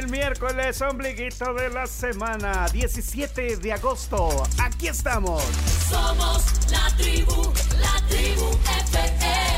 El miércoles ombliguito de la semana, 17 de agosto, aquí estamos. Somos la tribu, la tribu FM.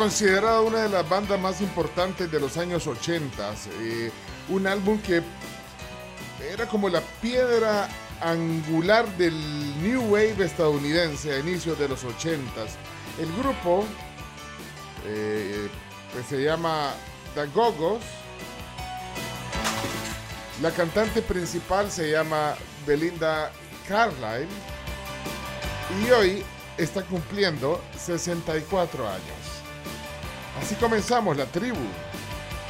Considerada una de las bandas más importantes de los años 80, eh, un álbum que era como la piedra angular del New Wave estadounidense a inicios de los 80. El grupo eh, pues se llama The Gogos. La cantante principal se llama Belinda Carlisle y hoy está cumpliendo 64 años. Así comenzamos la tribu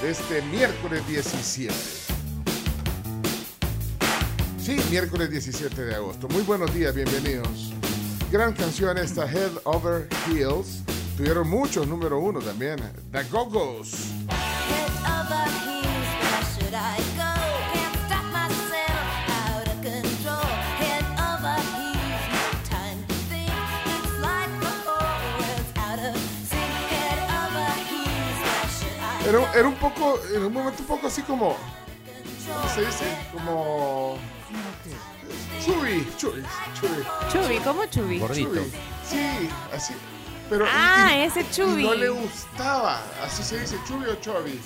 este miércoles 17. Sí, miércoles 17 de agosto. Muy buenos días, bienvenidos. Gran canción esta, Head Over Heels. Tuvieron muchos número uno también. The Go-Go's. Era, era un poco, en un momento un poco así como, ¿cómo se dice? Como... Chubby, chubby, chubby. Chubi, ¿cómo Chubi? Chubby. Sí, así. Pero, Ah, y- ese Chubby. y no le gustaba, así se dice, Chubby o Chubby.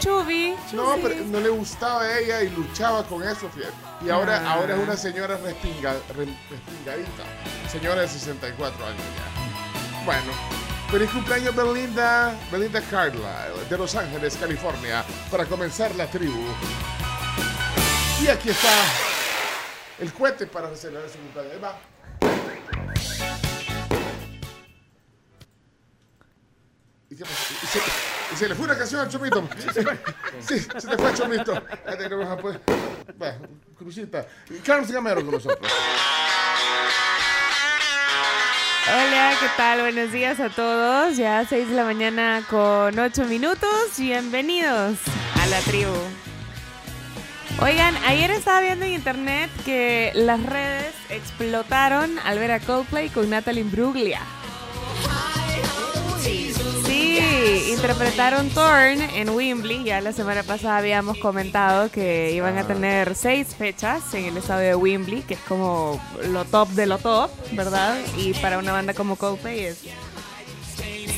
Chubi. No, pero no le gustaba a ella y luchaba con eso, fíjate. Y ahora, Ah. ahora es una señora respinga, re- respingadita. Señora de 64 años ya. Bueno, feliz cumpleaños Belinda, Belinda Carlisle, de Los Ángeles, California, para comenzar la tribu. Y aquí está el cohete para celebrar su cumpleaños. Ahí va. ¿Y qué pasó? ¿Y se, y se le fue una canción al chomito. Sí, se te fue el chomito. Ya te lo vas a poder- Va, Crucita. Carlos Gamero con nosotros. Hola, ¿qué tal? Buenos días a todos. Ya 6 de la mañana con 8 minutos. Bienvenidos a la tribu. Oigan, ayer estaba viendo en internet que las redes explotaron al ver a Coldplay con Natalie Imbruglia. Sí, interpretaron Torn en Wembley. Ya la semana pasada habíamos comentado que iban a tener seis fechas en el estadio de Wembley, que es como lo top de lo top, ¿verdad? Y para una banda como Coldplay es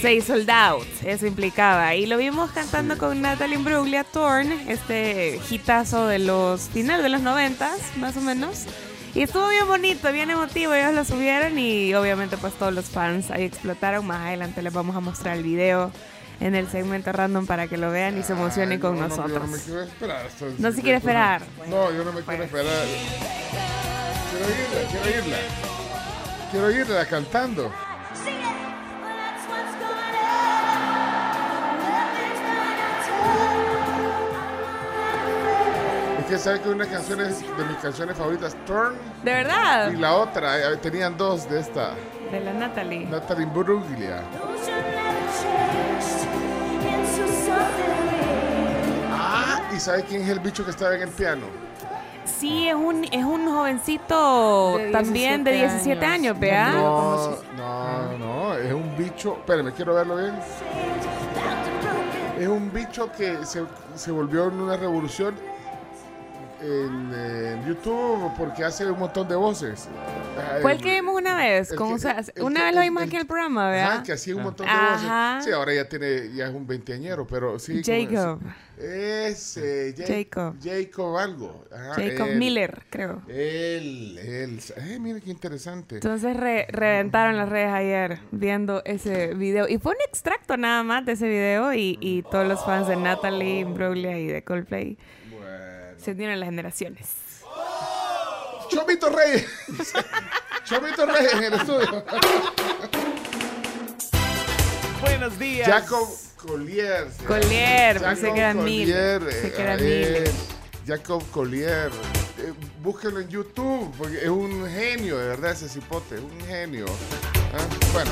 seis sold out, eso implicaba. Y lo vimos cantando con Natalie Imbruglia, Torn, este hitazo de los finales de los noventas, más o menos. Y estuvo bien bonito, bien emotivo, ellos lo subieron y obviamente pues todos los fans ahí explotaron. Más adelante les vamos a mostrar el video en el segmento random para que lo vean y se emocionen Ay, con no, no, nosotros. yo no me quiero esperar. No se quiere esperar. No, yo no me quiero Bueno. esperar. Quiero irla, quiero irla. Quiero irla cantando. Que sabe que una canción es de mis canciones favoritas, Turn, ¿De verdad? y la otra, eh, tenían dos de esta, De la Natalie. Natalie Imbruglia. Ah, ¿y sabe quién es el bicho que estaba en el piano? Sí, es un, es un jovencito De también de 17 17 años, años. vea. No, no, no, es un bicho. Espérame, quiero verlo bien. Es un bicho que se, se volvió en una revolución en, eh, en YouTube porque hace un montón de voces. Fue el que vimos una vez. con- que- o sea, el una que- vez lo vimos aquí en el programa, Ajá, ¿verdad? que hacía un montón de Ajá. voces. Sí, ahora ya tiene, ya es un veinteañero, pero sí. Jacob. Es, eh, Jacob. Jacob algo. Ajá, Jacob él, Miller, creo. Él, él. Eh, mire qué interesante. Entonces re- reventaron las redes ayer viendo ese video. Y fue un extracto nada más de ese video. Y, y todos los fans de Natalie, Imbruglia y de Coldplay. Se unieron las generaciones. Chomito Reyes. Chomito Reyes en el estudio. Buenos días. Jacob Collier. Collier, pensé que era Collier, Miller. Pensé que Miller. Jacob Collier. Eh, búsquenlo en YouTube, porque es un genio, de verdad, ese cipote. Es un genio. Ah, Bueno,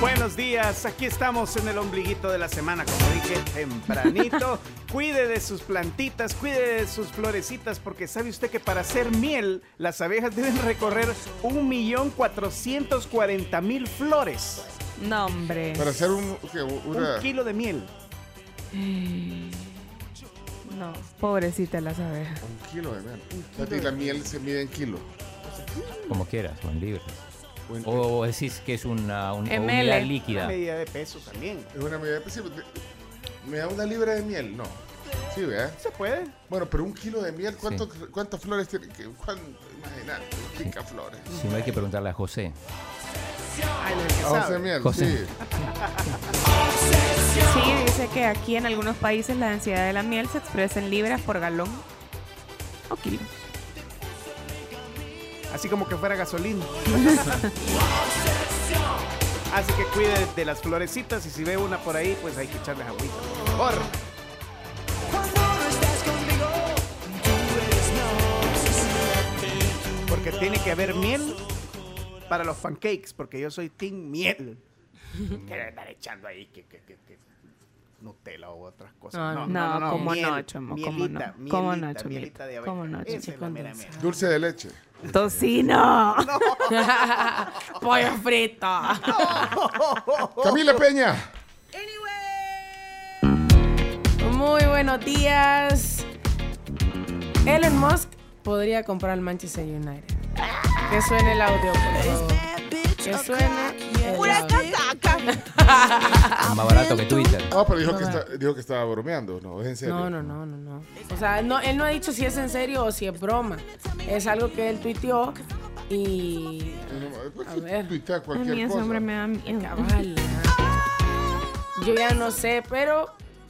Buenos días, aquí estamos en el ombliguito de la semana, como dije tempranito. cuide de sus plantitas, cuide de sus florecitas, porque sabe usted que para hacer miel, las abejas deben recorrer 1.440.000 flores. No, hombre. para hacer un, ¿qué? una. Un kilo de miel. No, pobrecita las abejas. un kilo de miel. La miel se mide en kilo. Como quieras, o en libras. O decís que es una, un- ML. unidad Una líquida. medida de peso también. Es una medida. sí, de- ¿Me da una libra de miel? No. Sí, ¿verdad? ¿Se puede? Bueno, pero un kilo de miel, ¿cuánto- ¿cuántas flores tiene? que- cuánto- Imagínate, pica flores. Si no hay que preguntarle a José. Ay, A José. Miel, José. sí. Sí, dice que aquí en algunos países la densidad de la miel se expresa en libras por galón o kilos. Así como que fuera gasolina. Así que cuide de las florecitas y si ve una por ahí, pues hay que echarles agüita. por. Porque tiene que haber miel para los pancakes, porque yo soy team miel. Quiere estar echando ahí que- que Nutella o otras cosas. No, no, como no, como no. Como no, como no. Dulce de leche. Tocino. Pollo frito. Camila Peña. Muy buenos días. Elon Musk podría comprar el Manchester United. Que suene el audio, por favor. Que el audio. Es más barato que Twitter. Ah, pero dijo que, está- dijo que estaba bromeando, ¿no? Es en serio. No, no, no, no, no. O sea, no, él no ha dicho si es en serio o si es broma. Es algo que él tuiteó y... Pues, A ver. tuitea A mí ese cosa. hombre me da miedo. Cabal. Yo ya no sé, pero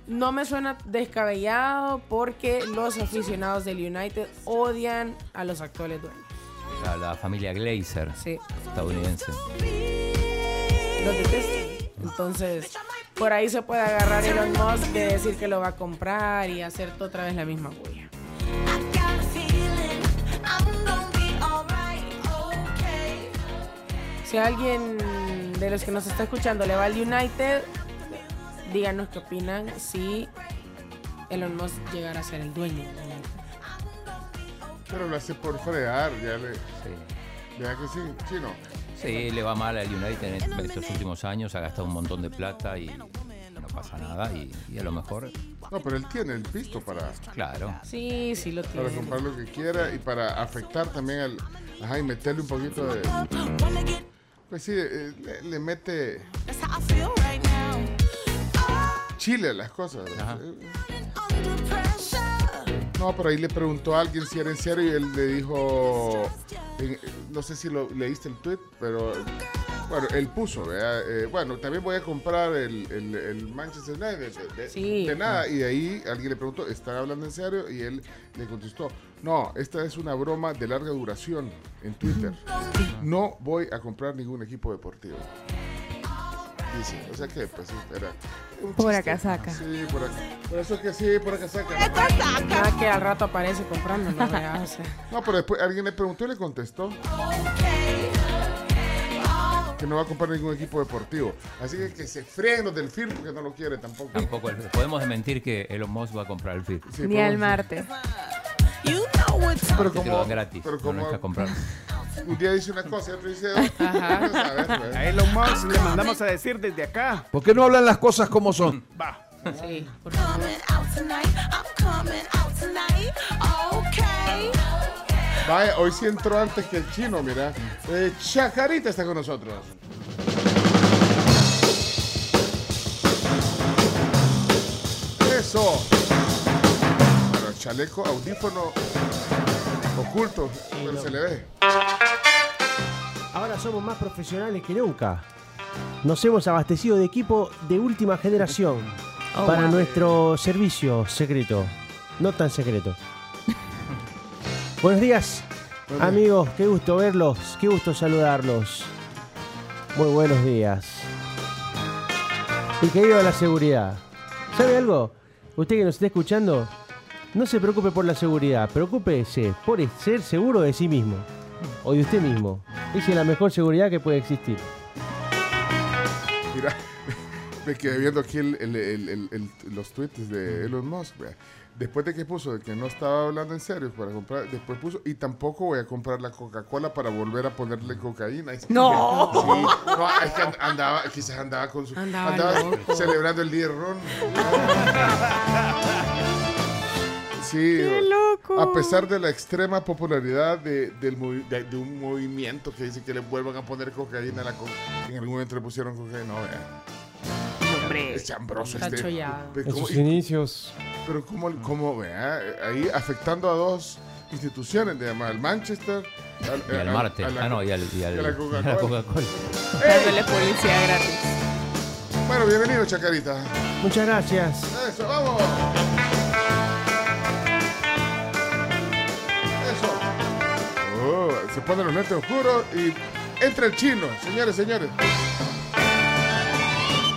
no me suena descabellado porque los aficionados del United odian a los actuales dueños. La, la familia Glazer, Sí, estadounidense. los. Entonces, por ahí se puede agarrar Elon Musk de decir que lo va a comprar y hacer otra vez la misma bulla. Si alguien de los que nos está escuchando le va al United, díganos qué opinan si Elon Musk llegara a ser el dueño. del United. Pero lo hace por fregar, ya le. Sí. Vea que sí, sí, no. Sí, le va mal al United en estos últimos años, ha gastado un montón de plata y no pasa nada. Y, y a lo mejor, No, pero él tiene el pisto para, claro. Sí, sí lo para tiene. comprar lo que quiera y para afectar también al. Ajá, y meterle un poquito de. Pues sí, eh, le, le mete That's how I feel right now. chile a las cosas. Ajá. No, pero ahí le preguntó a alguien si era en serio y él le dijo, no sé si lo leíste el tweet, pero bueno, él puso. Eh, bueno, también voy a comprar el, el- el Manchester United de, de- Sí. de nada. Y de ahí alguien le preguntó, ¿están hablando en serio? Y él le contestó, no, esta es una broma de larga duración en Twitter. No voy a comprar ningún equipo deportivo. Dice, o sea que, pues, era un chiste. casaca. Sí, por acá. Por eso que sí, por acá saca. Nada que al rato aparece comprándolo, ¿verdad? O sea, No, pero después alguien le preguntó y le contestó que no va a comprar ningún equipo deportivo. Así que que se fríen los del FIR porque no lo quiere tampoco. Tampoco podemos desmentir que Elon Musk va a comprar el. Sí, Ni decir. martes. You know what time. Pero como, pero no como necesitas comprar. Un día dice una cosa y otro dice otra. Vamos a ver, pues. A Elon Musk le mandamos a decir desde acá. ¿Por qué no hablan las cosas como son? Va. sí. por favor. Vaya, hoy sí entró antes que el chino, mira. Eh, Chacarita está con nosotros. Eso. Bueno, chaleco, audífono oculto, pero se le ve. Ahora somos más profesionales que nunca. Nos hemos abastecido de equipo de última generación Oh, para wow. nuestro servicio secreto. No tan secreto. Buenos días, Buenos días. amigos. Qué gusto verlos. Qué gusto saludarlos. Muy buenos días. Y que viva la seguridad. ¿Sabe algo? Usted que nos está escuchando, no se preocupe por la seguridad. Preocúpese por ser seguro de sí mismo. O de usted mismo. Esa es la mejor seguridad que puede existir. Mira, me quedé viendo aquí el- el- el- el- el- los tweets de Elon Musk. vea. Después de que puso de que no estaba hablando en serio para comprar, después puso y tampoco voy a comprar la Coca-Cola para volver a ponerle cocaína. No. Sí, no, es que and- andaba, quizás andaba con su Andaba andaba celebrando el día de ron. Sí, ¡Qué loco! a pesar de la extrema popularidad de, del movi- de, de un movimiento que dice que le vuelvan a poner cocaína a la co- en algún momento le pusieron cocaína, no, vea. Hombre. Es chambroso este. En sus inicios. pero cómo, cómo vea, ahí afectando a dos instituciones, de al Manchester al, Y al Marte. a la- Ah, no, y, al, y, al- y a la Coca-Cola. la Coca-Cola. Dándole publicidad gratis. Bueno, bienvenido, Chacarita. Muchas gracias. Eso, vamos. Oh, se ponen los lentes oscuros y entra el chino, señores, señores.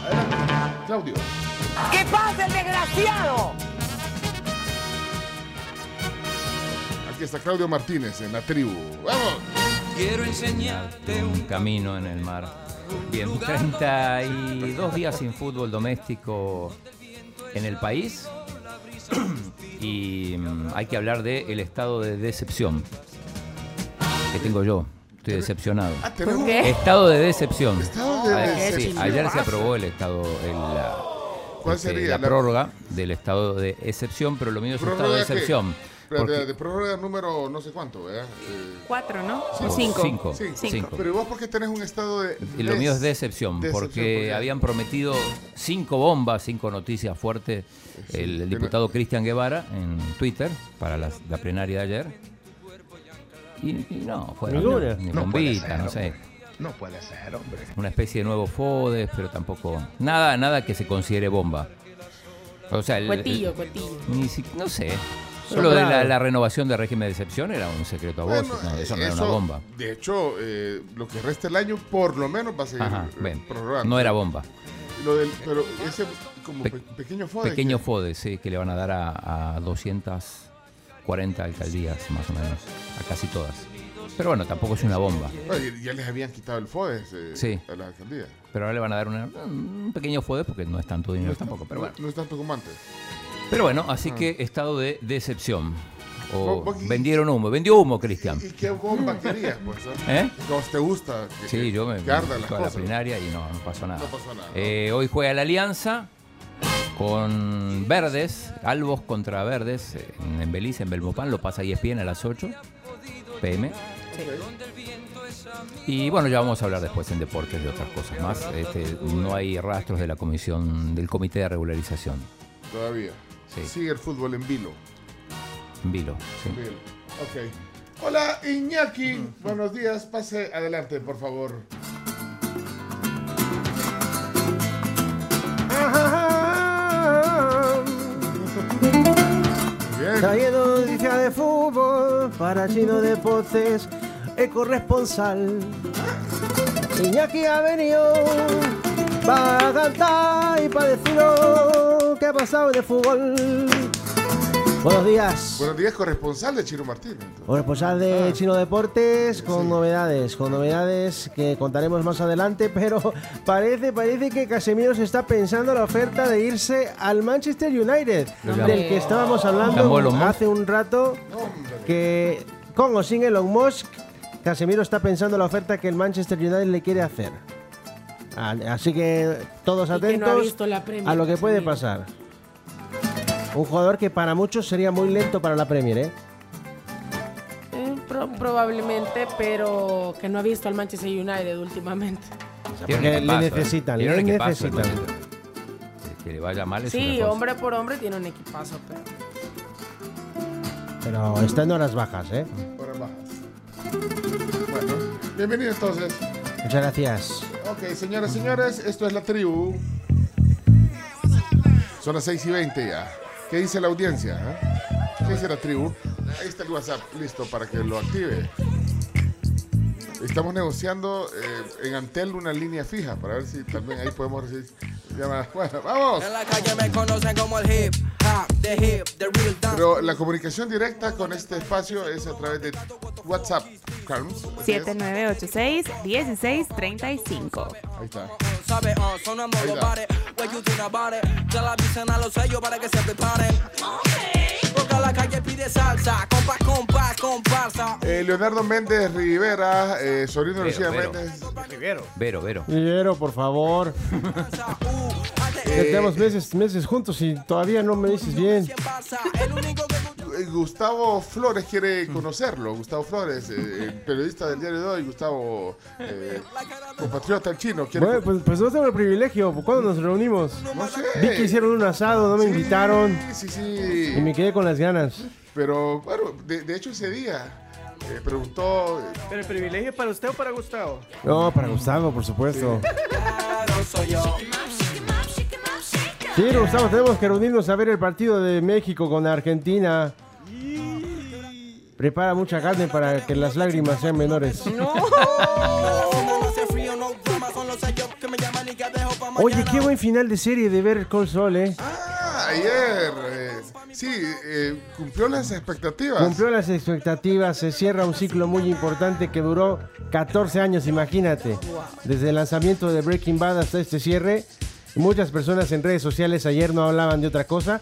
Adelante, Claudio. ¿Qué pasa, el desgraciado? Aquí está Claudio Martínez en la tribu. Vamos. Quiero enseñarte un camino en el mar. Bien, 32 días sin fútbol doméstico en el país. Y mm, hay que hablar del estado de decepción que tengo yo. Estoy decepcionado. Ah, tenemos ¿Qué? Estado de decepción. estado de A- decepción. sí, ayer se aprobó el estado, el, la, ¿Cuál este, sería la la- prórroga del estado de excepción, pero lo mío es un estado de excepción. Pero de, porque- de prórroga número no sé cuánto, ¿verdad? Eh, Cuatro, ¿no? o Cinco. Cinco. cinco. Cinco. Pero ¿y vos por qué tenés un estado de... Y lo mío es decepción, decepción, porque porque- habían prometido cinco bombas, cinco noticias fuertes el, diputado Cristian Guevara en Twitter para las- la plenaria de ayer. Y, y no, fue Ninguna. ni No puede bombita, ser, no sé. No puede ser, hombre. Una especie de nuevo FODES, pero tampoco. Nada, nada que se considere bomba. O sea, el, Cuetillo, el- cuetillo. ni si- no sé. Son Lo de la, la renovación del régimen de excepción era un secreto a voces. Bueno, no, eso no era una bomba. De hecho, eh, lo que resta el año por lo menos va a seguir Ajá, ven, prorrogando. no era bomba. Lo del, pero ese como Pe- pe- pequeño FODE. Pequeño que- FODES, sí, que le van a dar a, a 240 alcaldías, más o menos. A casi todas. Pero bueno, tampoco es una bomba. Ya les habían quitado el FODE eh, Sí. a las alcaldías. Pero ahora le van a dar una- un pequeño FODES porque no es tanto dinero tampoco. Pero no, bueno, no es tanto como antes. pero bueno así Ah. que estado de decepción. o Vos- vos- vendieron humo. Vendió humo, Cristian. ¿Y qué bomba querías, pues? ah? ¿Eh? ¿Cómo te gusta? Que, Sí, yo me, que las toda la plenaria y no, no pasó nada. No pasó nada, ¿no? Eh, hoy juega la Alianza con Verdes, Albos contra Verdes en, Belice, en Belmopán, lo pasa ESPN a las 8 pm. Y bueno, ya vamos a hablar después en deportes de otras cosas más. Este, no hay rastros de la comisión, del comité de regularización. Todavía. Sí. Sigue el fútbol en vilo. En Vilo. sí. En vilo. Ok. Hola, Iñaki. Buenos días. Pase adelante, por favor. Bien. Trayendo noticia de fútbol para Chino Deportes, el corresponsal. Iñaki ha venido para cantar y para decirnos qué ha pasado el fútbol. Buenos días. Buenos días, corresponsal de Chino Martín. Corresponsal de Ah. Chino Deportes con Sí. novedades, con novedades que contaremos más adelante, pero parece, parece que Casemiro se está pensando la oferta de irse al Manchester United, Lo del que estábamos hablando hace un rato, que con o sin Elon Musk, Casemiro está pensando la oferta que el Manchester United le quiere hacer. Así que todos Y que no ha atentos visto la Premier, a lo que puede pasar. Un jugador que para muchos sería muy lento para la Premier, ¿eh? Eh, pro- probablemente, pero que no ha visto al Manchester United últimamente. Un porque le ¿eh? necesitan, Tiene un le necesitan. Que le vaya mal es Sí, hombre por hombre tiene un equipazo, pero Pero está en horas bajas, ¿eh? Horas bajas. Bueno, bienvenido entonces. Muchas gracias. Ok, señoras y señores, esto es la tribu. Son las 6 y 20 ya. ¿Qué dice la audiencia? eh? ¿Qué dice la tribu? Ahí está el WhatsApp listo para que lo active. Estamos negociando eh, en Antel una línea fija para ver si también ahí podemos recibir llamadas. Bueno, vamos. En la calle me conocen como el hip hop, the hip, the real dance. Pero la comunicación directa con este espacio es a través de WhatsApp. Es. 7986-1635. Ahí está. Sabe, uh, sonando Ahí los está. bares. What you think about it? Ya la avisan a los sellos para que se preparen. Porque la calle pide salsa. Compa, compa, comparsa. Eh, Leonardo Méndez Rivera, eh, Vero, Lucía Vero. Méndez. Rivero. Vero, Vero. Guillermo, por favor. Uh, Ya tenemos meses, meses juntos y todavía no me dices bien. Gustavo Flores quiere conocerlo. Gustavo Flores, eh, el periodista del diario de hoy. Gustavo, eh, compatriota el chino. Quiere Bueno, pues, pues no tengo el privilegio. ¿Cuándo nos reunimos? no sé. Vi que hicieron un asado, no me Sí, invitaron Sí, y sí. me quedé con las ganas. Pero bueno, de, de hecho ese día eh, preguntó. eh, ¿Pero el privilegio es para usted o para Gustavo? No, para Gustavo, por supuesto. claro soy yo. Sí, Gustavo, tenemos que reunirnos a ver el partido de México con Argentina. Prepara mucha carne para que las lágrimas sean menores. No hace frío, no drama. Son los sellos que me llaman y que dejo pa' Oye, qué buen final de serie de ver Col Sol, ¿eh? Ah, ayer. eh, sí, eh, cumplió las expectativas. Cumplió las expectativas, se cierra un ciclo muy importante que duró 14 años, imagínate. Desde el lanzamiento de Breaking Bad hasta este cierre. Muchas personas en redes sociales ayer no hablaban de otra cosa.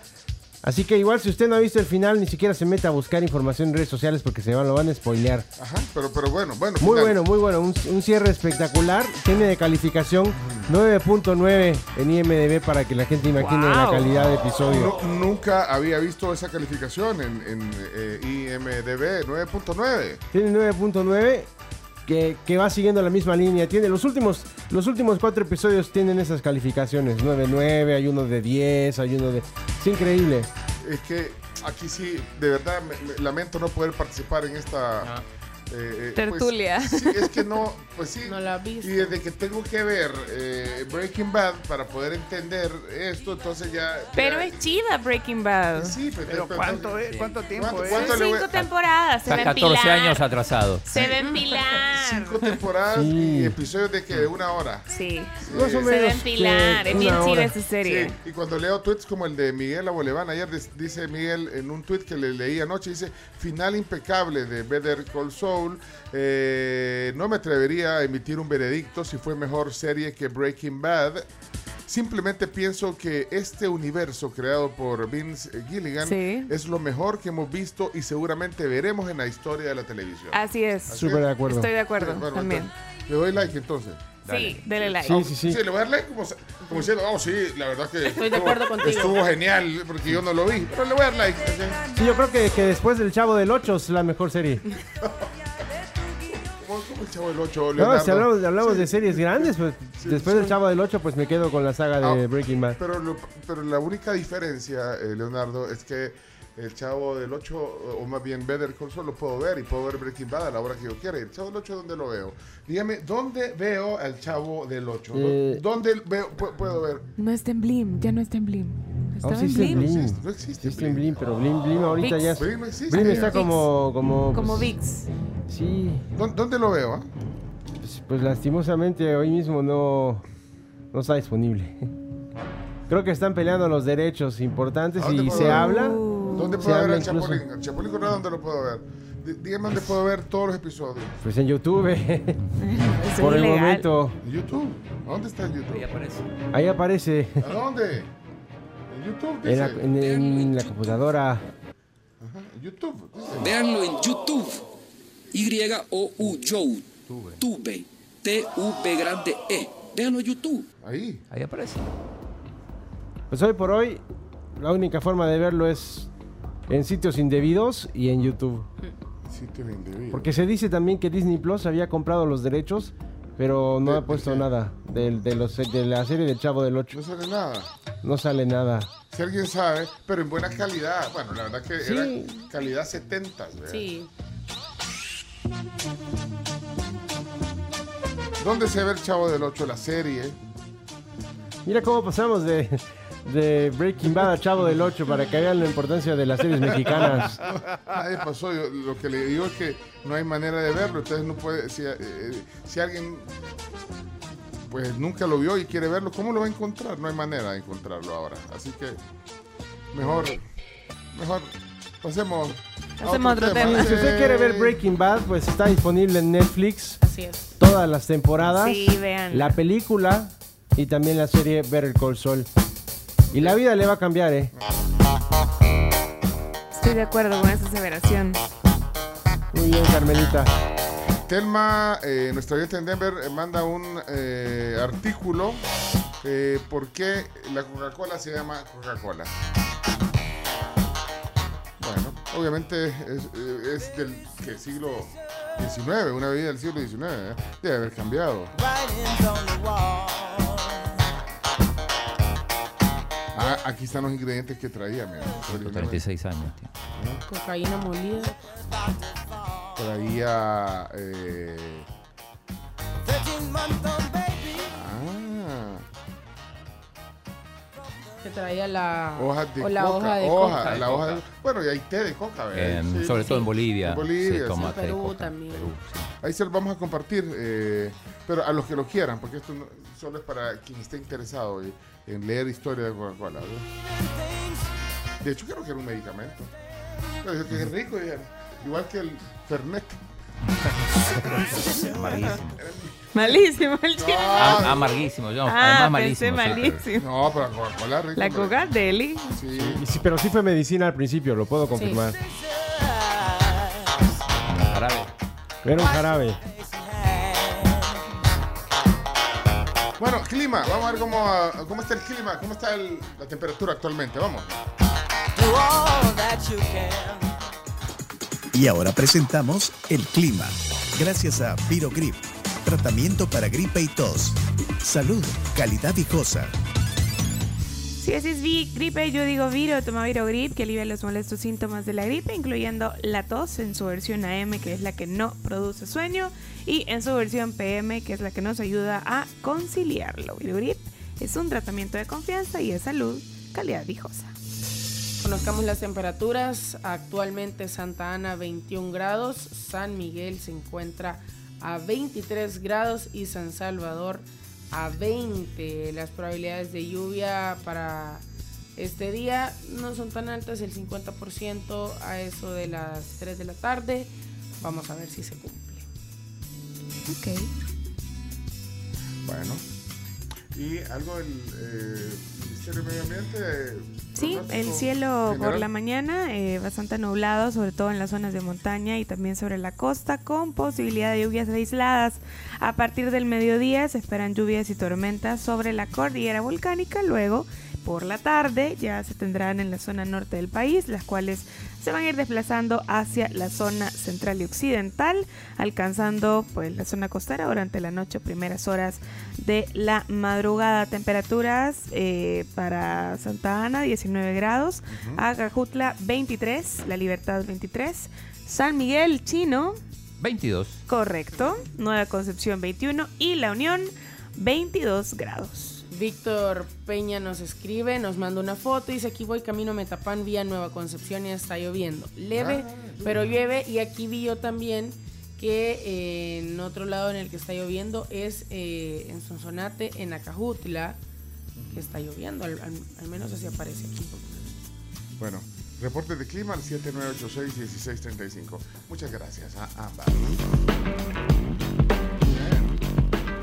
Así que igual si usted no ha visto el final, ni siquiera se meta a buscar información en redes sociales porque se van, lo van a spoilear. Ajá, pero, pero bueno, bueno. Muy final. bueno, muy bueno. Un, un cierre espectacular. Tiene de calificación 9.9 en IMDB para que la gente imagine la calidad de episodio. No- nunca había visto esa calificación en, en, eh, IMDB 9.9. Tiene 9.9 que, que va siguiendo la misma línea. Tiene los últimos, los últimos cuatro episodios tienen esas calificaciones. 9.9, hay uno de 10, hay uno de... Es increíble. Es que aquí sí, de verdad, me- me lamento no poder participar en esta... Ah. Eh, eh, Tertulia. pues, sí, es que no, pues sí. No la visto. Y desde que tengo que ver eh, Breaking Bad para poder entender esto, entonces ya... Pero ya- es chida Breaking Bad. Sí, pero, Pero pero- ¿cuánto, es? ¿cuánto tiempo ¿Cuánto- es? cuánto Son voy- cinco temporadas. Se Está ven 14 pilar. años atrasado. Se ven pilar. Cinco temporadas Sí. y episodios de que de una hora. Sí. Más o Se ven pilar. Es bien chida esa serie. Sí, y cuando leo tweets como el de Miguel Aboleván, ayer dice Miguel en un tweet que le leí anoche, dice, final impecable de Better Call Saul, eh, no me atrevería a emitir un veredicto si fue mejor serie que Breaking Bad. Simplemente pienso que este universo creado por Vince Gilligan Sí. es lo mejor que hemos visto y seguramente veremos en la historia de la televisión. Así es. Súper de acuerdo. Estoy de acuerdo Sí, bueno, también. entonces, Le doy like entonces. Sí, dele like. Sí, sí, sí. Sí, le voy a dar like como, como diciendo, oh, sí, la verdad que Estoy de acuerdo estuvo, contigo. estuvo genial porque yo no lo vi, pero le voy a dar like. Sí, yo creo que, que después del Chavo del 8 es la mejor serie. ¿Cómo, el chavo del 8, No, si hablamos, hablamos Sí, de series grandes, pues Sí, después sí. del Chavo del 8 pues me quedo con la saga de Ah, Breaking Bad. Pero, lo- pero la única diferencia, eh, Leonardo, es que el Chavo del 8, o más bien Better Call Saul, lo puedo ver y puedo ver Breaking Bad a la hora que yo quiera. ¿Y el Chavo del 8 dónde lo veo? Dígame, ¿dónde veo al Chavo del 8? Eh, ¿Dónde veo, pu- puedo ver? No está en Blim, ya no está en Blim. Oh, Estaba sí en está en Blim. No existe, no existe Existe en Blim. Blim, pero Blim, Blim ahorita Vix. ya es... Blim existe. Blim está Vix. como... Como, Como pues, VIX. Sí, ¿Dó- ¿Dónde lo veo? ah? pues, pues lastimosamente hoy mismo no, no está disponible. Creo que están peleando los derechos importantes ¿A dónde y se habla. ¿Dónde puedo ver al incluso. Chapulín? ¿El Chapulín Colorado dónde lo puedo ver? Dí- Dígame dónde puedo ver todos los episodios. Pues en YouTube. Eso Por es el ilegal. momento. ¿En YouTube? ¿A dónde está el Ahí YouTube? aparece. Ahí aparece ¿A dónde? ¿En YouTube? en la, Dice. en- en la computadora. Ajá, en YouTube. dice. Véanlo en YouTube. Y-O-U, Joe. Tube. T-U-B grande E. Véanlo en YouTube. Ahí. Ahí aparece. Pues hoy por hoy, la única forma de verlo es en sitios indebidos y en YouTube. Sitio indebido. Porque se dice también que Disney Plus había comprado los derechos, pero no ¿De- ha puesto nada de, los, de la serie del Chavo del 8. No sale nada. No sale nada. Si alguien sabe, pero en buena calidad. Bueno, la verdad que Sí. era calidad 70. ¿verdad? Sí. ¿Dónde se ve el Chavo del 8, la serie? Mira cómo pasamos de, de Breaking Bad a Chavo del 8 para que vean la importancia de las series mexicanas. Nadie pasó. Yo, lo que le digo es que no hay manera de verlo. Entonces no puede. Si, eh, si alguien pues nunca lo vio y quiere verlo, ¿cómo lo va a encontrar? No hay manera de encontrarlo ahora. Así que mejor, mejor pasemos. a otro tema. Si usted quiere ver Eh, Breaking Bad, pues está disponible en Netflix Así es. todas las temporadas. Sí, vean. La película y también la serie Better Call Saul. Y la vida le va a cambiar, ¿eh? Estoy de acuerdo con esa aseveración. Muy bien, Carmelita. Telma, eh, nuestra oyente en Denver, eh, manda un eh, artículo. Eh, ¿Por qué la Coca-Cola se llama Coca-Cola? Bueno, obviamente es, es del ¿qué, siglo XIX, una bebida del siglo XIX. ¿eh? Debe haber cambiado. Aquí están los ingredientes que traía, mira. originalmente. 36 años. tío. Cocaína molida. Traía. Eh, Que traía la, hojas de o la coca. hoja de hoja, coca. la hoja de- bueno, y hay té de coca, ¿verdad? En- Sí, sobre todo en. Bolivia. En Bolivia, sí. de Perú coca. también. Perú, sí. Ahí se los vamos a compartir, eh, pero a los que lo quieran, porque esto no- solo es para quien esté interesado en, en leer historia de Coca-Cola. ¿verdad? De hecho, creo que era un medicamento. Pero dijo que es rico, igual que el Fernet. Malísimo el chile. Am- amarguísimo. yo, Ah, además pensé malísimo. malísimo. No, pero la Coca-Cola rico. La coca deli. Sí. Y sí, pero sí fue medicina al principio, lo puedo confirmar. Jarabe. Era un jarabe. Bueno, clima, vamos a ver cómo, ah, cómo está el clima, cómo está el- la temperatura actualmente. Vamos. Y ahora presentamos el clima. Gracias a Virogrip, tratamiento para gripe y tos. Salud, calidad viejosa. Si así es vi- gripe, yo digo Viro, toma Viro Grip, que alivia los molestos síntomas de la gripe, incluyendo la tos en su versión AM, que es la que no produce sueño, y en su versión PM, que es la que nos ayuda a conciliarlo. Viro Grip es un tratamiento de confianza y de salud, calidad viejosa. Conozcamos las temperaturas. Actualmente Santa Ana 21 grados, San Miguel se encuentra a 23 grados y San Salvador a 20. Las probabilidades de lluvia para este día no son tan altas, el 50% a eso de las 3 de la tarde. Vamos a ver si se cumple. Ok. Bueno. Y algo del eh, Medio Ambiente. Sí, el cielo por la mañana eh, bastante nublado, sobre todo en las zonas de montaña y también sobre la costa, con posibilidad de lluvias aisladas. A partir del mediodía se esperan lluvias y tormentas sobre la cordillera volcánica. Luego, por la tarde, ya se tendrán en la zona norte del país, las cuales se van a ir desplazando hacia la zona central y occidental, alcanzando pues la zona costera durante la noche, primeras horas de la madrugada. Temperaturas eh, para Santa Ana 19 grados, Acajutla 23, La Libertad 23, San Miguel Chino 22. correcto, Nueva Concepción 21 y La Unión 22 grados. Víctor Peña nos escribe, nos manda una foto y dice aquí voy camino a Metapán vía Nueva Concepción y está lloviendo. Leve, pero llueve y aquí vi yo también que eh, en otro lado en el que está lloviendo es eh, en Sonsonate, en Acajutla, que está lloviendo, al, al- al menos así aparece aquí. Bueno, reporte de clima al 7986-1635. Muchas gracias a ambas.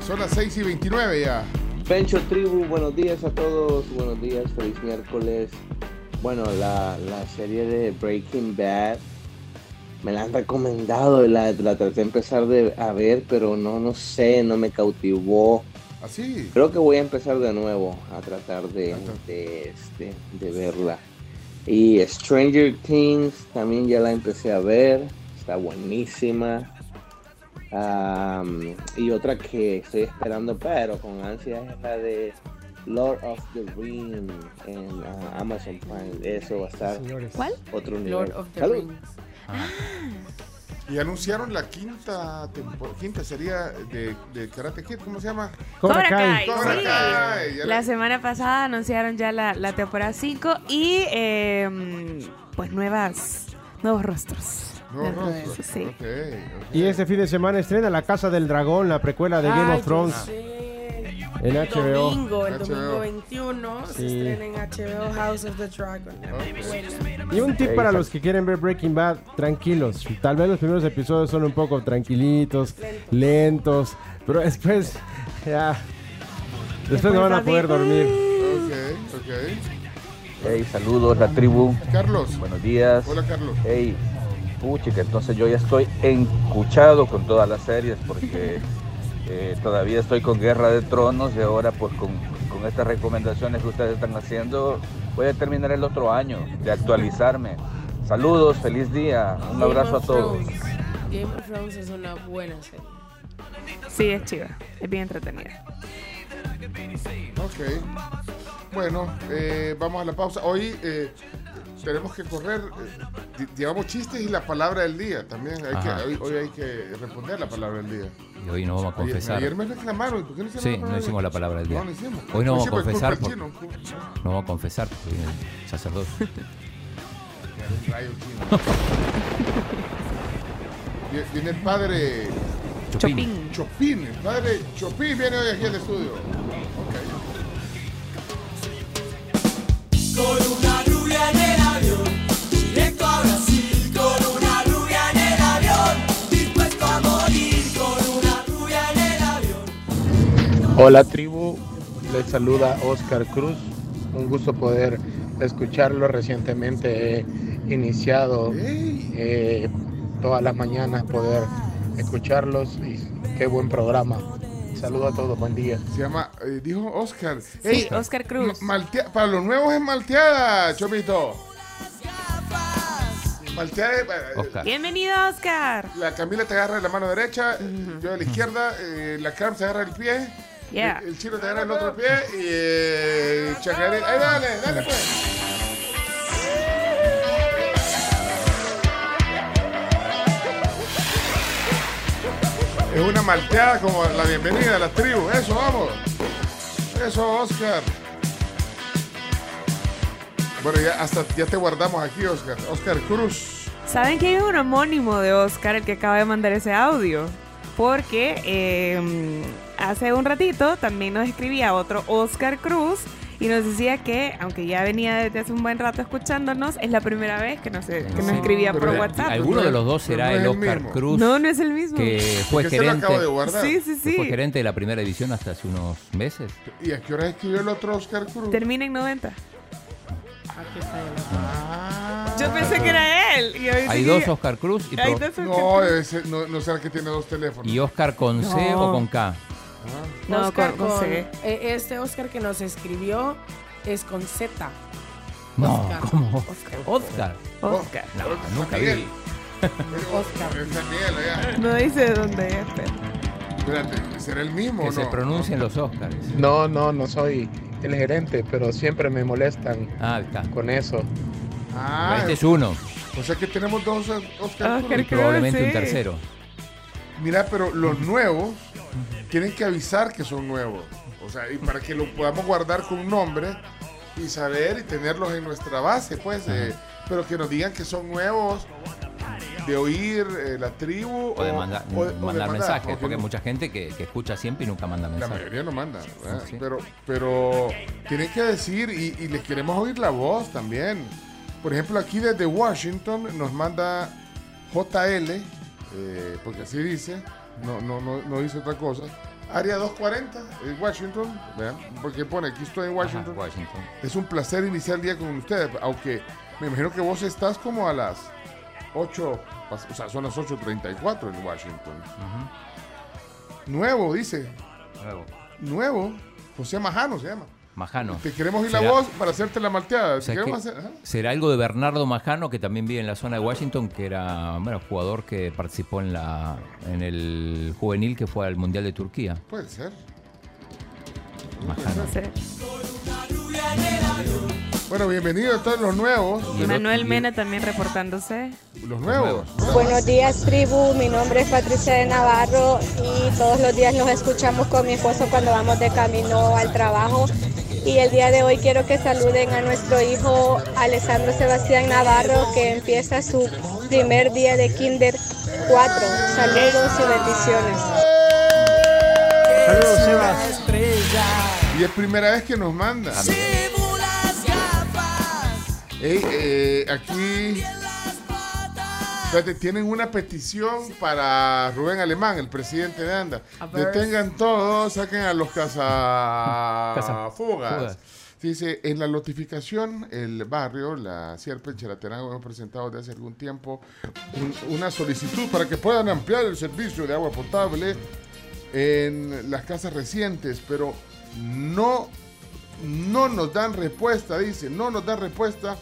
Son las 6 y 29 ya. Pencho Tribu, buenos días a todos, buenos días, feliz miércoles. Bueno, la, la serie de Breaking Bad me la han recomendado, y la, la traté de empezar de, a ver, pero no, no sé, no me cautivó. Así. Creo que voy a empezar de nuevo a tratar de, de, este, de verla. Y Stranger Things también ya la empecé a ver, está buenísima. Am, y otra que estoy esperando, pero con ansias, es la de Lord of the Rings en ah, Amazon Prime. Eso va a estar ¿Cuál? otro nivel. Lord of the Salud. Rings. Y anunciaron la quinta temporada, quinta sería de, de Karate Kid, ¿cómo se llama? Cobra Kai, Cobra sí. Kai, ya La la- semana pasada anunciaron ya la, la temporada 5 y eh, pues nuevas nuevos rostros. De rostros. eso, sí. Ok. Y este fin de semana estrena La Casa del Dragón, la precuela de Game Ay, of Thrones. En HBO. Domingo, el HBO. domingo 21 se Sí. estrena en HBO House of the Dragon. Bueno. Y un tip para los que quieren ver Breaking Bad, tranquilos. Tal vez los primeros episodios son un poco tranquilitos, lentos, pero después ya después no van a poder dormir. Ok, ok. Hey, saludos, la tribu. Carlos. Buenos días. Hola, Carlos. Hey, puchica, entonces yo ya estoy encuchado con todas las series porque eh, todavía estoy con Guerra de Tronos y ahora pues con, con estas recomendaciones que ustedes están haciendo voy a terminar el otro año de actualizarme. Saludos, feliz día, un Game abrazo a todos. Game of Thrones es una buena serie. Sí, es chiva. Es bien entretenida. Ok. Bueno, eh, vamos a la pausa. Hoy eh, tenemos que correr. eh, llevamos chistes y la palabra del día. También hay que, hoy, hoy hay que responder la palabra del día. Y hoy nos vamos a confesar. ayer me reclamaron. ¿Por qué no hicimos Sí, la palabra no del hicimos la palabra del día. No, no hicimos. Hoy no vamos a culpa confesar. por- No vamos a confesar porque viene el sacerdote. Viene el padre Chopin. Chopin. El padre Chopin viene hoy aquí al estudio. Hola tribu, les saluda Oscar Cruz. Un gusto poder escucharlo. Recientemente he iniciado eh, todas las mañanas poder escucharlos y qué buen programa. Saludo a todos, buen día. Se llama, eh, dijo Oscar. Sí, Oscar Cruz. maltea- para los nuevos es malteada, Chomito. Malteada es, eh, Bienvenido, Oscar. La Camila te agarra de la mano derecha, yo de la izquierda, eh, la Carmen te agarra el pie, Yeah. el, el chino te agarra el otro pie y eh, Chacaré. ¡Ahí dale, dale pues! Es una malteada como la bienvenida a la tribu. Eso, vamos. Eso, Oscar. Bueno, ya hasta ya te guardamos aquí, Oscar. Oscar Cruz. ¿Saben que hay un homónimo de Oscar, el que acaba de mandar ese audio? Porque eh, hace un ratito también nos escribía otro Oscar Cruz y nos decía que, aunque ya venía desde hace un buen rato escuchándonos, es la primera vez que nos, que nos escribía por WhatsApp. Alguno de los dos será no el Oscar mismo. Cruz. No, no es el mismo. Que fue Es que se lo gerente. acabo de guardar. Sí, sí, que Fue sí. gerente de la primera división hasta hace unos meses. ¿Y a qué hora escribió el otro Oscar Cruz? Termina en 90. Aquí está el- Ah. Yo pensé que era él. y Hay dos Oscar Cruz y, Hay dos Oscar No, Cruz. ese, no, no será que tiene dos teléfonos. y Oscar con C No. o con K. No, Oscar con- con C. eh, Este Oscar que nos escribió es con Z. No, Oscar. ¿cómo? Oscar. Oscar. Oscar. No, Oscar nunca vi. Oscar. No dice de dónde es, pero. Espérate, ¿será el mismo Que o no? se pronuncien los Oscars. No, no, no soy el gerente, pero siempre me molestan Ah, con eso. Ah, Este es uno. o sea que tenemos dos Oscar Oscar Cruz. Y probablemente sí. un tercero. Mira, pero los nuevos tienen que avisar que son nuevos. O sea, y para que lo podamos guardar con un nombre y saber y tenerlos en nuestra base, pues. eh, pero que nos digan que son nuevos de oír eh, la tribu O de manda- o de- o de mandar mensajes. porque Porque hay no- mucha gente que, que escucha siempre y nunca manda La mensajes. mayoría no manda, ¿verdad? Sí. pero, pero tienen que decir y, y les queremos oír la voz también. Por ejemplo, aquí desde Washington nos manda JL, eh, porque así dice, no, no, no, no dice otra cosa. Área 240, en Washington, vean, porque pone aquí estoy en Washington. Ajá, Washington. Es un placer iniciar el día con ustedes, aunque me imagino que vos estás como a las 8, o sea, son las 8.34 en Washington. Nuevo, dice. Nuevo. Nuevo. José Majano se llama. Majano. Te queremos oír la ¿Será- voz para hacerte la malteada. Te o sea queremos que hacer- ajá. será algo de Bernardo Majano, que también vive en la zona de Washington, que era bueno, jugador que participó en la en el juvenil que fue al Mundial de Turquía. Puede ser. Majano. No sé. Bueno, bienvenido a todos los nuevos. Y el Manuel Mena también reportándose. Los nuevos. Buenos días, tribu. Mi nombre es Patricia de Navarro y todos los días nos escuchamos con mi esposo cuando vamos de camino al trabajo. Y el día de hoy quiero que saluden a nuestro hijo Alessandro Sebastián Navarro, que empieza su primer día de Kinder 4. Saludos y bendiciones. Saludos, Sebas. Y es primera vez que nos manda. Llevo las gafas. Ey, eh, aquí. Tienen una petición para Rubén Alemán, el presidente de ANDA. Detengan todos, saquen a los cazafugas. Dice, en la notificación, el barrio, la Sierpe, Chalatenango, hemos presentado desde hace algún tiempo un- una solicitud para que puedan ampliar el servicio de agua potable en las casas recientes, pero no, no nos dan respuesta, dice, no nos dan respuesta.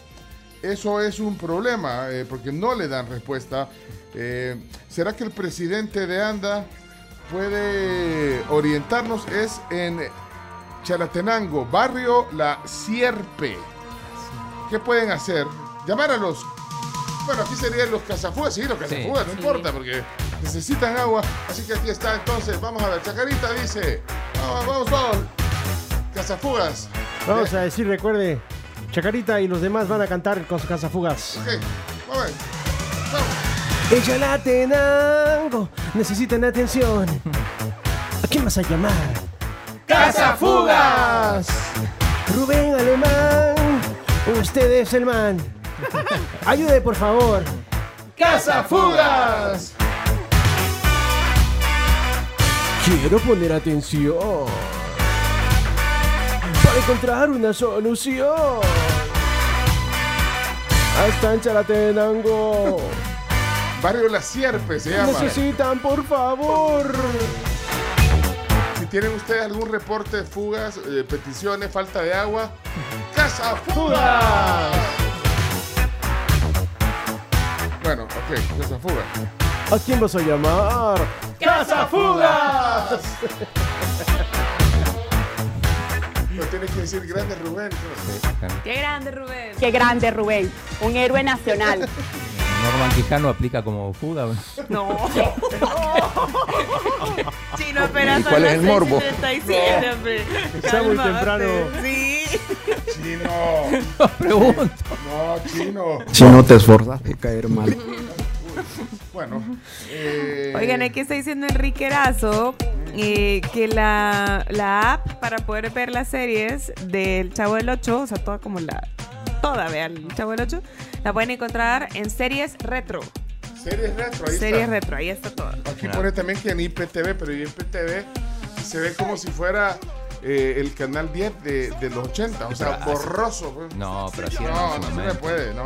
Eso es un problema, eh, porque no le dan respuesta. Eh, ¿Será que el presidente de ANDA puede orientarnos? Es en Chalatenango, barrio La Sierpe. ¿Qué pueden hacer? Llamar a los... Bueno, aquí serían los cazafugas, sí, los cazafugas, no importa, porque necesitan agua. Así que aquí está, entonces, vamos a ver. Chacarita dice, vamos, vamos todos. Cazafugas. Vamos a decir, recuerde, Chacarita y los demás van a cantar con sus cazafugas. Ok, vamos. Ella la tenango, necesitan atención. ¿A quién vas a llamar? ¡Cazafugas! Rubén Alemán, usted es el man. Ayude, por favor. ¡Cazafugas! Quiero poner atención para encontrar una solución. Hasta en Chalatenango. Barrio La Sierpe se llama. Necesitan, por favor. Si tienen ustedes algún reporte de fugas, eh, peticiones, falta de agua, Cazafugas. Bueno, ok, Cazafugas. ¿A quién vas a llamar? ¡Cazafugas! No tienes que decir grande Rubén. ¡Qué grande, Rubén! Qué grande, Rubén. Un héroe nacional. Norman Quijano aplica como fuga. No. Chino, pero ¿Y cuál es el morbo? 6:37, hombre. Está muy temprano. Sí. Chino. Pregunto. No, chino. Si no te esforzas de caer mal. Bueno. eh, Oigan, aquí está diciendo Enrique Erazo eh, que la, la app para poder ver las series del Chavo del 8, o sea, toda como la. Toda, vean, el Chavo del 8, la pueden encontrar en series retro. Series retro, ahí Series está. retro, ahí está todo. Aquí pone también que en IPTV, pero en IPTV se ve como si fuera eh, el canal 10 de, de los 80, o sea, Pero borroso. pues. No, pero así No, no se me puede, no.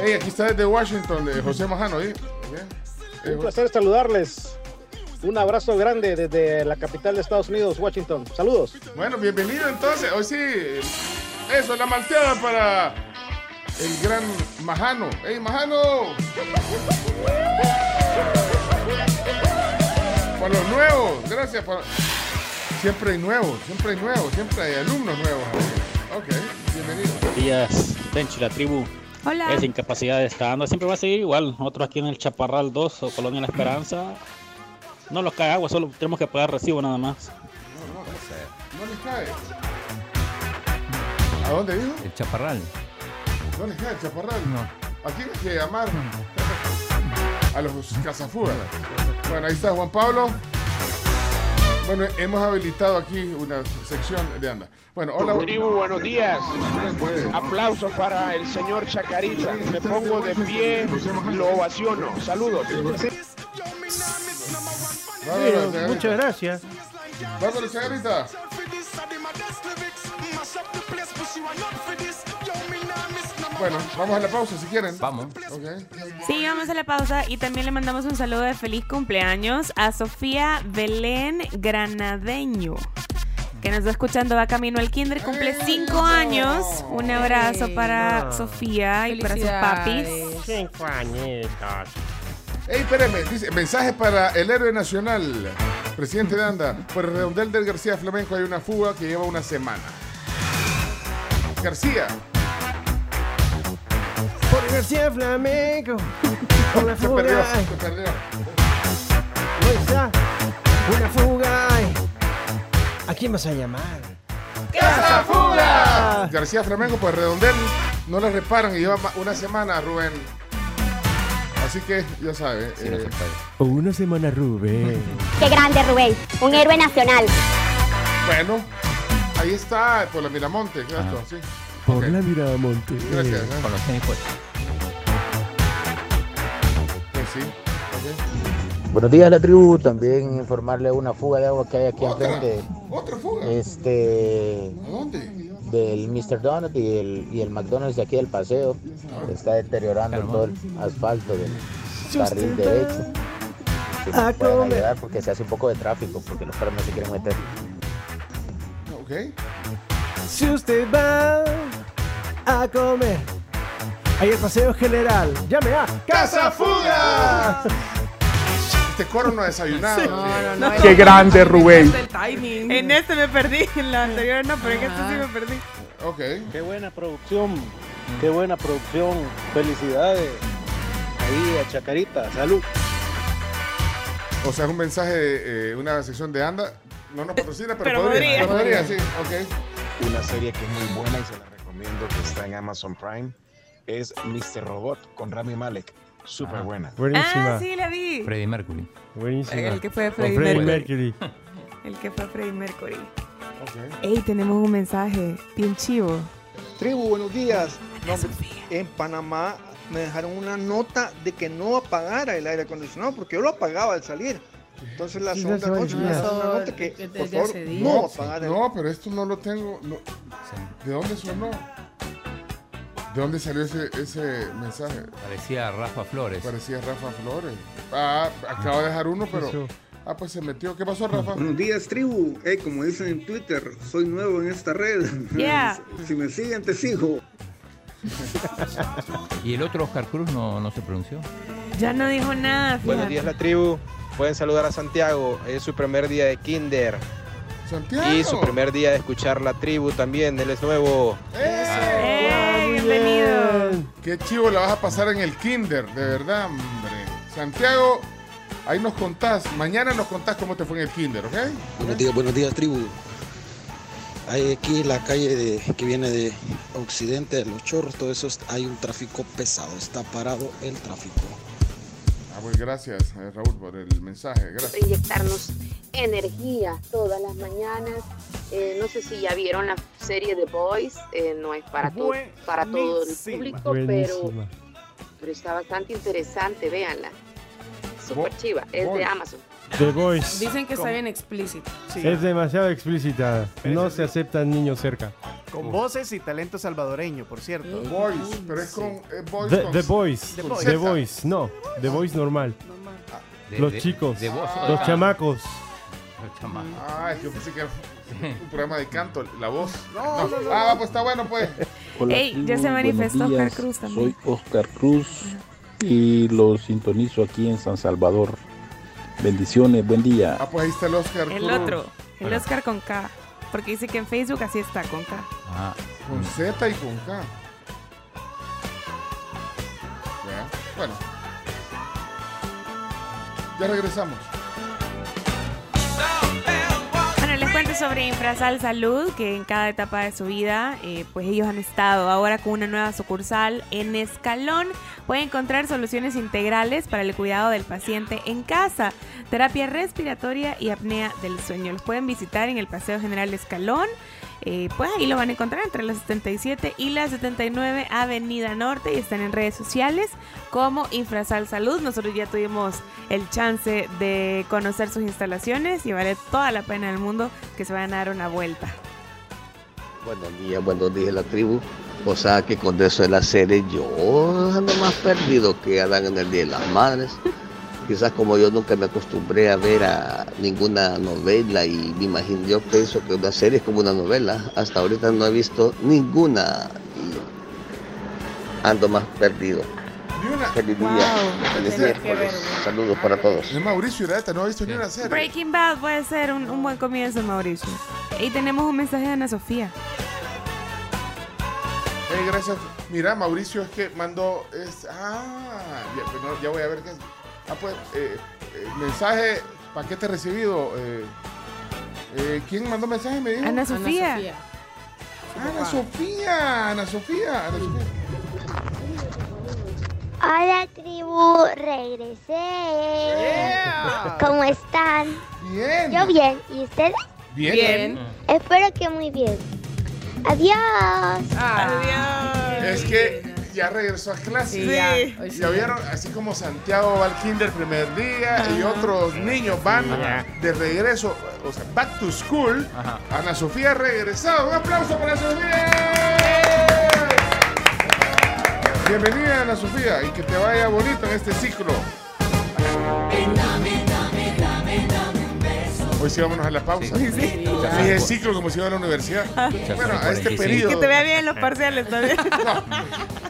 Hey, aquí está desde Washington, eh, José Majano, ¿eh? Eh, Un placer saludarles. Un abrazo grande desde la capital de Estados Unidos, Washington. Saludos. Bueno, bienvenido entonces. Hoy sí, eso, la malteada para el gran Majano. ¡Ey, Majano! Para los nuevos, gracias. Por... Siempre hay nuevos, siempre hay nuevos, siempre hay alumnos nuevos. Ok, bienvenido. Buenos días, Tenchi, la tribu. Hola. Esa incapacidad está dando, siempre va a seguir igual. Nosotros aquí en el Chaparral 2 o Colonia La Esperanza, no nos cae agua, solo tenemos que pagar recibo nada más. No les cae. ¿A dónde dijo? El chaparral. No les cae el chaparral. No. ¿A quién hay que llamar? A los cazafugas. Bueno, ahí está Juan Pablo. Bueno, hemos habilitado aquí una sección de anda. Bueno, hola. Tribu, buenos días. Aplausos para el señor Chacarita. Me pongo de pie, lo ovaciono. Saludos. Muchas gracias. Bárbaro, Chacarita. Bueno, vamos a la pausa si quieren. Vamos. Sí, vamos a la pausa y también le mandamos un saludo de feliz cumpleaños a Sofía Belén Granadeño, que nos está escuchando, va camino al kinder, cumple cinco años. Un abrazo para Sofía y para sus papis. Cinco añitos. Ey, espérame, dice, mensaje para el héroe nacional, presidente de ANDA. Por el redondel del García Flamenco hay una fuga que lleva una semana. García, Por García Flamenco. Una se perdió, fuga. se perdió. Ahí está. Una fuga. ¿A quién vas a llamar? ¡Casa Fuga! García Flamenco, por el redondel, no le reparan y lleva una semana, Rubén. Así que, ya sabe. eh, Una semana, Rubén. Qué grande, Rubén. Un héroe nacional. bueno, ahí está, por la Miramonte, exacto, sí. Por la Miramonte. Gracias. ¿eh? Con los tenis puestos. Pues sí. Buenos días, la tribu. También informarle una fuga de agua que hay aquí enfrente. ¿Otra fuga? Este. ¿A dónde? Del Mr. Donut y el, y el McDonald's de aquí del paseo. Está deteriorando todo el asfalto del carril derecho. Si A nos pueden ayudar porque se hace un poco de tráfico, porque los perros no se quieren meter. Ok. Si usted va a comer. Ahí el paseo general. Llame a ¡Casa Fuga! Este coro no ha desayunado. Sí. No, no, no. ¡Qué grande, Rubén! El timing. En este me perdí, en la anterior no, pero en este sí me perdí. Ok. Qué buena producción. Qué buena producción. Felicidades. Ahí a Chacarita. Salud. O sea, es un mensaje de eh, una sección de ANDA. No nos patrocina, pero, Pero podría. podría. Podría, sí. Ok. Una serie que es muy buena y se la recomiendo que está en Amazon Prime es Mr. Robot con Rami Malek. Súper buena. Ah, sí, la vi. Freddie Mercury. Buenísima. El que fue Freddie Freddie Mercury. Mercury. El que fue Freddie Mercury. Ok. Ey, tenemos un mensaje bien chivo. Tribu, buenos días. No, en Panamá me dejaron una nota de que no apagara el aire acondicionado porque yo lo apagaba al salir. Entonces la Sí, segunda noche me nota que por favor no No, apagar el no, pero esto no lo tengo. no. ¿De dónde sonó? ¿De dónde salió ese, ese mensaje? Parecía Rafa Flores. Parecía Rafa Flores. Ah, acabo de dejar uno, pero. Ah, pues se metió. ¿Qué pasó, Rafa? Buenos días, tribu. Hey, como dicen en Twitter, soy nuevo en esta red. Yeah. si me siguen, te sigo. Y el otro Oscar Cruz no, no se pronunció. Ya no dijo nada, Buenos fíjate. días, la tribu. Pueden saludar a Santiago. Es su primer día de Kinder. Santiago. Y su primer día de escuchar la tribu también. Él es nuevo. ¡Eh! Bienvenido. Qué chivo la vas a pasar en el Kinder, de verdad, hombre. Santiago, ahí nos contás. Mañana nos contás cómo te fue en el Kinder, ¿ok? Buenos días, buenos días, tribu. Hay aquí la calle de, que viene de Occidente, de Los Chorros, todo eso, es- hay un tráfico pesado, está parado el tráfico. Ah, pues gracias, eh, Raúl, por el mensaje. Gracias. inyectarnos energía todas las mañanas. Eh, no sé si ya vieron la serie The Boys, eh, no es para, todo para todo el público, pero, Buenísima. pero está bastante interesante, véanla. Super chiva, es de. Amazon. The Voice. Dicen que está bien explícito. Es demasiado explícita. No se aceptan niños cerca. Con voces y talento salvadoreño, por cierto. Voice, pero es con eh, Voice The, con- The Voice. The The Voice. Voice. No, The Voice normal. De- Los de- chicos. de voz o de Los canto. chamacos. Los chamacos. Ah, yo pensé que era un programa de canto, la voz. No, no, no, Ah, pues está bueno, pues. Hola, Ey, ya se manifestó buenos Oscar días. Cruz también. Soy Oscar Cruz y lo sintonizo aquí en San Salvador. Bendiciones, buen día. Ah, pues ahí está el Oscar. El Cruz. otro, el Oscar con K. Porque dice que en Facebook así está, con K. Ah, Con Z y con K. Bueno. Ya regresamos. Bueno, les cuento sobre Infrasal Salud, que en cada etapa de su vida, eh, pues ellos han estado ahora con una nueva sucursal en Escalón. Pueden encontrar soluciones integrales para el cuidado del paciente en casa, terapia respiratoria y apnea del sueño. Los pueden visitar en el Paseo General Escalón. Eh, pues ahí lo van a encontrar entre la 77 y la 79 Avenida Norte y están en redes sociales como Infrasal Salud. Nosotros ya tuvimos el chance de conocer sus instalaciones y vale toda la pena del mundo que se vayan a dar una vuelta. Buenos días, buenos días la tribu. O sea que con eso de la serie yo ando más perdido que Adán en el Día de las Madres. Quizás como yo nunca me acostumbré a ver a ninguna novela y me imagino, yo pienso que una serie es como una novela. Hasta ahorita no he visto ninguna y ando más perdido. Feliz día, Wow. feliz Qué miércoles. Saludos para todos. Es Mauricio Irata, no ha visto ni una serie. Breaking Bad puede ser un, un buen comienzo, Mauricio. Y tenemos un mensaje de Ana Sofía. Eh, gracias. Mira, Mauricio es que mandó. Es, ah, ya, pues no, ya voy a ver qué. Ah, pues, eh, eh, mensaje, paquete recibido. Eh, eh, ¿Quién mandó mensaje? Me dijo. Ana Sofía. Ana Sofía. Ana Sofía. Ana Sofía. Hola tribu, regresé. ¿Cómo están? Bien. Yo bien. ¿Y ustedes? Bien. Bien. Espero que muy bien. Adiós. Adiós. Es que ya regresó a clase. Sí, ya. Hoy sí. Ya vieron, así como Santiago va al kinder primer día y otros niños van de regreso, o sea, back to school. Ana Sofía ha regresado. Un aplauso para Sofía. Bienvenida Ana Sofía y que te vaya bonito en este ciclo. Hoy sí vámonos a la pausa. Sí. Sí. Ya dije ciclo como si iba a la universidad. Bueno, a este periodo. Que te vea bien en los parciales también.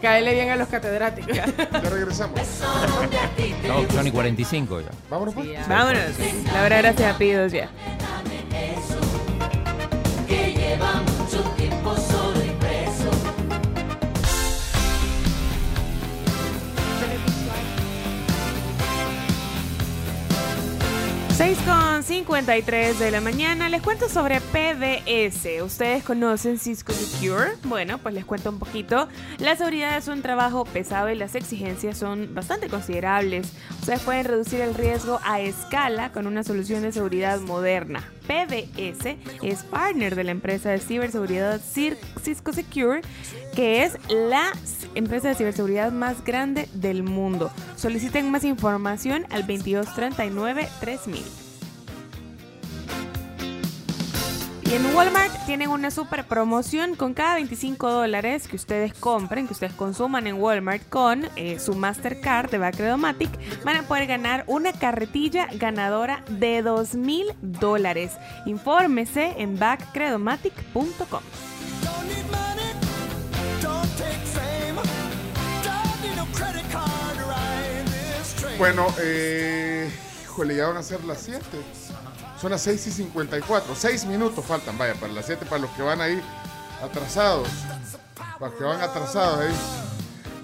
Caerle bien a los catedráticos. Ya regresamos. no, son y 45 ya. Vámonos pues. Vámonos. La verdad, gracias a Pidos ya. que lleva mucho 6 con 53 de la mañana. Les cuento sobre PBS. ¿Ustedes conocen Cisco Secure? Bueno, pues les cuento un poquito. La seguridad es un trabajo pesado y las exigencias son bastante considerables. Ustedes pueden reducir el riesgo a escala con una solución de seguridad moderna. PBS es partner de la empresa de ciberseguridad Cisco Secure, que es la empresa de ciberseguridad más grande del mundo. Soliciten más información al 2239 3000. Y en Walmart tienen una super promoción con cada 25 dólares que ustedes compren, que ustedes consuman en Walmart con eh, su Mastercard de Backredomatic, van a poder ganar una carretilla ganadora de 2 mil dólares. Infórmese en backcredomatic.com. Bueno, eh, híjole, ya van a ser las 7. Son las 6 y 54. 6 minutos faltan, vaya, para las 7, para los que van ahí atrasados. Para los que van atrasados ahí.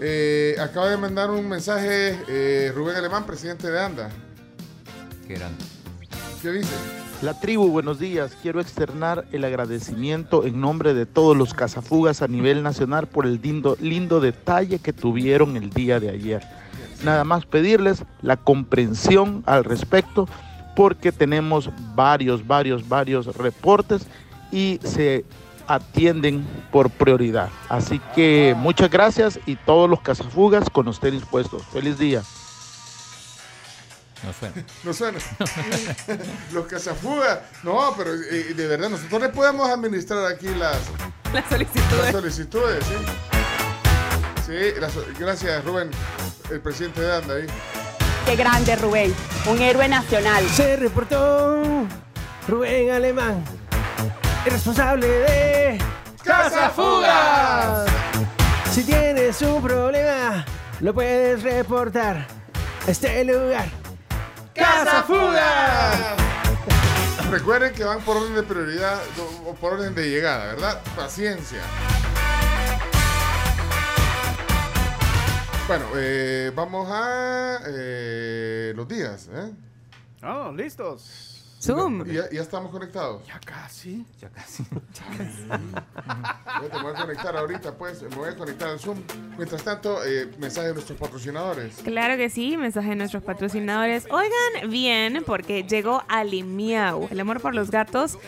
Eh, acaba de mandar un mensaje eh, Rubén Alemán, presidente de ANDA. Qué grande. ¿Qué dice? La tribu, buenos días. Quiero externar el agradecimiento en nombre de todos los cazafugas a nivel nacional por el lindo, lindo detalle que tuvieron el día de ayer. nada más pedirles la comprensión al respecto porque tenemos varios, varios, varios reportes y se atienden por prioridad. Así que muchas gracias y todos los cazafugas con los tenis puestos. Feliz día. No suena. No suena. Los cazafugas. No, pero eh, de verdad, nosotros le podemos administrar aquí las, Las solicitudes. las solicitudes, ¿sí? Sí, las- gracias, Rubén, el presidente de ANDA ahí. Qué grande, Rubén. Un héroe nacional. Se reportó Rubén Alemán, el responsable de ¡Cazafugas! Si tienes un problema, lo puedes reportar a este lugar. ¡Cazafugas! Recuerden que van por orden de prioridad o por orden de llegada, ¿verdad? Paciencia. Bueno, eh, vamos a eh, los días, ¿eh? Oh, listos. Zoom. ¿Ya, ya estamos conectados? Ya casi. Ya casi. Yo te voy a conectar ahorita, pues. Me voy a conectar al Zoom. Mientras tanto, eh, mensaje de nuestros patrocinadores. Claro que sí, mensaje de nuestros patrocinadores. Oigan bien, porque llegó Alimiau. El amor por los gatos,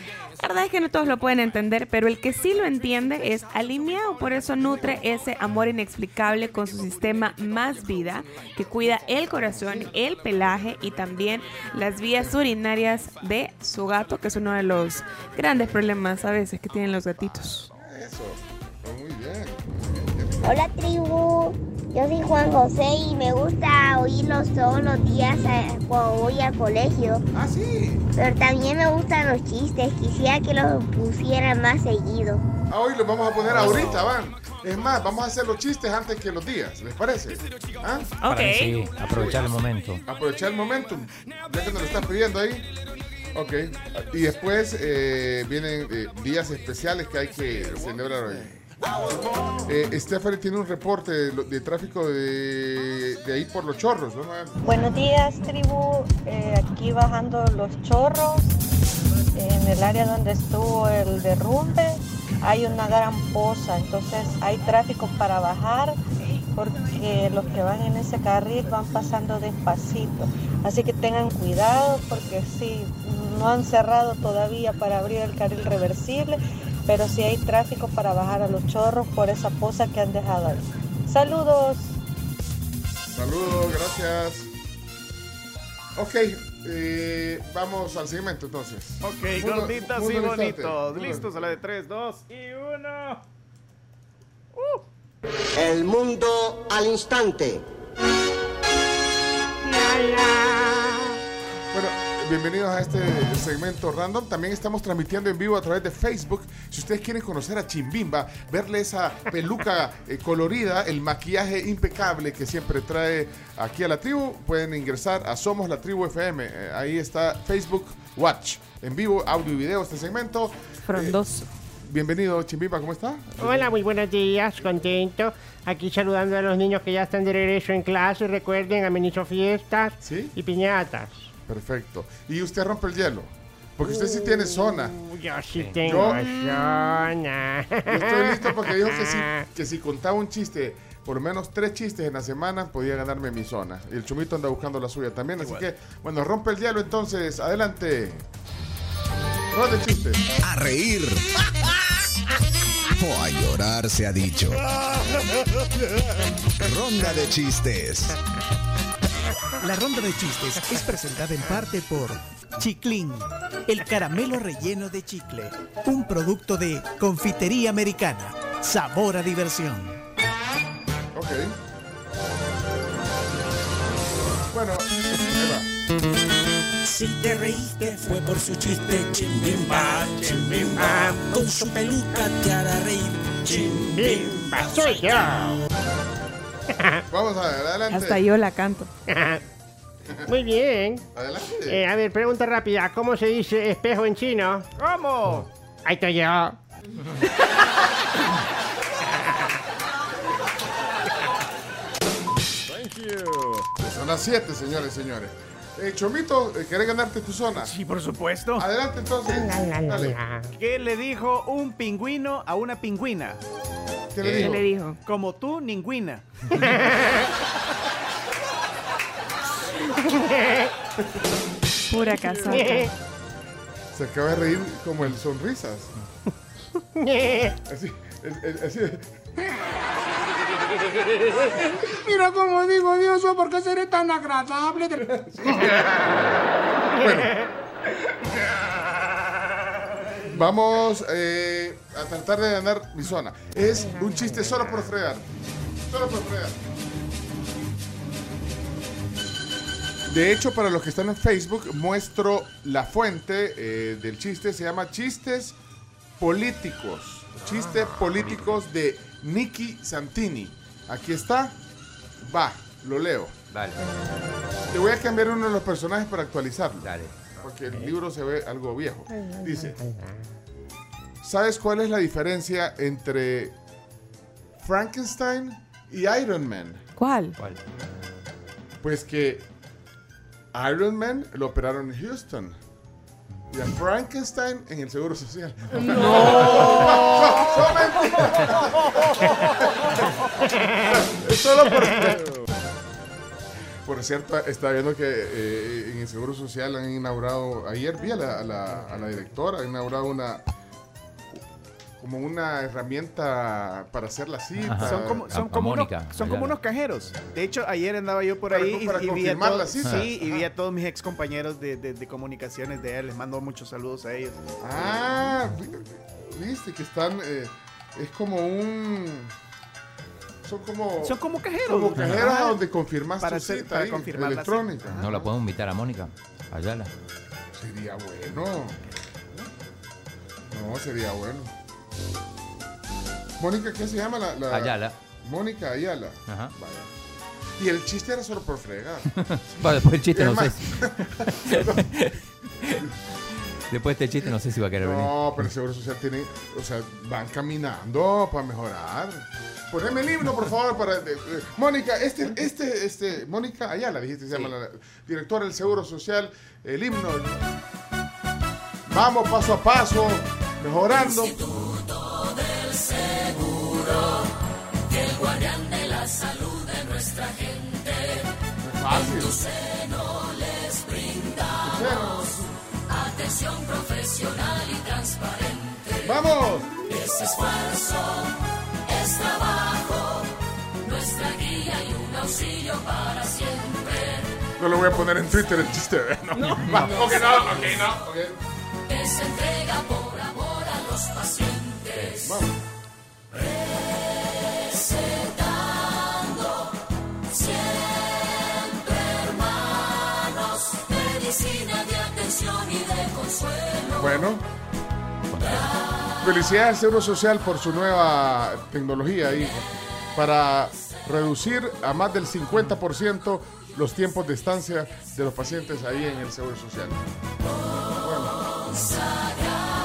la verdad es que no todos lo pueden entender, pero el que sí lo entiende es Alimiau. Por eso nutre ese amor inexplicable con su sistema Más Vida, que cuida el corazón, el pelaje y también las vías urinarias de su gato, que es uno de los grandes problemas a veces que tienen los gatitos. Eso. Muy bien. Hola tribu, yo soy Juan José y me gusta oírlos todos los días eh, cuando voy al colegio. Ah, sí. Pero también me gustan los chistes, quisiera que los pusieran más seguido. Ah, hoy los vamos a poner ahorita, van. Es más, vamos a hacer los chistes antes que los días, ¿les parece? ¿Ah? Para, sí, aprovechar el momento. Aprovechar el momentum, ya que nos lo están pidiendo ahí. Ok. Y después eh, vienen eh, días especiales que hay que celebrar hoy. Eh, Stephanie tiene un reporte de, tráfico de, ahí por los chorros, ¿no? Buenos días, tribu. Eh, aquí bajando los chorros, en el área donde estuvo el derrumbe, hay una gran poza, entonces hay tráfico para bajar porque los que van en ese carril van pasando despacito. Así que tengan cuidado porque sí, no han cerrado todavía para abrir el carril reversible, pero sí hay tráfico para bajar a los chorros por esa poza que han dejado ahí. Saludos. Saludos, gracias. Ok, eh, vamos al segmento entonces. Ok, Mundo- gorditas mundo y bonitos. Mundo- Listos a la de 3, 2 y 1. El mundo al instante. Bueno, bienvenidos a este segmento random. También estamos transmitiendo en vivo a través de Facebook. Si ustedes quieren conocer a Chimbimba, verle esa peluca eh, colorida, el maquillaje impecable que siempre trae aquí a la tribu, pueden ingresar a Somos la Tribu FM. Eh, ahí está Facebook Watch. En vivo, audio y video este segmento. Frondoso. bienvenido, Chimbimba, ¿cómo está? Hola, muy buenos días, contento. Aquí saludando a los niños que ya están de regreso en clase. Recuerden, amenizo fiestas y piñatas. Perfecto. ¿Y usted rompe el hielo? Porque usted sí tiene zona. Yo sí tengo Yo- zona. Yo estoy listo porque dijo que si, que si contaba un chiste, por lo menos tres chistes en la semana, podía ganarme mi zona. Y el chumito anda buscando la suya también. Así que, bueno, rompe el hielo entonces. Adelante. Ronda de chistes. A reír. O a llorar se ha dicho. Ronda de chistes. La ronda de chistes es presentada en parte por Chiclín, el caramelo relleno de chicle, un producto de confitería americana. Sabor a diversión. Ok. Bueno, va. Si te reíste fue por su chiste, chimbimba, chimbimba. Con su peluca te hará reír, chimbimba. Soy yo. Vamos a ver, adelante. Hasta yo la canto. Muy bien. Adelante. Eh, a ver, pregunta rápida. ¿Cómo se dice espejo en chino? ¿Cómo? Ahí estoy yo. Thank you. Son las 7, señores y señores. Eh, Chomito, eh, ¿querés ganarte tu zona? Sí, por supuesto. Adelante entonces. Dale. ¿Qué le dijo un pingüino a una pingüina? ¿Qué le dijo? le dijo? Como tú, ningüina. Pura casaca. Se acaba de reír como el sonrisas. Así, el- el- así. Mira cómo digo, Dios, ¿por qué seré tan agradable? Vamos eh, a tratar de ganar mi zona. Es un chiste solo por fregar. Solo por fregar. De hecho, para los que están en Facebook, muestro la fuente eh, del chiste. Se llama Chistes Políticos. Chistes Políticos de Nicky Santini. Aquí está. Va, lo leo. Dale. Te voy a cambiar uno de los personajes para actualizarlo. Dale. Porque el libro se ve algo viejo. Dice, ¿sabes cuál es la diferencia entre Frankenstein y Iron Man? ¿Cuál? Pues que Iron Man lo operaron en Houston. Y a Frankenstein en el Seguro Social. No. No, son mentiras. Es solo por... Por cierto, estaba viendo que eh, en el Seguro Social han inaugurado, ayer vi a la, a la- a la directora, han inaugurado una como una herramienta para hacer la cita. Son como, son unos, Mónica, son allá. como unos cajeros. De hecho, ayer andaba yo por Para ahí co- y, para y vi a las citas. sí, y vi a todos mis ex compañeros de, de- de comunicaciones de él. Les mando muchos saludos a ellos. Ah, vi- viste que están, eh, es como un... Son como... Son como cajeros. Como cajeros Ajá. donde confirmas Para tu hacer- cita para ahí, confirmar la electrónica. ¿No la podemos invitar a Mónica? Ayala. Sería bueno. No, sería bueno. Mónica, ¿qué se llama la...? la- Ayala. Mónica Ayala. Ajá. Vaya. Y el chiste era solo por fregar. Va, después del chiste no sé. Después de este chiste no sé si va a querer venir. No, pero el Seguro Social tiene, o sea, van caminando para mejorar. Poneme el himno, por favor, para... Mónica, este, este, este, Mónica Ayala, dijiste, se llama la directora del Seguro Social, el himno. Vamos paso a paso, mejorando. Instituto del Seguro, el guardián de la salud de nuestra gente. fácil. En tu seno les brindamos profesional y transparente. ¡Vamos! Ese esfuerzo es trabajo, nuestra guía y un auxilio para siempre. No lo voy a poner en Twitter el chiste, ¿eh? No, Va, ok, no, ok, no, ok. Es entrega por amor a los pacientes. Vamos. Recetando Bueno. Felicidades al Seguro Social por su nueva tecnología ahí para reducir a más del 50% los tiempos de estancia de los pacientes ahí en el Seguro Social. Consagramos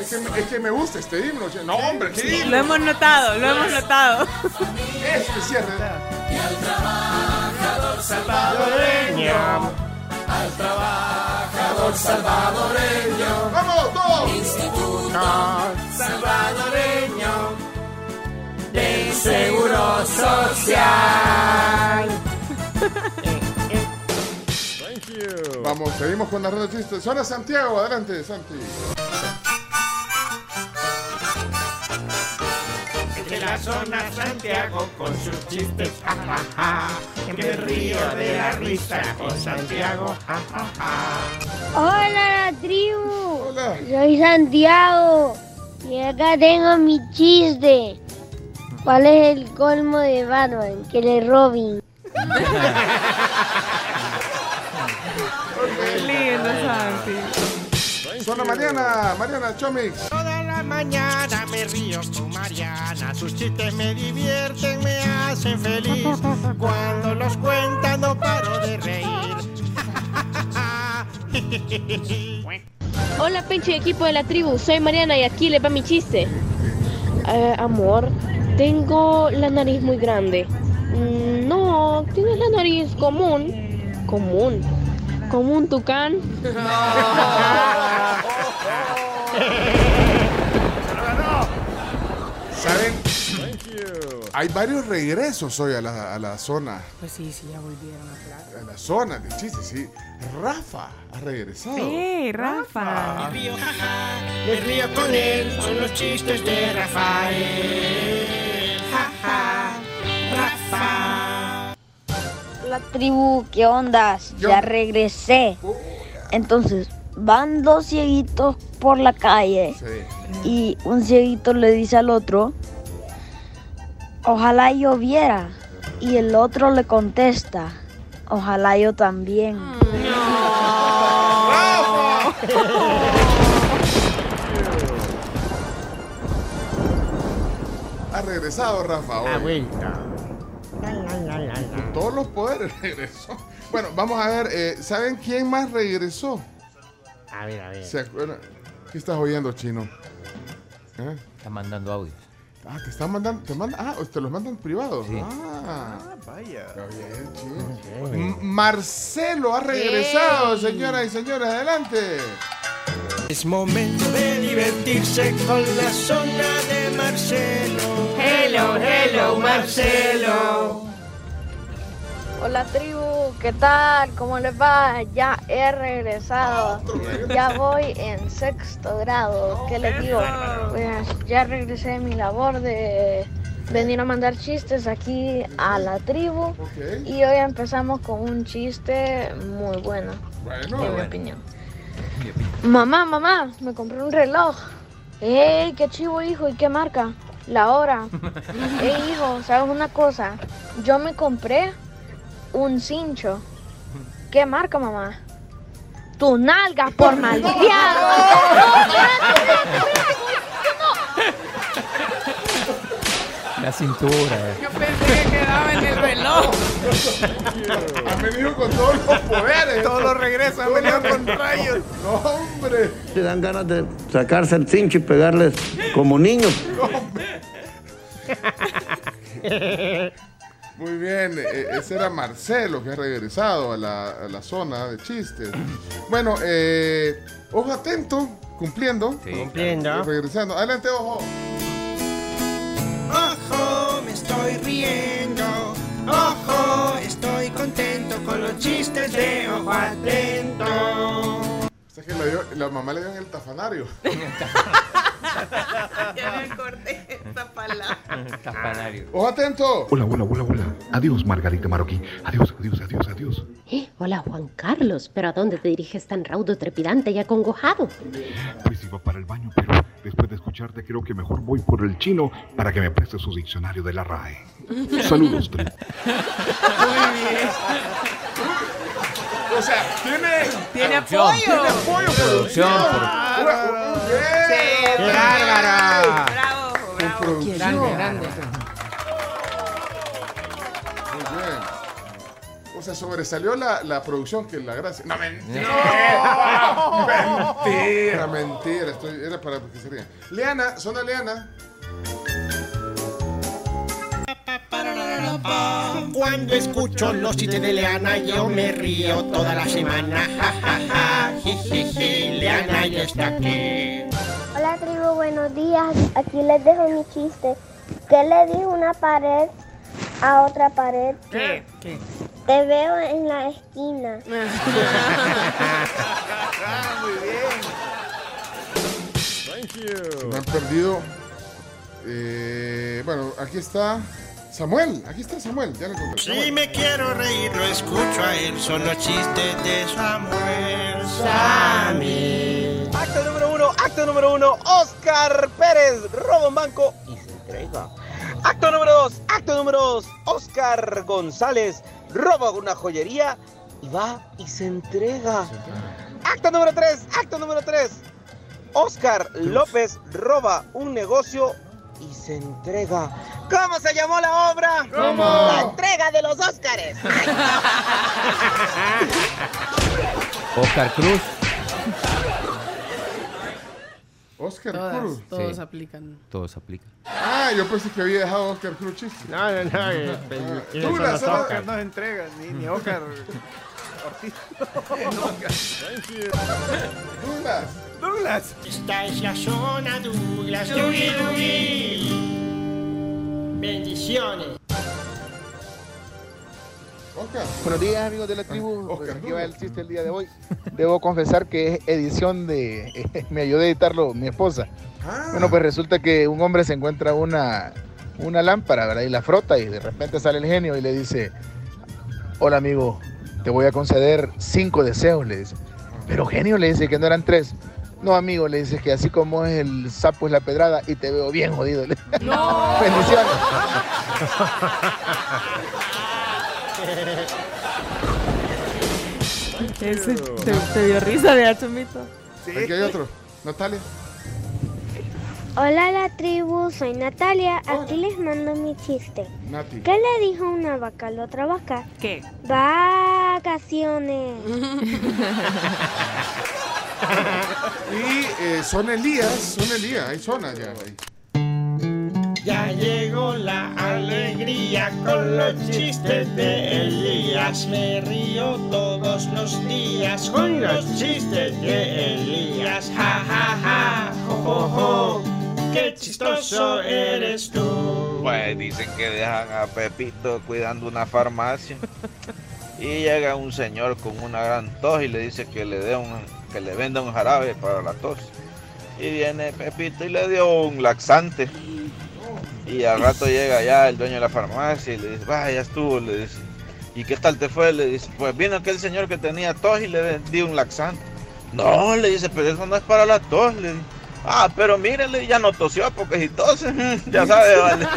Es que, es que me gusta este himno. No, hombre, qué himno. Lo hemos notado, lo hemos notado. Este cierre. Salvadoreño. Al trabajador salvadoreño. ¡Vamos, todos! Instituto salvadoreño del Seguro Social. Vamos, seguimos con la red de chistes. Zona Santiago, adelante, Santi. La zona Santiago con sus chistes, ja, ja, ja. Que me río de la risa con Santiago, ja, ja, ja. Hola, la tribu. Soy Santiago. Y acá tengo mi chiste. ¿Cuál es el colmo de Batman? Que le Robin. Qué lindo, Santi. Zona Mariana, Mariana Chomix. Mañana me río con Mariana. Sus chistes me divierten, me hacen feliz. Cuando los cuenta no paro de reír. Hola, pinche equipo de la tribu, soy Mariana y aquí le va mi chiste. Eh, amor, tengo la nariz muy grande. "Mm, no, tienes la nariz común. Común. Como un tucán. ¿Saben? Hay varios regresos hoy a la, a la zona. Pues sí, sí, ya volvieron a Plaza. A la zona de chistes, sí. Rafa ha regresado. ¡Ey, Rafa! Me río, jaja, me río con él, son los chistes de Rafael. Jaja, Rafa. La tribu, ¿qué ondas? Ya regresé. Entonces, van dos cieguitos por la calle y un cieguito le dice al otro, ojalá yo viera. Y el otro le contesta, ojalá yo también. Ha regresado Rafa hoy. Ha vuelto. Con todos los poderes regresó. Bueno, vamos a ver, eh, ¿saben quién más regresó? A ver, a ver. ¿Se acuerdan? ¿Qué estás oyendo, chino? ¿Eh? Está mandando audios. Ah, te están mandando, te mandan, ah, te los mandan privados. Sí. Ah, vaya. Está bien, chino. Marcelo ha regresado, señoras y señores, adelante. Es momento de divertirse con la zona de Marcelo. Hello, hello, Marcelo. Hola tribu, ¿qué tal? ¿Cómo les va? Ya he regresado. Ya voy en sexto grado. ¿Qué les digo? Pues ya regresé de mi labor de venir a mandar chistes aquí a la tribu. Y hoy empezamos con un chiste muy bueno, Bueno, en mi opinión. Mamá, mamá, me compré un reloj. ¡Ey, qué chivo, hijo! ¿Y qué marca? La hora. ¡Ey, hijo! ¿Sabes una cosa? Yo me compré un cincho. ¿Qué marca, mamá? Tu nalga por La cintura. eh. Yo pensé que quedaba en el reloj. Han venido con todos los poderes. Todos los regresos han venido con rayos. No, hombre. Te dan ganas de sacarse el cincho y pegarles como niños. Muy bien, eh, ese era Marcelo que ha regresado a la, a la zona de chistes. Bueno, eh, ojo atento, cumpliendo. Cumpliendo. Regresando. Adelante, ojo. Ojo, me estoy riendo. Ojo, estoy contento con los chistes de ojo atento. Que la, dio- la mamá le dio en el tafanario. ya me acordé esta palabra. Tapanario. Ojo atento. Hola, hola, hola, hola. Adiós, Margarita Marroquí. Adiós, adiós, adiós, adiós. Eh, hola Juan Carlos, pero ¿a dónde te diriges tan raudo, trepidante y acongojado? Pues iba para el baño, pero después de escucharte creo que mejor voy por el chino para que me preste su diccionario de la RAE. Saludos, tri. O sea, tiene. Tiene apoyo. Tiene apoyo, Producción. ¡Qué bárbara! Bravo, bravo. producción. Grande, grande. Muy bien. O sea, sobresalió la, la producción que la gracia. No, mentira. mentira, mentira. Estoy, era para que se rían. Leana, zona Leana. Cuando escucho los chistes de Leana, yo me río toda la semana. Ja, ja, ja. Leana ya está aquí. Hola tribu, buenos días. Aquí les dejo mi chiste. ¿Qué le dijo una pared a otra pared? ¿Qué? ¿Qué? Te veo en la esquina. Me han perdido. Eh, bueno, aquí está Samuel. Aquí está Samuel. Ya lo encontré. Si Samuel. me quiero reír, lo escucho a él. Son los chistes de Samuel. Sammy. Acto número uno, acto número uno, Oscar Pérez roba un banco y se entrega. Acto número dos, acto número dos, Oscar González roba una joyería y va y se entrega. Acto número tres, acto número tres, Oscar López roba un negocio y se entrega. ¿Cómo se llamó la obra? ¿Cómo? La entrega de los Óscares. Oscar Cruz. Oscar Todas, Cruz. todos Sí. aplican. Todo se aplica. Ah, yo pensé que había dejado a Oscar Cruz chiste. No, no, no. eh, pues, ¿quiénes son Douglas, los solo- Oscar? No se entrega, ni, ni Oscar Ortiz. Douglas. Douglas. Esta es la zona Douglas. Dougie, Dougie. Bendiciones. Buenos días amigos de la tribu, Pues aquí va el chiste el día de hoy. Debo confesar que es edición de, me ayudó a editarlo mi esposa. Bueno, pues resulta que un hombre se encuentra una, una lámpara, ¿verdad? Y la frota y de repente sale el genio y le dice, hola amigo, te voy a conceder cinco deseos, le dice. Pero genio le dice que no eran tres. No, amigo, le dice que así como es el sapo es la pedrada y te veo bien jodido. No. Bendiciones. Ese te, te dio risa de Chomito. Aquí hay otro. Natalia. Hola la tribu, soy Natalia. Aquí les mando mi chiste. Nati. ¿Qué le dijo una vaca a la otra vaca? ¿Qué? Vacaciones. Y eh, son Elías, son Elías, hay zonas ya. ahí. Ya llegó la alegría con los chistes de Elías. Me río todos los días con los chistes de Elías. Ja, ja, ja, jo, jo, jo. Qué chistoso eres tú. Pues dicen que dejan a Pepito cuidando una farmacia. Y llega un señor con una gran tos y le dice que le dé un, que le venda un jarabe para la tos. Y viene Pepito y le dio un laxante. Y al rato llega ya el dueño de la farmacia y le dice, vaya, ya estuvo, le dice. ¿Y qué tal te fue? Le dice, pues vino aquel señor que tenía tos y le di un laxante. No, le dice, pero eso no es para la tos, le dice. Ah, pero mírele, ya no tosió porque si tose, ya sabe, vale.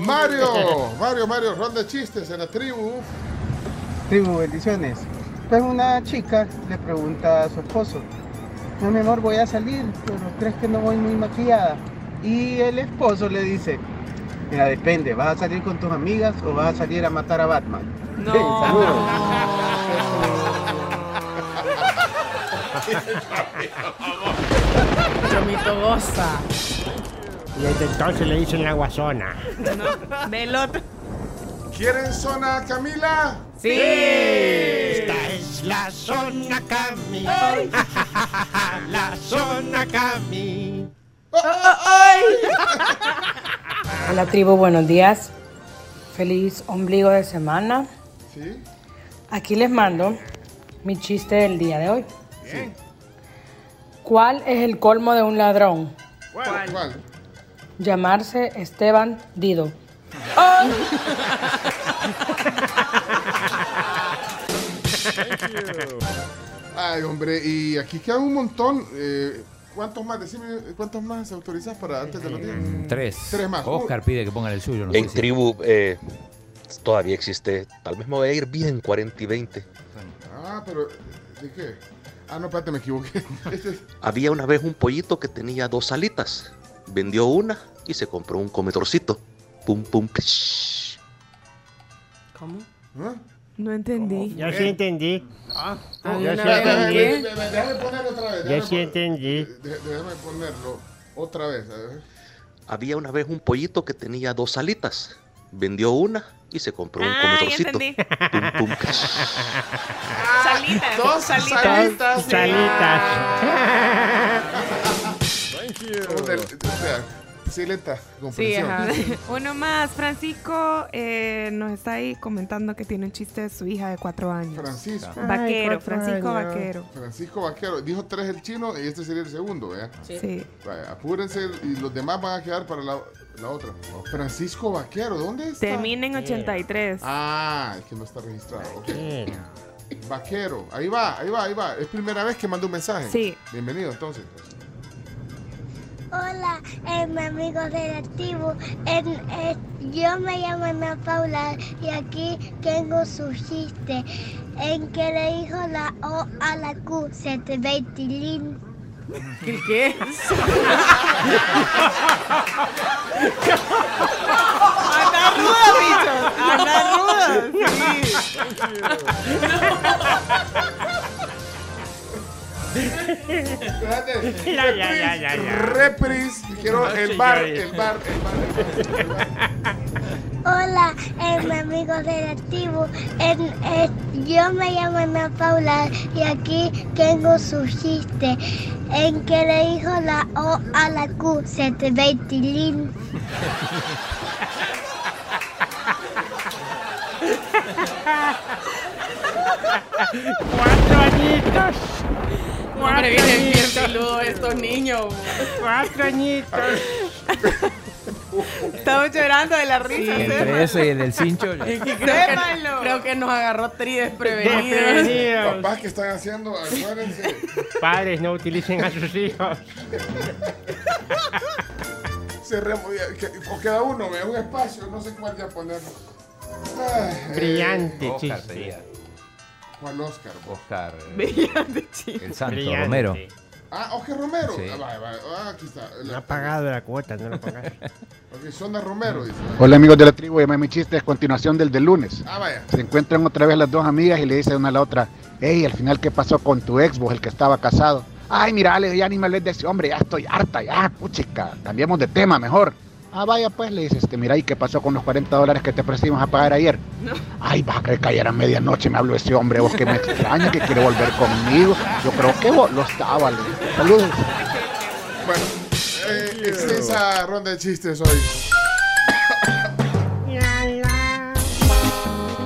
Mario, Mario, Mario, ronda de chistes en la tribu. Tribu, bendiciones. Pues una chica le pregunta a su esposo, no mi amor, voy a salir, pero ¿crees que no voy muy maquillada? Y el esposo le dice, mira, depende, ¿vas a salir con tus amigas o vas a salir a matar a Batman? No. Chomito goza. Y desde entonces le dicen la guasona. No, del otro. ¿Quieren zona Camila? Sí. Esta es la zona Cami. La zona Cami. Hola tribu, buenos días. Feliz ombligo de semana. Sí. Aquí les mando mi chiste del día de hoy. Bien. ¿Cuál es el colmo de un ladrón? ¿Cuál? ¿Cuál? Llamarse Esteban Dido. Ay, hombre, y aquí quedan un montón. eh, ¿Cuántos más? Decime, ¿cuántos más autorizas para antes de los días? Tres. Tres más. Oscar pide que pongan el suyo. No sé En si- tribu eh, todavía existe. Tal vez me voy a ir bien 40 y 20. Ah, pero ¿de qué? Ah, no, espérate, me equivoqué. Este es- Había una vez un pollito que tenía dos alitas. Vendió una y se compró un comedorcito. Pum, pum, pish. ¿Cómo? ¿Ah? No entendí. Yo sí entendí. Ah, Yo ¿de sí entendí. Déjame ponerlo otra vez. Yo sí entendí. Déjame ponerlo otra vez. a ver. Había una vez un pollito que tenía dos alitas. Vendió una y se compró un Ah, ya comedorcito. Pum, pum. Salitas. Dos salitas. salitas. Salitas. Vamos del- o sea, sí, lenta, Sí, ajá. Uno más. Francisco eh, nos está ahí comentando que tiene un chiste de su hija de cuatro años. Francisco. Vaquero, Ay, Francisco años. Vaquero. Francisco Vaquero. Dijo tres el chino y este sería el segundo, ¿verdad? Sí. Sí. Vaya, apúrense y los demás van a quedar para la, la otra. Francisco Vaquero, ¿dónde está? Termina en 83. Ah, es que no está registrado. ok. Vaquero, ahí va, ahí va, ahí va. Es primera vez que mando un mensaje. Sí. Bienvenido entonces. Hola, eh, mi amigo del activo. En, eh, yo me llamo Ana Paula y aquí tengo su chiste en que le dijo la O a la Q, se te ve tilín. ¿El qué? ¡Anda ruda, bicho! ¡Anda ruda! Espérate. Ya, ya, ya, ya, ya. Repris. Quiero el bar, el bar, el bar. El bar. Hola, eh, mi amigo de eh, yo me llamo Ana Paula y aquí tengo su chiste. En que le dijo la O a la Q, se te ve tilín. Cuatro añitos. Hombre, vienen bien peludos estos niños. Cuatro añitos. Estamos llorando de la risa. Entre sepan. eso y el del cincho. Creo, que, Sépanlo. creo que nos agarró tri desprevenidos. Desprevenidos. Papás que están haciendo, acuérdense. Padres, no utilicen a sus hijos. Se que- o queda uno, ve un espacio, no sé cuál ya ponerlo. Ay, eh, Brillante Oscar chiste. ¿Cuál Oscar? Oscar. eh, Brillante chiste. El santo Brillante. Romero. Ah, Oscar Romero. Sí. Ah. Ah, aquí está. No ha pagado la cuota, no lo pagaron. Ok, Sonda Romero, dice. Hola amigos de la tribu, llama mi chiste es continuación del del lunes. Ah, vaya. Se encuentran otra vez las dos amigas y le dicen una a la otra, hey, al final qué pasó con tu ex, vos, el que estaba casado. Ay, mira, Ale, ya ni me hables de ese hombre, ya estoy harta, ya, puchica, cambiemos de tema mejor. Ah, vaya pues, le dices, este, mira, ¿y qué pasó con los 40 dólares que te ofrecimos a pagar ayer? Ay, vas a creer que ayer a medianoche me habló ese hombre, vos que me extraña, que quiere volver conmigo. Yo creo que vos lo estaba, le dije. Saludos. Bueno, eh, extensa ronda de chistes hoy.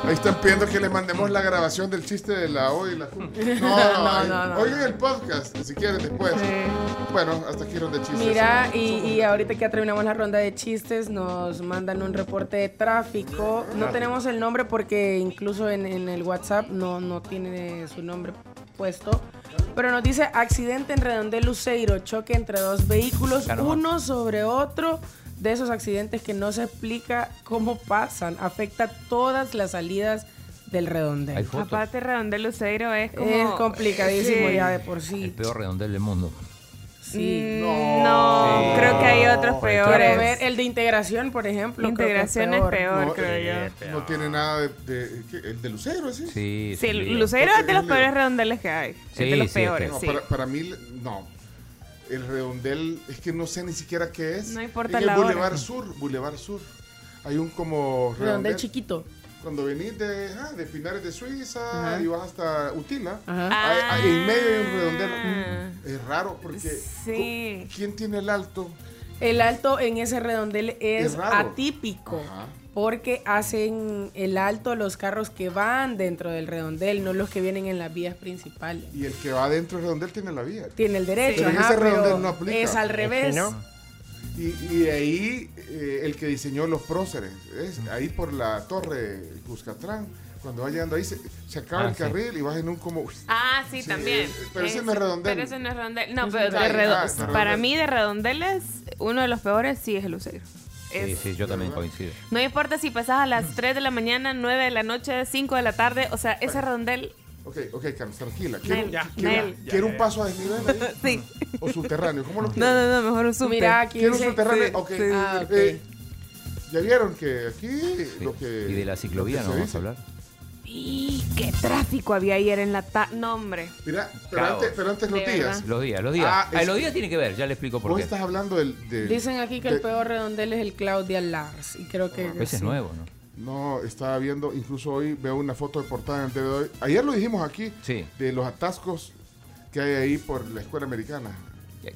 Ahí están pidiendo que les mandemos la grabación del chiste de la O y la Q. No, no, No, no. Oigan el podcast, si quieren después. Bueno, hasta aquí ronda de chistes. Mira, y, y ahorita que ya terminamos la ronda de chistes, nos mandan un reporte de tráfico. No tenemos el nombre porque incluso en, en el WhatsApp no, no tiene su nombre puesto. Pero nos dice accidente en Redondel Luceiro, choque entre dos vehículos, uno sobre otro. De esos accidentes que no se explica cómo pasan, afecta todas las salidas del redondel. Aparte, Redondel Luceiro es como... Es complicadísimo Sí. ya de por sí. El peor redondel del mundo. Sí. Mm, No, Sí. creo que hay otros peores. ver el de integración, por ejemplo. creo que Integración es peor, No, creo eh, yo. No tiene nada de. ¿El de Lucero, sí? Sí, Sí. Lucero es de los peores redondeles que hay. es de los sí, es peores, No, sí. para, para mí, no. El redondel, es que no sé ni siquiera qué es. No importa en el la hora. Boulevard Sur, Boulevard Sur. Hay un como Redondel chiquito. Cuando venís de, ah, de Pinares de Suiza Ajá. y vas hasta Utila, hay- hay- en medio hay un Ah. redondel. Mm, Es raro porque. Sí. ¿Quién tiene el alto? El alto en ese redondel es, Es atípico. Ajá. Porque hacen el alto los carros que van dentro del redondel, no los que vienen en las vías principales. Y el que va adentro del redondel tiene la vía. Tiene el derecho, Pero en ajá, ese redondel pero no aplica. es al Es que revés. no. Y, y de ahí eh, el que diseñó los próceres, es ahí por la torre Cuscatlán. Cuando vas llegando ahí se, se acaba Ah, el sí. carril y vas en un como... Ah, sí, Sí, también. eh, pero ese no es redondel. Pero ese no es redondel. No, pero de ah, es para redondel. mí de redondeles, uno de los peores sí es el Lucero. Sí, Es- sí, yo también coincido. No importa si pasas a las 3 de la mañana, 9 de la noche, 5 de la tarde, o sea, ese redondel, Ok, ok, Carlos, tranquila. Quiero, Nel, quiero- Nel. quiero un paso a desnivel ahí. sí. O subterráneo, ¿cómo lo No, quieres? no, no, mejor un subte. Mira, aquí Quiero un subterráneo, sí, ok. sí. Ah, ok. Eh, ya vieron que aquí Sí. lo que... Y de la ciclovía lo no vamos a hablar. Y qué tráfico había ayer en la ta No, hombre. Mira, pero Caos. antes, pero antes los De días. Los días, los días. Ah, Ah, es- los días tiene que ver, ya le explico por Vos qué. estás hablando del... del- Dicen aquí que de- el peor redondel es el Claudia Lars. Y creo que... Ese es sí. nuevo, ¿no? No, estaba viendo, incluso hoy veo una foto de portada en el día de hoy. Ayer lo dijimos aquí, Sí. de los atascos que hay ahí por la escuela americana.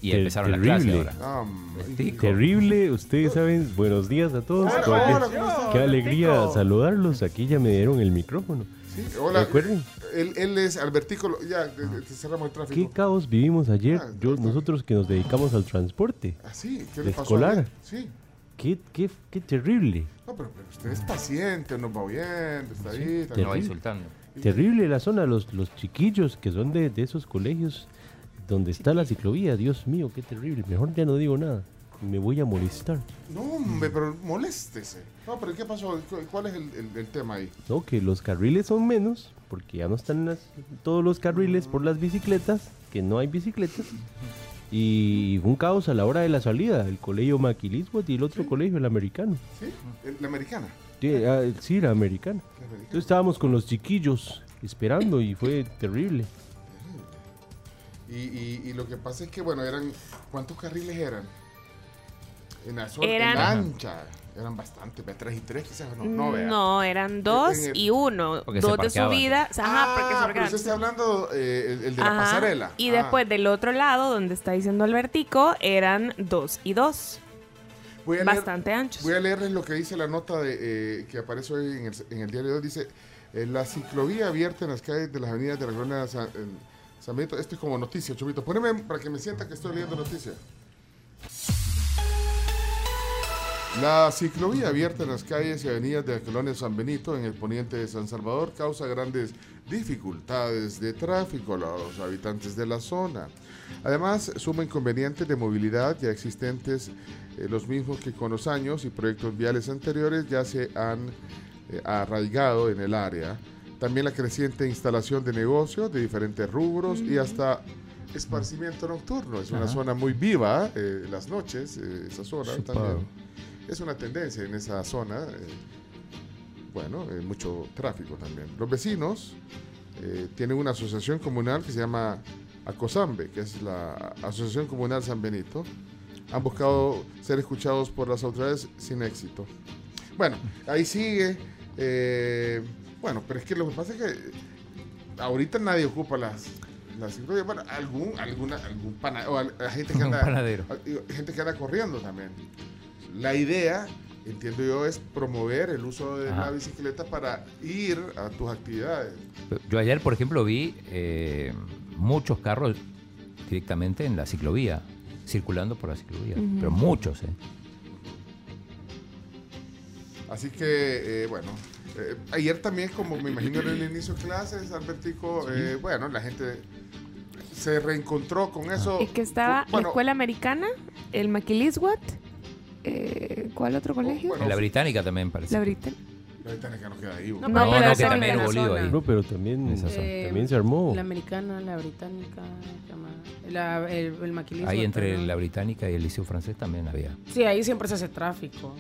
Y Ter- empezaron las terrible. clases ahora. Ah. Tico. Terrible, ustedes saben, buenos días a todos. Hola, Qué- hola, ¿cómo estás? Qué alegría Tico. saludarlos. Aquí ya me dieron el micrófono. Sí, hola. Recuerden, Él, él es Albertico, ya, de- de- te cerramos el qué tráfico. caos vivimos ayer, Ah, yo, está. nosotros que nos dedicamos al transporte Ah, sí, ¿qué le pasó? escolar. Sí. Qué, qué, qué terrible. No, pero, pero usted es paciente, nos va oyendo, está ahí. está No va terrible. insultando. Terrible la zona, los, los chiquillos que son de, de esos colegios donde está la ciclovía. Dios mío, qué terrible. Mejor ya no digo nada. Me voy a molestar. No, hombre, pero moléstese. No, pero ¿qué pasó? ¿Cu- ¿Cuál es el, el- el tema ahí? No, que los carriles son menos, porque ya no están las- todos los carriles por las bicicletas, que no hay bicicletas. Y un caos a la hora de la salida, el colegio Maquilisbot y el otro colegio, el americano. ¿Sí? El- La americana. Sí, ah, sí, la americana. La americana. Entonces estábamos con los chiquillos esperando y fue terrible. Y, y, y lo que pasa es que, bueno, eran. ¿Cuántos carriles eran? En la zona Eran- en ancha. Eran bastante, ve, tres y tres quizás, no, no, vea. No, eran dos En el- y uno. Dos de subida. Ajá, Ah, porque se pero parqueaban. usted está hablando eh, el, el de la Ajá, pasarela. Y Ah. después del otro lado, donde está diciendo Albertico, eran dos y dos. Voy a leer- Bastante anchos. Voy a leerles lo que dice la nota de, eh, que aparece hoy en el, en el diario de hoy. Dice, eh, la ciclovía abierta en las calles de las avenidas de la colonia San, Benito. Esto es como noticia, Chomito. Poneme para que me sienta que estoy leyendo noticia. La ciclovía abierta en las calles y avenidas de la San Benito en el poniente de San Salvador causa grandes dificultades de tráfico a los habitantes de la zona. Además, suma inconvenientes de movilidad ya existentes, eh, los mismos que con los años y proyectos viales anteriores ya se han eh, arraigado en el área. También la creciente instalación de negocios de diferentes rubros y hasta esparcimiento nocturno. Es una Ajá. zona muy viva eh, las noches, eh, esa zona también. Es una tendencia en esa zona. eh, bueno, eh, mucho tráfico también. Los vecinos tienen una asociación comunal que se llama ACOSAMBE, que es la Asociación Comunal San Benito. Han buscado ser escuchados por las autoridades sin éxito. Bueno, ahí sigue. Bueno, pero es que lo que pasa es que ahorita nadie ocupa las, las ciclovías. Bueno, algún, alguna, algún pana, o a gente que anda, panadero. a- digo, gente que anda corriendo también. La idea, entiendo yo, es promover el uso de Ajá. la bicicleta para ir a tus actividades. Yo ayer, por ejemplo, vi eh, muchos carros directamente en la ciclovía, circulando por la ciclovía. Pero muchos, ¿eh? Así que, eh, bueno, eh, ayer también, como me imagino en el inicio de clases, Albertico, eh, bueno, la gente se reencontró con eso. Es que estaba la Bueno, escuela americana, el Maquiliswat, eh, ¿cuál otro colegio? en la británica también parece. La británica. La británica no queda ahí. No, No, pero no, que también hubo lío ahí. No, pero también. Eh, también se armó. La americana, la británica. La- el, el maquilismo. Ahí entre perdón. la británica y el liceo francés también había. Sí, ahí siempre se hace tráfico.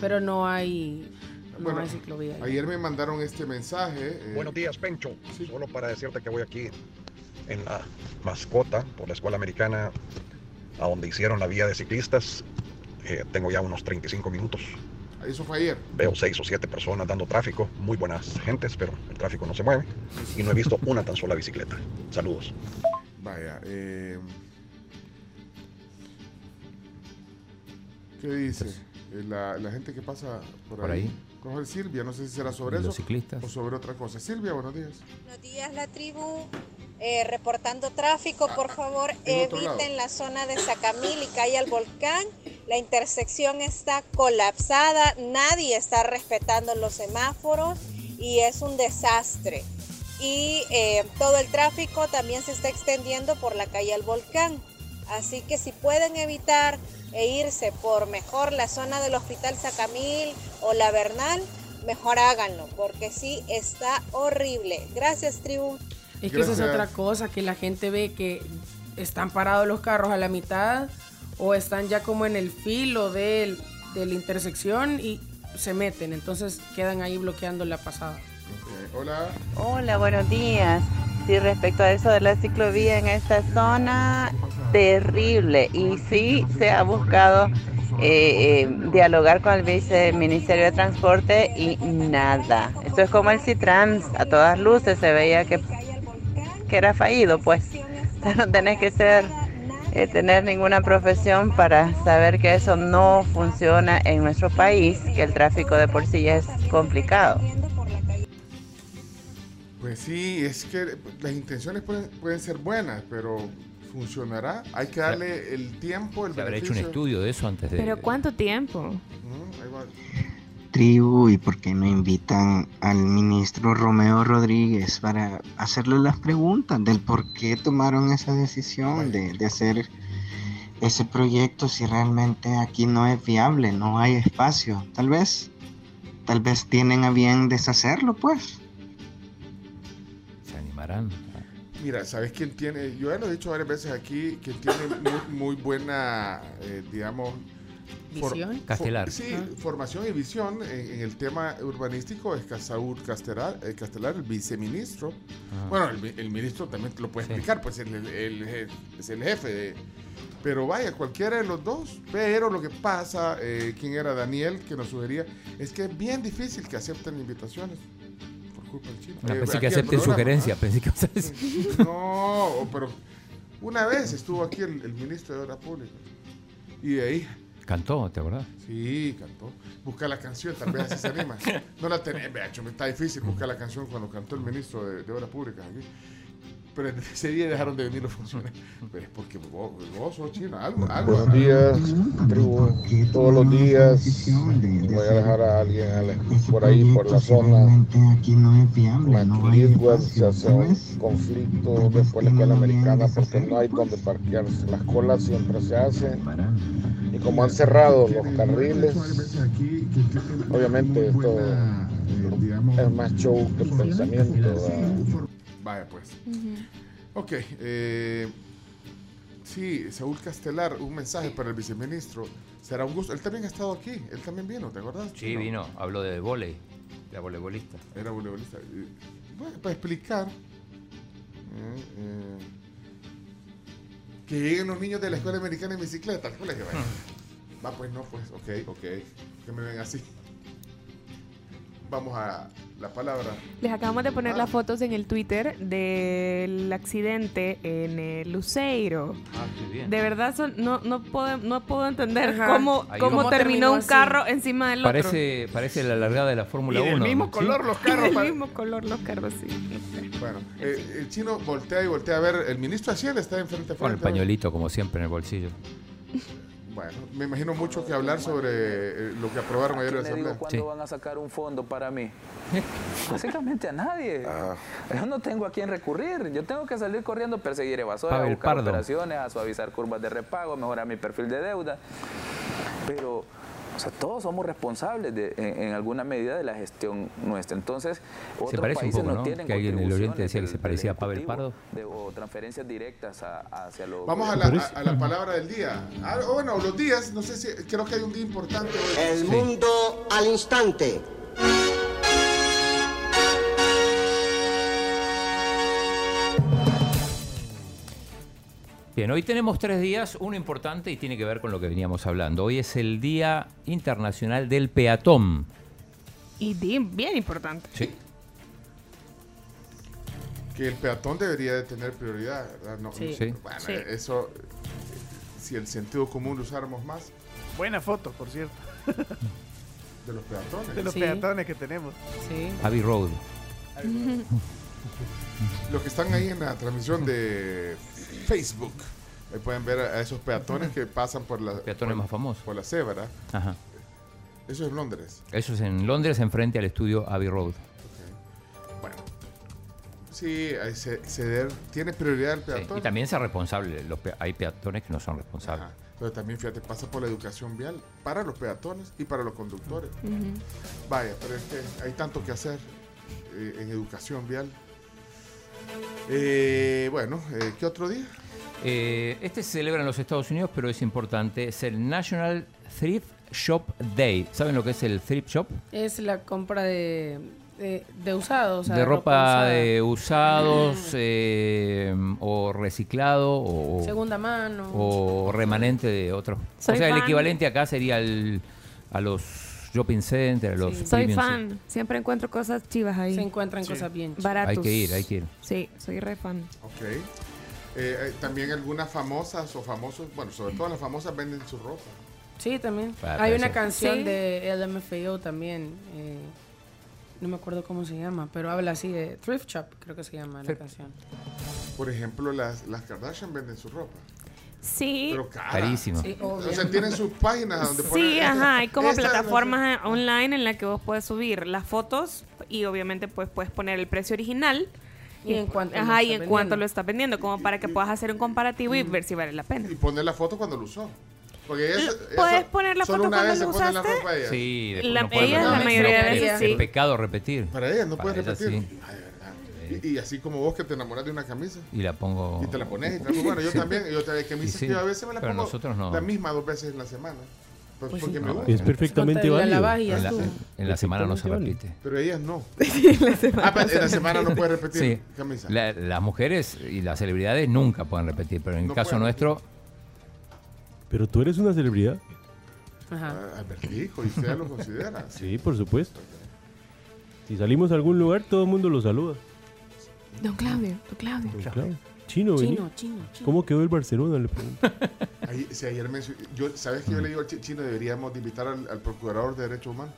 Pero no hay, no Bueno, hay ciclovía. ahí. Ayer me mandaron este mensaje. eh, Buenos días, Pencho. Solo para decirte que voy aquí en la mascota por la escuela americana a donde hicieron la vía de ciclistas. Eh, tengo ya unos 35 minutos. Eso fue ayer. Veo seis o siete personas dando tráfico, muy buenas gentes, pero el tráfico no se mueve y no he visto una tan sola bicicleta. Saludos. Vaya, eh, ¿qué dice? La, la gente que pasa por, Por ahí. ahí. Coge Silvia, no sé si será sobre Los eso ciclistas. o sobre otra cosa. Silvia, buenos días. Buenos días, la tribu. Eh, reportando tráfico, por favor, en otro lado. eviten la zona de Sacamil y calle al volcán. La intersección está colapsada, nadie está respetando los semáforos y es un desastre. Y eh, todo el tráfico también se está extendiendo por la calle al volcán. Así que si pueden evitar e irse por mejor la zona del Hospital Sacamil o la Bernal, mejor háganlo, porque sí está horrible. Gracias, tribu. Es que esa es Gracias. otra cosa, que la gente ve que están parados los carros a la mitad o están ya como en el filo del- de la intersección y se meten, entonces quedan ahí bloqueando la pasada. Hola. Hola, buenos días. Sí, respecto a eso de la ciclovía en esta zona, terrible. Y sí se ha buscado eh, eh, dialogar con el viceministerio de Transporte y nada. Esto es como el Citrans, a todas luces se veía que, que era fallido, pues. No tenés que ser, eh, tener ninguna profesión para saber que eso no funciona en nuestro país, que el tráfico de por sí ya es complicado. Pues sí, es que las intenciones pueden, pueden ser buenas, pero ¿funcionará? Hay que darle el tiempo, el Se habrá hecho un beneficio. estudio de eso antes de. ¿Pero cuánto tiempo? Ahí va. tribu y por qué no invitan al ministro Romeo Rodríguez para hacerle las preguntas del por qué tomaron esa decisión de, de hacer ese proyecto si realmente aquí no es viable, no hay espacio. Tal vez, tal vez tienen a bien deshacerlo, pues. Se animarán. Mira, ¿sabes quién tiene? Yo ya lo he dicho varias veces aquí, que tiene muy, muy buena, eh, digamos... for- ¿Visión? for- Castelar. sí, Ah. formación y visión en, en el tema urbanístico es Casaúl Castelar, eh, Castelar, el viceministro. Ah. Bueno, el, el ministro también te lo puede Sí. explicar, pues el, el- es el jefe de, Pero vaya, cualquiera de los dos. Pero lo que pasa, eh, quien era Daniel que nos sugería, es que es bien difícil que acepten invitaciones. Por culpa del chino. No, Eh, pensé que acepten sugerencias, ¿ah? pensé que. No, pero una vez estuvo aquí el, el ministro de Obras Públicas. Y de ahí, Cantó, ¿te acordás? sí, cantó. Busca la canción, tal vez así se anima. No la tenés, me está difícil buscar la canción cuando cantó el ministro de, de Obras Públicas aquí. Pero ese día dejaron de venir los funcionarios. Pero es porque vos, vos sos chino, algo, algo. Buenos días, tribu. Todos los días voy a dejar a alguien a la- por ahí, por la zona. McLeodwood se hace un conflicto después de la escuela americana porque no hay donde parquearse. Las colas siempre se hacen. Y como han cerrado los carriles, obviamente esto es más show que pensamiento. ¿verdad? Vaya pues. Ok, eh, sí, Saúl Castelar, un mensaje para el viceministro. Será un gusto. Él también ha estado aquí, él también vino, ¿te acordás? Sí, No. vino, habló de volei, de voleibolista. Era voleibolista. Bueno, para explicar. eh, eh, que lleguen los niños de la escuela americana en bicicleta. ¿Cómo les que vaya? Va, pues no, pues, ok, ok. Que me ven así. Vamos a la palabra. Les acabamos de poner las fotos en el Twitter del accidente en el Luceiro. Ah, qué bien. De verdad, son, no, no, puedo, no puedo entender Ajá. cómo, cómo terminó terminó un carro encima del Parece, parece la largada de la Fórmula Y 1. del mismo color Sí. los otro. carros. El mismo color los carros, sí. Bueno, eh, el chino voltea y voltea a ver. El ministro Hacienda está enfrente a Con el frente. pañuelito, como siempre, en el bolsillo. Bueno, me imagino mucho que hablar sobre eh, lo que aprobaron ayer en la Asamblea. cuándo van a sacar un fondo para mí? Básicamente a nadie. Yo no tengo a quién recurrir. Yo tengo que salir corriendo, perseguir evasores, a buscar Pardo. operaciones, a suavizar curvas de repago, a mejorar mi perfil de deuda. Pero, o sea, todos somos responsables de- en, en alguna medida de la gestión nuestra. Entonces, Se otros parece un países poco, no ¿no? tienen Que alguien en el Oriente decía que se parecía a Pavel Pardo. de- o transferencias directas a- hacia los Vamos a la, a- a la palabra del día. Ah, bueno, los días, no sé si, creo que hay un día importante hoy. El mundo al instante. Bien, hoy tenemos tres días, uno importante y tiene que ver con lo que veníamos hablando. Hoy es el Día Internacional del Peatón. Y bien importante. Sí. Que el peatón debería de tener prioridad, ¿verdad? No, Sí. no- Sí. Bueno, Sí. eso, eh, si el sentido común lo usáramos más, Buena foto, por cierto, de los peatones. de los Sí. peatones que tenemos. Sí. Abbey Road. Los que están ahí en la transmisión de Facebook, ahí pueden ver a esos peatones que pasan por la, Peatones por, más famosos. por la cebra. Ajá. Eso es Londres. Eso es en Londres, enfrente al estudio Abbey Road. Bueno. Sí, ceder, tiene prioridad el Sí, peatón. Y también ser responsable. Los pe- hay peatones que no son responsables. Ajá. Pero también, fíjate, pasa por la educación vial para los peatones y para los conductores. Vaya, pero es que hay tanto que hacer eh, en educación vial. Eh, bueno, eh, ¿qué otro día? Eh, este se celebra en los Estados Unidos, pero es importante. Es el National Thrift Shop Day. ¿Saben lo que es el thrift shop? Es la compra de, de, de usados. o sea, de ropa usada. de usados eh, o reciclado o, Segunda mano. o remanente de otros. Soy o sea, el equivalente acá sería el- a los shopping centers, los Soy fan. Siempre encuentro cosas chivas ahí. Se encuentran cosas bien chivas. Baratos. Hay que ir, hay que ir. Sí, soy re fan. Ok. Eh, eh, también algunas famosas o famosos, bueno, sobre todo las famosas venden su ropa. Sí, también. Ah, Hay una eso- canción Sí. de LMFAO también. eh, no me acuerdo cómo se llama, pero habla así de Thrift Shop, creo que se llama la canción. Por ejemplo, las, las Kardashian venden su ropa. Sí. Pero cara. Carísimo. Sí, O sea, tienen sus páginas donde ponen. Sí, ajá, hay como Esta es la- plataformas online en la que vos puedes subir las fotos y obviamente pues puedes poner el precio original Y en cuánto lo ajá, y está en cuánto vendiendo. lo estás vendiendo, como para que puedas hacer un comparativo y ver si vale la pena. Y poner la foto cuando lo usó. Porque ellas Puedes poner la foto cuando lo la usaste. ropa ellas. Sí, La- no la mayoría de veces, Es pecado repetir. Para ellas no Para puedes repetir. sí. Ay. Y, y así como vos que te enamoras de una camisa Y la pongo. y te la pones y te bueno, yo Sí. también, yo también camisas sí, que a veces me la pero pongo nosotros no. la misma dos veces en la semana. Pues, porque sí. me gusta. Es perfectamente la válido. ya En la, en la semana no se repite. Pero ellas no. La semana Ah, pero en la semana no puedes repetir Sí. camisa. La- las mujeres y las celebridades nunca pueden repetir, pero en el caso nuestro, Pero tú eres una celebridad. Ajá. Ah, Albertico, y usted lo considera. Sí, por supuesto. Si salimos a algún lugar, todo el mundo lo saluda. Don Claudio, don Claudio. Chino, vení. Chino, chino, chino. ¿Cómo quedó el Barcelona? Le pregunto. Ahí, si ayer me, yo, ¿Sabes que yo le digo al chi- chino? Deberíamos de invitar al, al procurador de derechos humanos.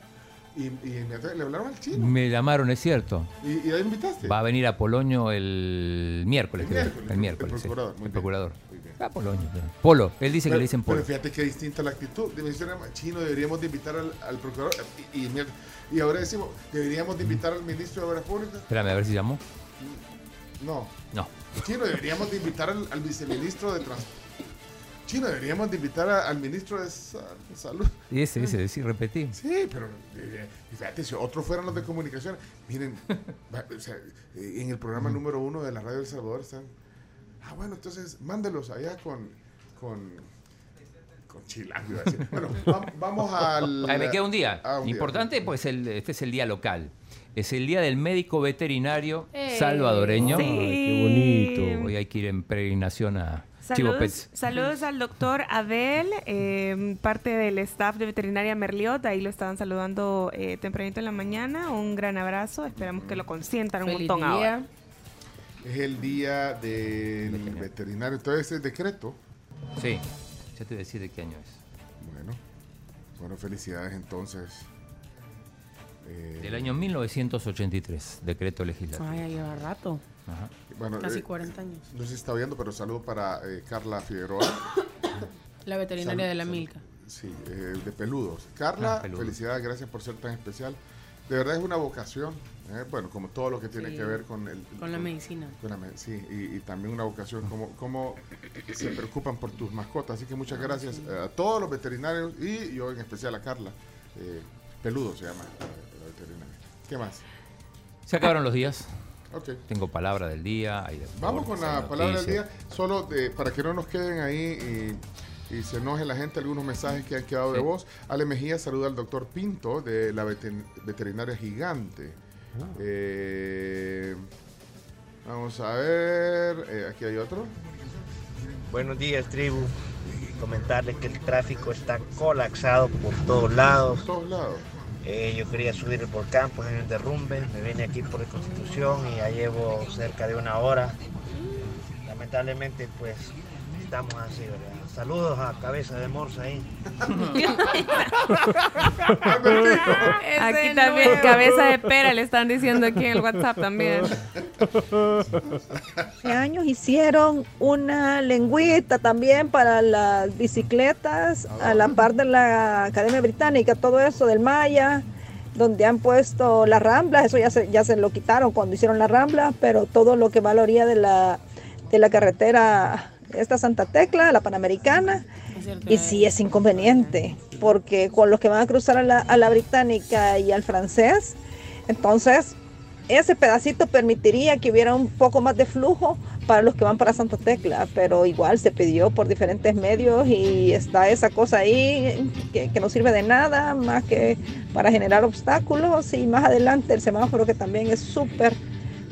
Y, le hablaron al chino. Me llamaron, es cierto. ¿Y, y ahí invitaste? Va a venir a Poloño el miércoles, El creo. miércoles, el miércoles. el sí. procurador, muy El bien. procurador. A Poloño. sí. Polo, él dice que le dicen Polo. Pero fíjate qué distinta la actitud. Dicen, chino, deberíamos de invitar al, al procurador. Y, y ahora decimos, deberíamos de invitar al ministro de Obras Públicas. Espérame a ver si llamó. No. No. Chino, deberíamos de invitar al, al viceministro de Transporte. Chino, deberíamos de invitar a- al ministro de Sa- Salud. Y ese, ese, sí, repetí. Sí, pero eh, fíjate, si otros fueran los de comunicación, miren, va- o sea, en el programa número uno de la radio del Salvador están. Ah, bueno, entonces mándelos allá con. con con chilango. Bueno, va- vamos al. Ay, me queda un día. Ah, un día. Importante, pues el, este es el día local. Es el día del médico veterinario Eh, salvadoreño. sí. Ay, qué bonito. Hoy hay que ir en peregrinación a Chivo Saludos, Pets. saludos al doctor Abel, eh, parte del staff de veterinaria Merliot. Ahí lo estaban saludando eh, tempranito en la mañana. Un gran abrazo. Esperamos que lo consientan un Feliz montón día. ahora. Es el día del veterinario. Entonces, es decreto. Sí, ya te voy a decir de qué año es. Bueno, bueno, felicidades entonces. Eh, Del año 1983, decreto legislativo. Ay, lleva rato. Ajá. Bueno, Casi eh, 40 años. No sé si está viendo, pero saludo para eh, Carla Figueroa. La veterinaria Salud, de la salud. Milka. Sí, eh, de peludos. Carla, Ah, peludos. felicidades, gracias por ser tan especial. De verdad es una vocación, eh, bueno, como todo lo que tiene Sí, que ver con el... con la medicina. con la me- sí, y, y también una vocación, como, como se preocupan por tus mascotas. Así que muchas Ah, gracias a todos los veterinarios y yo en especial a Carla. Eh, Peludo se llama. ¿Qué más? Se acabaron los días. Ok. Tengo palabra del día. hay Vamos con la hay palabra del día, solo de- para que no nos queden ahí y, y se enoje la gente algunos mensajes que han quedado de voz. Ale Mejía saluda al doctor Pinto de la veten- veterinaria gigante. Ah. Eh, vamos a ver, eh, aquí hay otro. Buenos días, tribu. Comentarles que el tráfico está colapsado por todos lados. Por todos lados. Eh, yo quería subir volcán, pues en el derrumbe. Me vine aquí por Constitución y ya llevo cerca de una hora. Lamentablemente, pues estamos así, ¿verdad? Saludos a Cabeza de Morsa ahí. Aquí también, cabeza de pera, le están diciendo aquí en el WhatsApp también. Hace años hicieron una lengüita también para las bicicletas, a la par de la Academia Británica, todo eso del Maya, donde han puesto las ramblas, eso ya se, ya se lo quitaron cuando hicieron las ramblas, pero todo lo que va a la orilla de la, de la carretera, esta Santa Tecla, la Panamericana, y sí es inconveniente, porque con los que van a cruzar a la, a la británica y al francés, entonces ese pedacito permitiría que hubiera un poco más de flujo para los que van para Santa Tecla, pero igual se pidió por diferentes medios y está esa cosa ahí que, que no sirve de nada más que para generar obstáculos y más adelante el semáforo que también es súper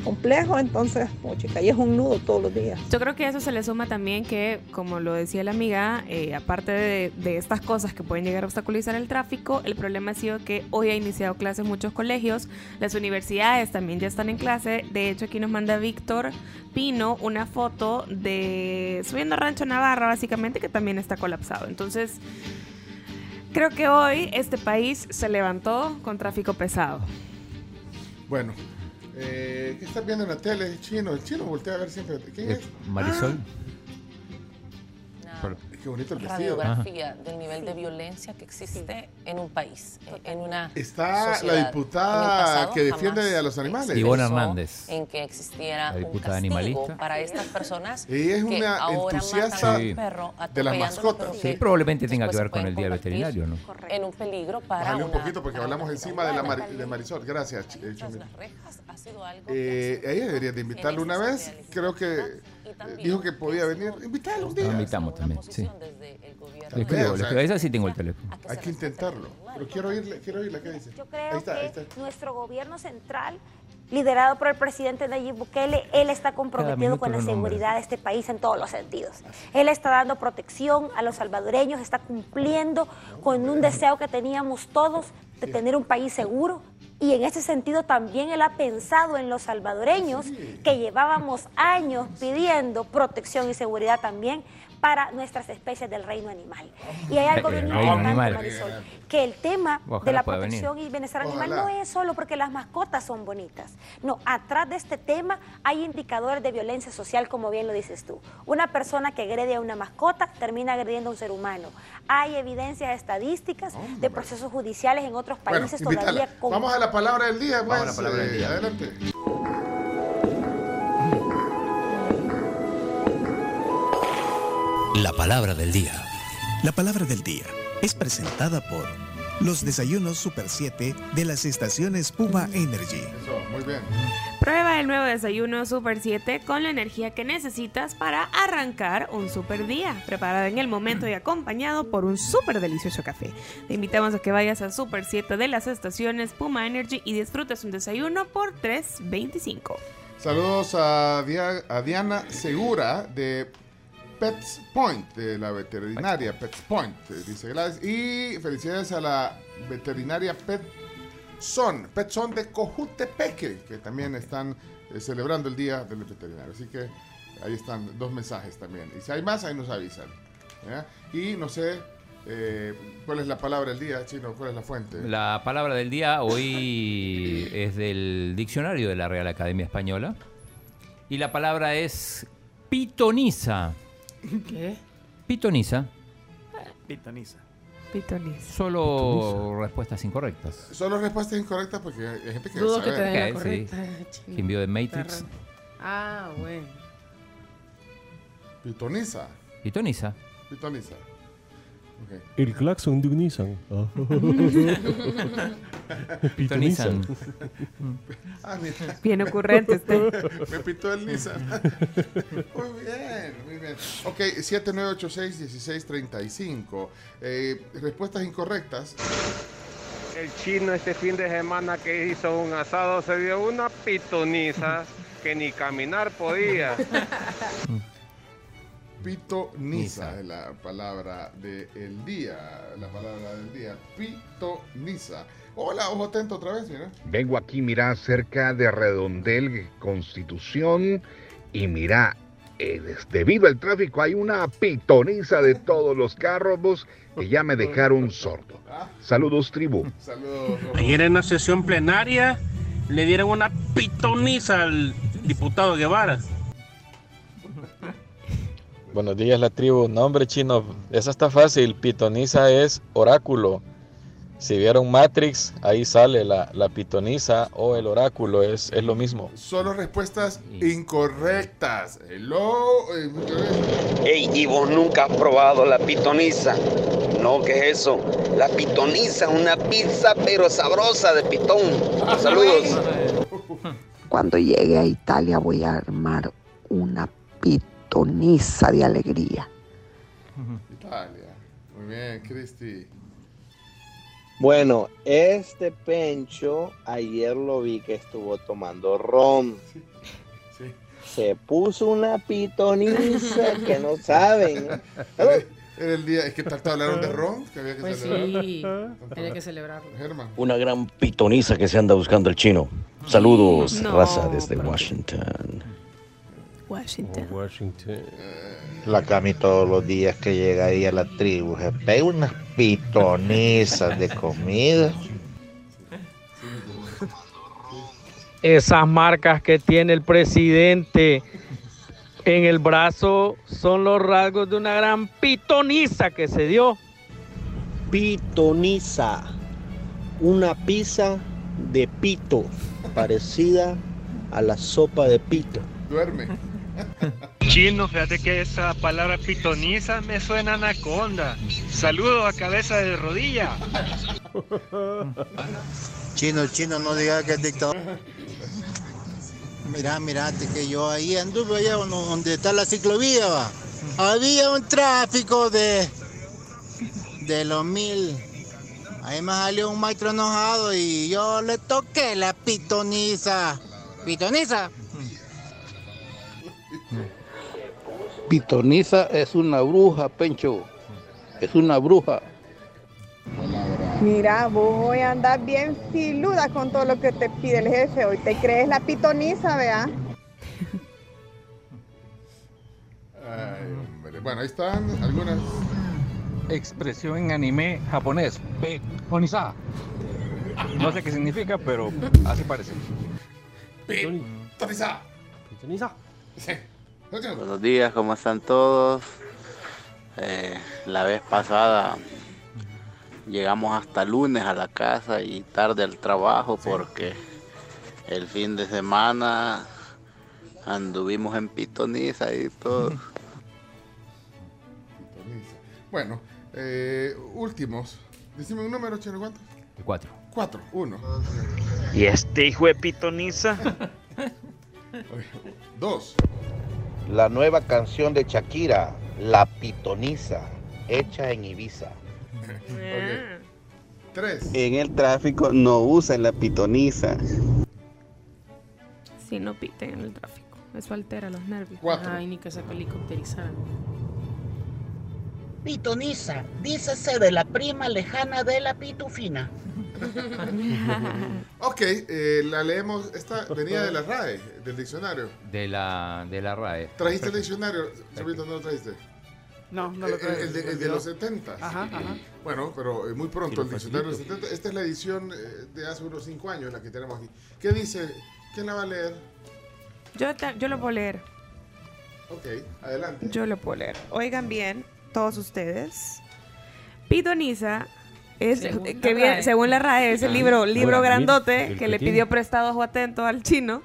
complejo, entonces, oh, chica, y es un nudo todos los días. Yo creo que a eso se le suma también que, como lo decía la amiga, eh, aparte de, de estas cosas que pueden llegar a obstaculizar el tráfico, el problema ha sido que hoy ha iniciado clases muchos colegios, las universidades también ya están en clase. De hecho, aquí nos manda Víctor Pino una foto de subiendo a Rancho Navarra, básicamente, que también está colapsado. Entonces, creo que hoy este país se levantó con tráfico pesado. Bueno, eh, ¿qué estás viendo en la tele? Es chino, el chino voltea a ver siempre. ¿Quién es? Eh, Marisol. Ah, qué bonito el vestido. radiografía del nivel de violencia que existe en un país, eh, en una Está sociedad. la diputada pasado que defiende a los animales. Ivonne Hernández. En que existiera La un diputada castigo animalista. para estas personas Ella es que una ahora entusiasta un perro de las mascotas. Sí, que probablemente tenga que ver con el día veterinario, ¿no? En un peligro para Bájale un una- poquito porque hablamos encima de, la Mari- de Marisol. Gracias, Ch- Chumil. Eh, ella debería de invitarlo una vez. Creo que eh, dijo que podía venir. Invitarlo un Lo día. invitamos también, sí. Le escribo, o le escribo. Esa sí tengo el teléfono. Hay que intentarlo. Pero quiero oírle, quiero oírle qué dice. Yo creo Ahí está, ahí que está. nuestro gobierno central liderado por el presidente Nayib Bukele, él está comprometido con la seguridad de este país en todos los sentidos. Él está dando protección a los salvadoreños, está cumpliendo con un deseo que teníamos todos de tener un país seguro. Y en ese sentido también él ha pensado en los salvadoreños que llevábamos años pidiendo protección y seguridad también para nuestras especies del reino animal. Y hay algo bien importante, animal. Marisol, que el tema Ojalá de la protección venir. y bienestar animal Ojalá. no es solo porque las mascotas son bonitas. No, atrás de este tema hay indicadores de violencia social, como bien lo dices tú. Una persona que agrede a una mascota termina agrediendo a un ser humano. Hay evidencias estadísticas de procesos judiciales en otros Bueno, países invítala. todavía con Vamos a la palabra del día, pues. Vamos a la palabra del eh, día. Adelante. La palabra del día. La palabra del día es presentada por los desayunos Super 7 de las estaciones Puma Energy. Eso, muy bien. Prueba el nuevo desayuno Super 7 con la energía que necesitas para arrancar un super día, preparado en el momento y acompañado por un súper delicioso café. Te invitamos a que vayas a Super 7 de las estaciones Puma Energy y disfrutes un desayuno por 3.25. Saludos a, Dia- a Diana Segura de Pets Point, de la veterinaria Pets Point, dice Gladys. Y felicidades a la veterinaria Pet Son, Pet Son de Cojutepeque, que también están eh, celebrando el Día del Veterinario. Así que ahí están dos mensajes también. Y si hay más, ahí nos avisan. ¿ya? Y no sé eh, cuál es la palabra del día, Chino, cuál es la fuente. La palabra del día hoy es del diccionario de la Real Academia Española. Y la palabra es pitoniza. ¿Qué? Pitoniza. Pitoniza. Pitoniza. Solo respuestas incorrectas. Solo respuestas incorrectas porque hay gente que Dudo que sabe. te den la sí. correcta. Que de Matrix. Está raro. Ah, bueno. Pitoniza. Pitoniza. Pitoniza. El claxon de un Nissan. Ah. Pitonizan. Ah, mira. Bien ocurrente usted. Me pitó el Nissan. muy bien, muy bien. Ok, 7986-1635. Eh, respuestas incorrectas. El chino este fin de semana que hizo un asado se dio una pitoniza que ni caminar podía. Pitoniza es la palabra del día. La palabra del día. Pitoniza. Hola, ojo atento otra vez, mira. Vengo aquí, mira, cerca de Redondel, Constitución, y mira, eh, debido al tráfico hay una pitoniza de todos los carros vos, que ya me dejaron sordo. Saludos, tribu. Saludos. Ayer en la sesión plenaria le dieron una pitoniza al diputado Guevara. Buenos días, la tribu. No, hombre, chino, esa está fácil. Pitoniza es oráculo. Si vieron Matrix, ahí sale la, la pitoniza o el oráculo, es, es lo mismo. Solo respuestas incorrectas. Hello. eh, Ey, y vos nunca has probado la pitoniza. No, ¿qué es eso? La pitoniza es una pizza pero sabrosa de pitón. Saludos. Cuando llegue a Italia voy a armar una pitoniza de alegría. Italia. Muy bien, Cristi. Bueno, este Pencho ayer lo vi que estuvo tomando ron. Se puso una pitoniza que no saben. Era era el día, es que tanto hablaron de ron que había que Pues celebrar. sí, había que celebrarlo. Germán. Una gran pitoniza que se anda buscando el chino. Saludos, No, raza desde Washington. Washington. Washington. La Cami todos los días que llega ahí a la tribu se pega unas pitonizas de comida. Esas marcas que tiene el presidente en el brazo son los rasgos de una gran pitoniza que se dio. Pitoniza. Una pizza de pito, parecida a la sopa de pito. Duerme. Chino, fíjate que esa palabra pitoniza me suena anaconda. Saludo a cabeza de rodilla. Chino, chino, no diga que es dictador. Mira, mirate que yo ahí anduve allá donde- está la ciclovía. Había un tráfico de de los mil. Ahí me salió un maestro enojado y yo le toqué la pitoniza. Pitoniza. Pitoniza es una bruja, Pencho. Es una bruja. Mira, vos hoy andas bien filuda con todo lo que te pide el jefe. Hoy te crees la pitoniza, vea. Bueno, ahí están algunas. Expresión en anime japonés. Pitoniza. No sé qué significa, pero así parece. Pitoniza. Pitoniza. Buenos días, ¿cómo están todos? Eh, la vez pasada llegamos hasta lunes a la casa y tarde al trabajo porque el fin de semana anduvimos en pitoniza y todo. Bueno, eh, últimos. Decime un número, Chino, ¿cuánto? Cuatro. Cuatro, uno. ¿Y este hijo de pitoniza? Dos. La nueva canción de Shakira, La Pitoniza, hecha en Ibiza. Tres. En el tráfico no usan la pitoniza. Sí, no piten en el tráfico. Eso altera los nervios. Ay, ni que se helicópterizaran. Pitoniza, dícese de la prima lejana de la pitufina. Ok, eh, la leemos. Esta venía de la RAE, del diccionario. De la, de la RAE. ¿Trajiste el diccionario? Chavito, ¿no lo trajiste? No, no lo Eh, traje. El, de, el de los 70. Ajá, ajá. Bueno, pero eh, muy pronto el diccionario de los facilito. 70. Esta es la edición eh, de hace unos 5 años, la que tenemos aquí. ¿Qué dice? ¿Quién la va a leer? Yo, te- yo lo puedo leer. Ok, adelante. Yo lo puedo leer. Oigan bien, todos ustedes. Pitoniza es, Según la que viene- RAE. según la RAE, es el Ah, libro, libro grandote el que le pidió prestado a Atento al chino.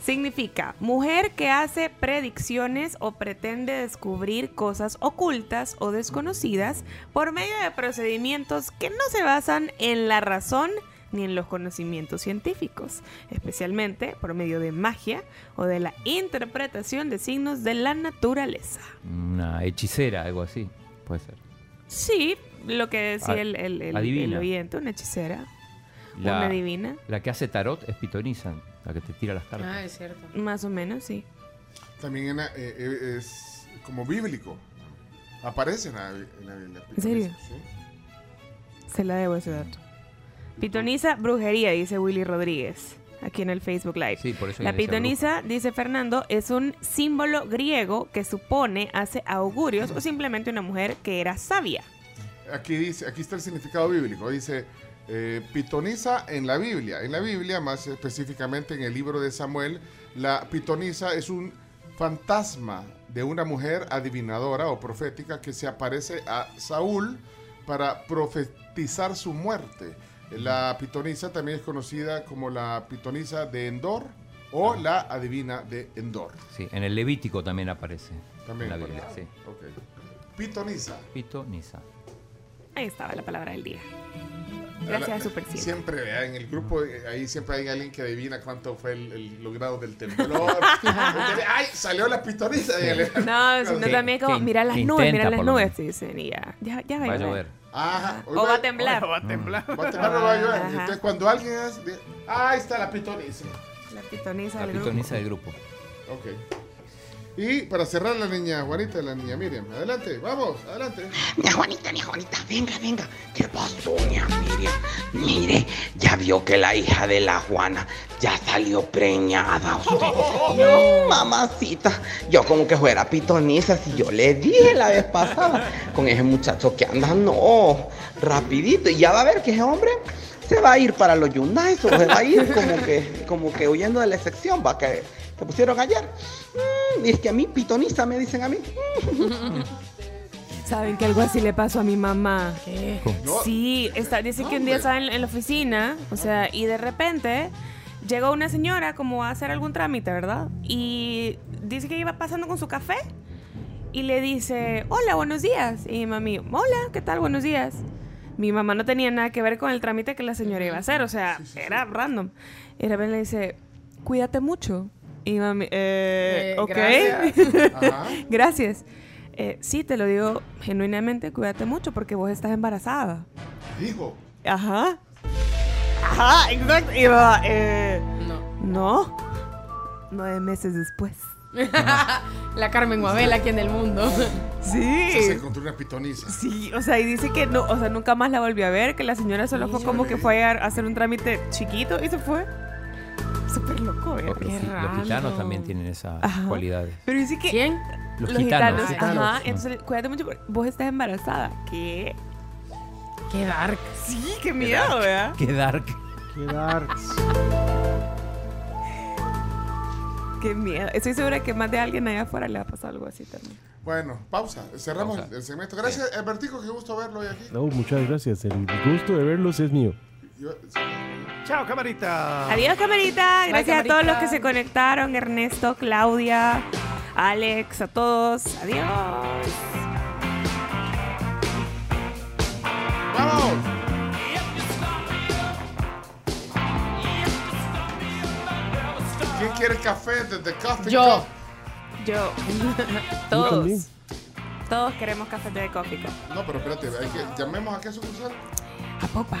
Significa mujer que hace predicciones o pretende descubrir cosas ocultas o desconocidas por medio de procedimientos que no se basan en la razón ni en los conocimientos científicos, especialmente por medio de magia o de la interpretación de signos de la naturaleza. Una hechicera, algo así. Puede ser. Sí, lo que decía A- el, el, el- el oyente, una hechicera, La, una divina, La que hace tarot es pitoniza, la que te tira las cartas. Ah, es cierto. más o menos, sí. También en la- eh, eh, es como bíblico. Aparece en la, en la Biblia. ¿En serio? Sí. Se la debo ese dato. Pitoniza, brujería, dice Willy Rodríguez, aquí en el Facebook Live. Sí, por eso La pitoniza, dice Fernando, es un símbolo griego que supone, hace augurios o simplemente una mujer que era sabia. Aquí dice, aquí está el significado bíblico. Dice eh, pitoniza en la Biblia. En la Biblia, más específicamente en el libro de Samuel, la pitoniza es un fantasma de una mujer adivinadora o profética que se aparece a Saúl para profetizar su muerte. La pitonisa también es conocida como la pitonisa de Endor o la adivina de Endor. Sí, en el Levítico también aparece. También en la Biblia, sí. Ok. Pitonisa. Pitoniza. Ahí estaba la palabra del día. Gracias, Super 7. Siempre, vea, en el grupo, eh, ahí siempre hay alguien que adivina cuánto fue el, el logrado del temblor. ¡Ay, salió la pitoniza! No, sino también como, mira las que nubes, mira las nubes, te dicen, y ya, ya, ya va, Va a a llover. Ajá. O va a temblar. Va a temblar. Va a temblar o va a llover. Ajá. Entonces, cuando alguien es. ¡Ah, ahí está la pitoniza! La pitoniza La del grupo. pitoniza del grupo. Ok. Y para cerrar, la niña Juanita la niña Miriam. Adelante, vamos, adelante. Ña Juanita, ña Juanita, venga, venga. ¿Qué pasó, ña Miriam? Mire, ya vio que la hija de la Juana ya salió preñada. usted. No, mamacita. Yo como que fuera pitoniza, si yo le dije la vez pasada con ese muchacho que anda, no, rapidito. Y ya va a ver que ese hombre se va a ir para los Hyundai, o se va a ir como que, como que huyendo de la excepción, va que, que pusieron ayer. Mm, y es que a mí pitoniza me dicen a mí. ¿Saben que algo así le pasó a mi mamá? No. Sí, está, dice que un día estaba en, en la oficina, o sea, y de repente llegó una señora como a hacer algún trámite, ¿verdad? Y dice que iba pasando con su café y le dice, hola, buenos días. Y mi mami, hola, ¿qué tal? Buenos días. Mi mamá no tenía nada que ver con el trámite que la señora iba a hacer, o sea, era random. Y de repente le dice, cuídate mucho. Y mi mami, eh, Eh, ok. gracias. Ajá. Gracias. Eh, sí, te lo digo genuinamente, cuídate mucho porque vos estás embarazada. Dijo. Ajá. Ajá, exacto. Y va, eh, No. no. nueve meses después. La Carmen Guabel aquí en el mundo. Sí. Se encontró una pitonisa. Sí, o sea, y dice que no, o sea, nunca más la volvió a ver, que la señora solo fue como que fue a hacer un trámite chiquito y se fue. Súper loco, ¿eh? Porque Qué los raro. gitanos también tienen esas Ajá. cualidades. Pero dice que. ¿Quién? Los Los, gitanos. Ajá. Entonces, cuídate mucho. porque Vos estás embarazada. ¿Qué? Qué dark. Sí, qué miedo, ¿verdad? Qué dark. Qué dark. Qué miedo. Estoy segura que más de alguien allá afuera le ha pasado algo así también. Bueno, pausa. Cerramos el segmento. Gracias, Albertico, qué gusto verlo hoy aquí. No, muchas gracias. El gusto de verlos es mío. Yo- Chao, camarita. Adiós, camarita. Bye, Gracias a todos los que se conectaron. Ernesto, Claudia, Alex, a todos. Adiós. ¡Vamos! ¿Quién quiere café desde Coffee Yo. Cup? Yo. Yo todos. Todos queremos café de coffee. Cup. No, pero espérate, hay que, llamemos a qué sucursal. A popa.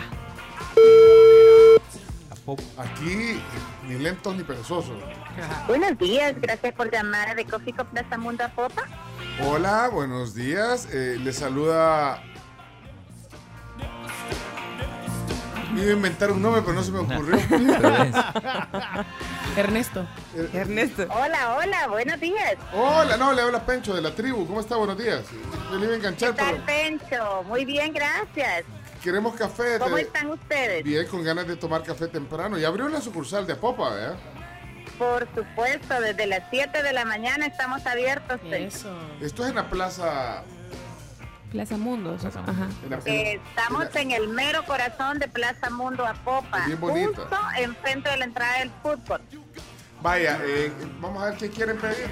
Aquí, ni lentos ni perezosos. Buenos días, gracias por llamar a The Coffee Cup Plaza Mundo a Popa. Hola, buenos días. Eh, le saluda. Iba a inventar un nombre, pero no se me ocurrió. Ernesto. Ernesto. Hola, hola, buenos días. Hola, no, le habla Pencho de la tribu. ¿Cómo está? Buenos días. Yo le iba a enganchar, ¿Qué tal, pero Pencho? Muy bien, gracias. Queremos café. ¿Cómo te- están ustedes? Bien, con ganas de tomar café temprano. Y abrió la sucursal de Apopa, ¿verdad? Por supuesto, desde las 7 de la mañana estamos abiertos. Pencho. Esto es en la plaza. Plaza Mundo. Ajá. En la, Eh, Estamos en el mero corazón de Plaza Mundo a Popa, Bien bonita. justo enfrente de la entrada del fútbol. Vaya, eh, vamos a ver qué quieren pedir.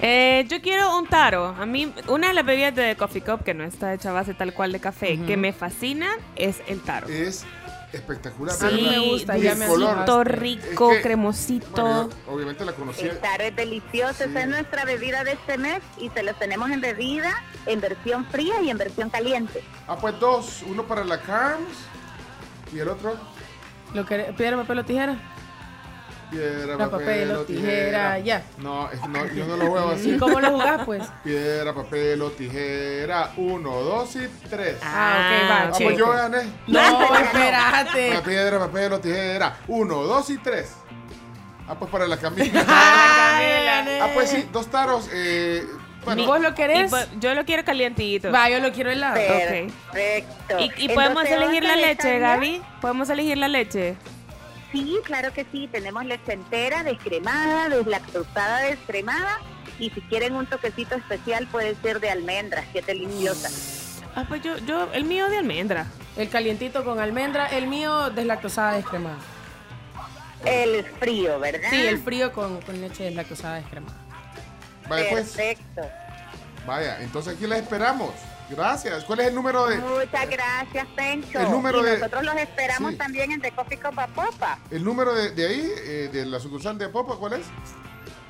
Eh, yo quiero un taro. A mí, una de las bebidas de Coffee Cup, que no está hecha a base tal cual de café, que me fascina, es el taro. Es espectacular. Sí, me gusta, ya me color. rico, Es que- cremosito. bueno, obviamente la conocía. El taro es delicioso, esa es nuestra bebida de este mes y se los tenemos en bebida, en versión fría y en versión caliente. Ah, pues dos. Uno para la Carms y el otro. Lo que, piedra, papel o tijera. Piedra, papel o tijera, ya. No, no, yo no lo juego así. ¿Y cómo lo jugás, pues? Piedra, papel o tijera. Uno, dos y tres. Ah, ok, va, Ah, pues cheque. yo gané. No, espérate. Piedra, papel o tijera. Uno, dos y tres. Ah, pues para la Camila. ah, pues sí, dos taros. Eh, bueno, ¿Vos lo querés? Y yo lo quiero calientito. Va, yo lo quiero helado. Perfecto. ¿Y, y ¿En podemos 12 elegir la leche? Gaby? ¿Podemos elegir la leche? Sí, claro que sí. Tenemos leche entera, descremada, deslactosada, descremada. Y si quieren un toquecito especial, puede ser de almendras, que es deliciosa. Ah, pues yo, yo, el mío de almendra. El calientito con almendra, el mío deslactosada descremada. El frío, ¿verdad? Sí, el frío con, con leche deslactosada descremada. pues. Perfecto. Vaya, entonces aquí la esperamos. Gracias. ¿Cuál es el número de Muchas gracias, Pencho. El número y de- nosotros los esperamos Sí. también en The Coffee Cup a Popa. el número de, de ahí, eh, de la sucursal de Popa? ¿Cuál es?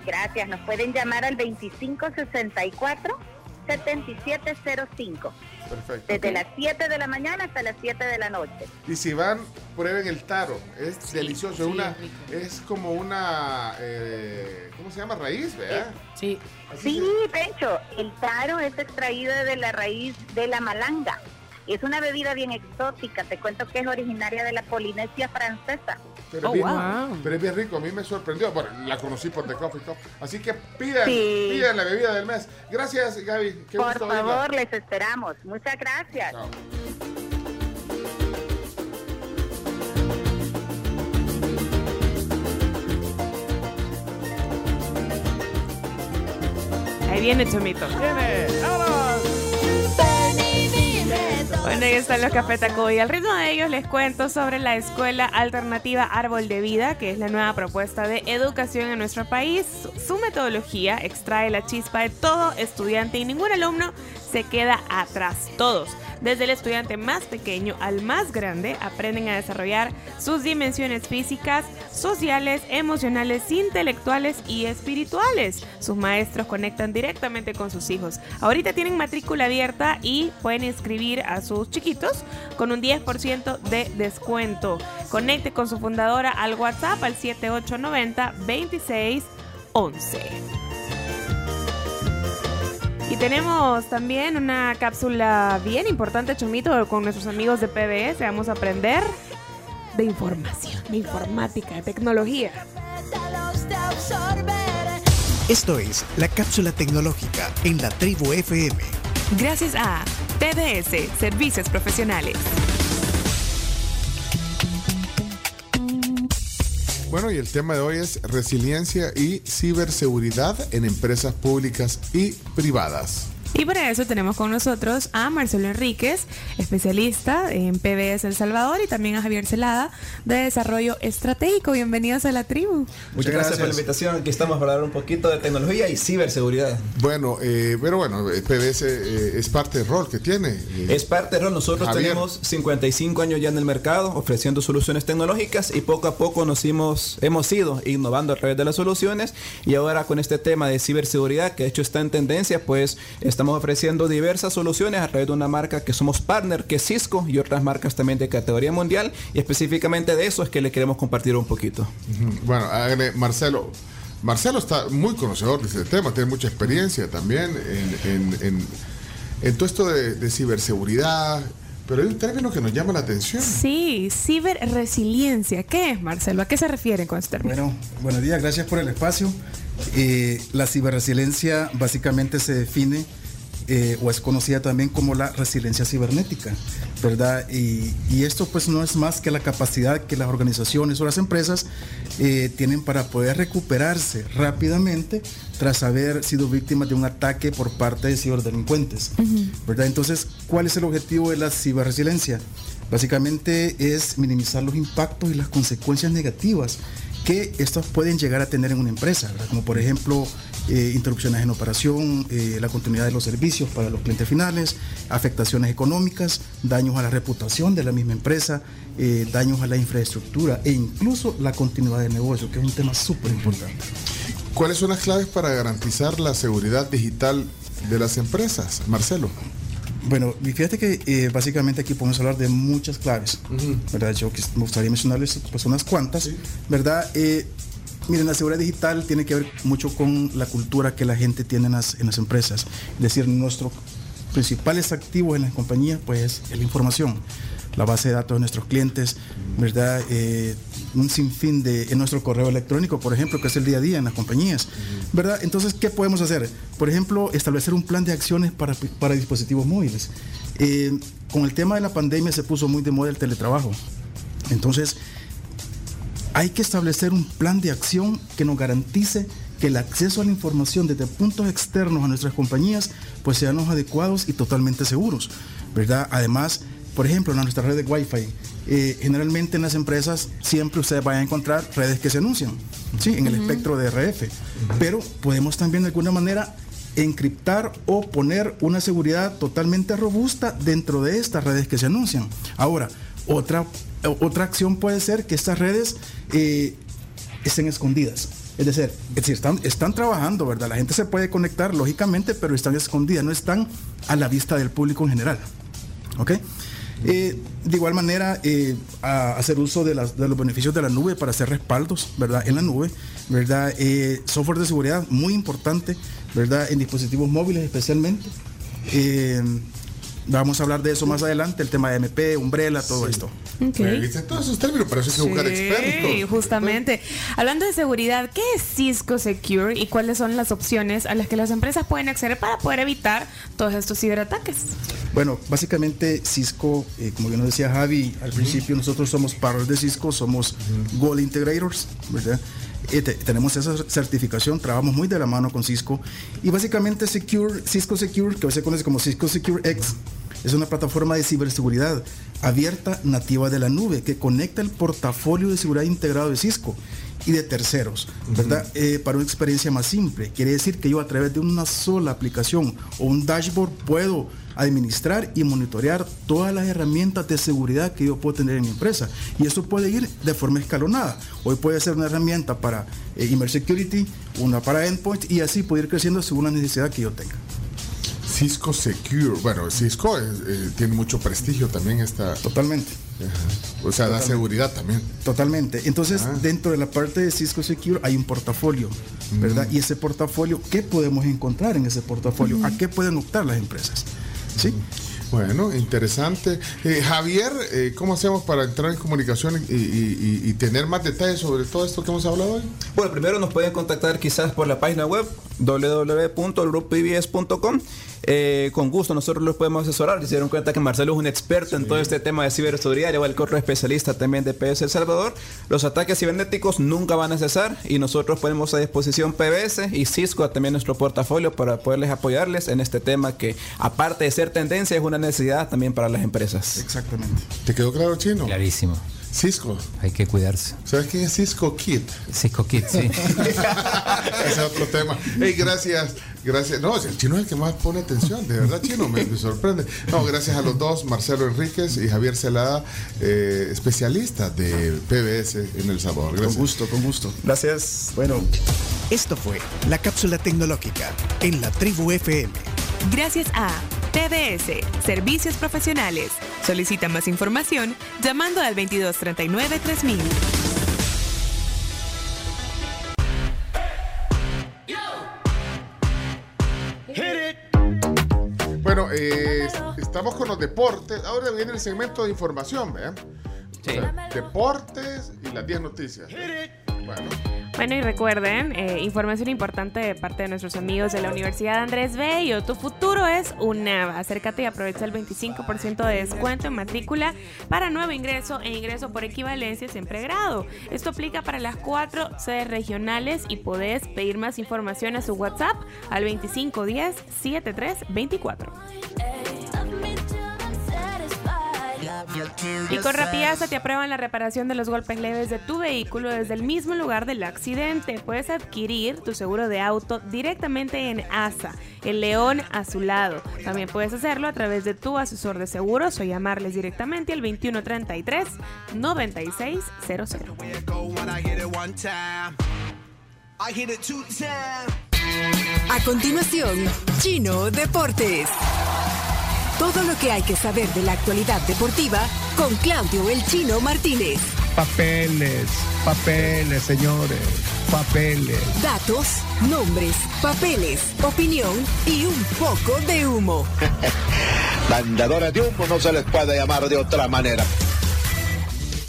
Gracias. Nos pueden llamar al 2564 7705. Perfecto. Desde las 7 de la mañana hasta las 7 de la noche. Y si van, prueben el taro. Es delicioso. sí, una, es como una. eh, ¿Cómo se llama? Raíz, ¿verdad? Sí. Sí, Pencho, el taro es extraído de la raíz de la malanga. Es una bebida bien exótica. Te cuento que es originaria de la Polinesia francesa. Pero, Oh, es bien, wow. pero es bien rico, a mí me sorprendió. Bueno, la conocí por The Coffee Cup. Así que pidan, Sí. pidan la bebida del mes. Gracias, Gaby. Qué Por gusto oírla. favor, les esperamos. Muchas gracias. Ahí viene Chomito. Viene, Bueno, ahí están los Café y al ritmo de ellos les cuento sobre la Escuela Alternativa Árbol de Vida, que es la nueva propuesta de educación en nuestro país. Su metodología extrae la chispa de todo estudiante y ningún alumno se queda atrás. Todos, desde el estudiante más pequeño al más grande, aprenden a desarrollar sus dimensiones físicas, sociales, emocionales, intelectuales y espirituales. Sus maestros conectan directamente con sus hijos. Ahorita tienen matrícula abierta y pueden inscribir a sus chiquitos con un 10% de descuento. Conecte con su fundadora al WhatsApp al 7890 26 11. Y tenemos también una cápsula bien importante, Chomito, con nuestros amigos de PBS. Vamos a aprender de información, de informática, de tecnología. Esto es la cápsula tecnológica en la tribu FM. Gracias a PBS, Servicios Profesionales. Bueno, y el tema de hoy es resiliencia y ciberseguridad en empresas públicas y privadas. Y para eso tenemos con nosotros a Marcelo Enríquez, especialista en PBS El Salvador, y también a Javier Celada, de Desarrollo Estratégico. Bienvenidos a la tribu. Muchas gracias, por la invitación. Aquí estamos para hablar un poquito de tecnología y ciberseguridad. Bueno, eh, pero bueno, eh, PBS eh, es parte del rol que tiene. Eh, Es parte del rol. Nosotros Javier. tenemos 55 años ya en el mercado ofreciendo soluciones tecnológicas y poco a poco nos hemos, hemos ido innovando a través de las soluciones y ahora con este tema de ciberseguridad que de hecho está en tendencia, pues estamos ofreciendo diversas soluciones a través de una marca que somos partner, que es Cisco y otras marcas también de categoría mundial y específicamente de eso es que le queremos compartir un poquito. Bueno, Marcelo. Marcelo está muy conocedor de este tema, tiene mucha experiencia también en, en- en- en todo esto de, de ciberseguridad, pero hay un término que nos llama la atención. Sí, ciberresiliencia. ¿Qué es, Marcelo? ¿A qué se refieren con este término? Bueno, buenos días, gracias por el espacio. Eh, la ciberresiliencia básicamente se define eh, o es conocida también como la resiliencia cibernética, ¿verdad? Y, y esto pues no es más que la capacidad que las organizaciones o las empresas eh, tienen para poder recuperarse rápidamente tras haber sido víctimas de un ataque por parte de ciberdelincuentes, ¿verdad? Entonces, ¿cuál es el objetivo de la ciberresiliencia? Básicamente es minimizar los impactos y las consecuencias negativas que estos pueden llegar a tener en una empresa, como por ejemplo eh, interrupciones en operación, eh, la continuidad de los servicios para los clientes finales, afectaciones económicas, daños a la reputación de la misma empresa, eh, daños a la infraestructura e incluso la continuidad del negocio, que es un tema súper importante. ¿Cuáles son las claves para garantizar la seguridad digital de las empresas, Marcelo? Bueno, fíjate que eh, básicamente aquí podemos hablar de muchas claves, ¿verdad? Yo quis- me gustaría mencionarles pues, unas cuantas, ¿verdad? Eh, miren, la seguridad digital tiene que ver mucho con la cultura que la gente tiene en las, en las empresas. Es decir, nuestros principales activos en las compañías, pues, es la información, la base de datos de nuestros clientes, ¿verdad? Eh, un sinfín de en nuestro correo electrónico, por ejemplo, que es el día a día en las compañías, ¿verdad? Entonces, ¿qué podemos hacer? Por ejemplo, establecer un plan de acciones para, para dispositivos móviles. Eh, con el tema de la pandemia se puso muy de moda el teletrabajo. Entonces, hay que establecer un plan de acción que nos garantice que el acceso a la información desde puntos externos a nuestras compañías pues sean los adecuados y totalmente seguros, ¿verdad? Además, por ejemplo, en nuestra red de Wi-Fi, eh, generalmente en las empresas siempre ustedes van a encontrar redes que se anuncian, ¿sí? En el espectro de RF, pero podemos también de alguna manera encriptar o poner una seguridad totalmente robusta dentro de estas redes que se anuncian. Ahora, otra, otra acción puede ser que estas redes eh, estén escondidas. Es decir, es decir, están, están trabajando, ¿verdad? La gente se puede conectar, lógicamente, pero están escondidas, no están a la vista del público en general. ¿Ok? Eh, de igual manera, eh, hacer uso de los beneficios de la nube para hacer respaldos, ¿verdad? En la nube, ¿verdad? Eh, software de seguridad muy importante, ¿verdad? En dispositivos móviles especialmente. Vamos a hablar de eso más adelante, el tema de MP, Umbrella, todo esto. Ok. ¿Viste? Todos esos términos, para eso hay que buscar Sí, expertos. justamente. Hablando de seguridad, ¿qué es Cisco Secure y cuáles son las opciones a las que las empresas pueden acceder para poder evitar todos estos ciberataques? Bueno, básicamente Cisco, eh, como bien nos decía Javi, al principio nosotros somos partners de Cisco, somos Gold Integrators, ¿verdad? Eh, te- tenemos esa certificación, trabajamos muy de la mano con Cisco y básicamente Secure, Cisco Secure, que hoy se conoce como Cisco Secure X, es una plataforma de ciberseguridad abierta nativa de la nube que conecta el portafolio de seguridad integrado de Cisco y de terceros, ¿verdad? Eh, para una experiencia más simple. Quiere decir que yo a través de una sola aplicación o un dashboard puedo administrar y monitorear todas las herramientas de seguridad que yo puedo tener en mi empresa. Y eso puede ir de forma escalonada. Hoy puede ser una herramienta para eh, Email Security, una para Endpoint y así puede ir creciendo según la necesidad que yo tenga. Cisco Secure. Bueno, Cisco es- eh, tiene mucho prestigio también esta. Totalmente. O sea, da Totalmente. seguridad también. Totalmente. Entonces, Ah. dentro de la parte de Cisco Secure hay un portafolio, ¿verdad? Y ese portafolio, ¿qué podemos encontrar en ese portafolio? ¿A qué pueden optar las empresas? ¿Sí? Bueno, interesante. Eh, Javier, eh, ¿cómo hacemos para entrar en comunicación y, y- tener más detalles sobre todo esto que hemos hablado hoy? Bueno, primero nos pueden contactar quizás por la página web www.grupibs.com. Eh, con gusto nosotros los podemos asesorar. Se dieron cuenta que Marcelo es un experto en todo este tema de ciberseguridad, igual que otro especialista también de PS El Salvador. Los ataques cibernéticos nunca van a cesar y nosotros ponemos a disposición PBS y Cisco también nuestro portafolio para poderles apoyarles en este tema que aparte de ser tendencia es una necesidad también para las empresas. Exactamente. ¿Te quedó claro, Chino? Clarísimo. Cisco. Hay que cuidarse. ¿Sabes quién es Cisco Kid? Cisco Kid, sí. Ese es otro tema. Hey, gracias, gracias. No, el chino es el que más pone atención, de verdad, chino, me, me sorprende. No, gracias a los dos, Marcelo Enríquez y Javier Celada, eh, especialistas de PBS en El Salvador. Gracias. Con gusto, con gusto. Gracias. Bueno, Esto fue la cápsula tecnológica en la tribu FM. Gracias a TBS, Servicios Profesionales. Solicita más información llamando al 2239 3000. Bueno, eh, estamos con los deportes. Ahora viene el segmento de información, ¿vean? O sea, deportes y las 10 noticias. Bueno, Bueno, y recuerden, eh, información importante de parte de nuestros amigos de la Universidad Andrés Bello. Tu futuro es UNAV. Acércate y aprovecha el 25% de descuento en matrícula para nuevo ingreso e ingreso por equivalencia en pregrado. Esto aplica para las cuatro sedes regionales y podés pedir más información a su WhatsApp al 2510 Y con Rapidaza te aprueban la reparación de los golpes leves de tu vehículo desde el mismo lugar del accidente. Puedes adquirir tu seguro de auto directamente en ASA, el león a su lado. También puedes hacerlo a través de tu asesor de seguros o llamarles directamente al 2133 9600. A continuación, Chino Deportes. Todo lo que hay que saber de la actualidad deportiva con Claudio El Chino Martínez. Papeles, papeles, señores, papeles. Datos, nombres, papeles, opinión y un poco de humo. Mandadores de humo no se les puede llamar de otra manera.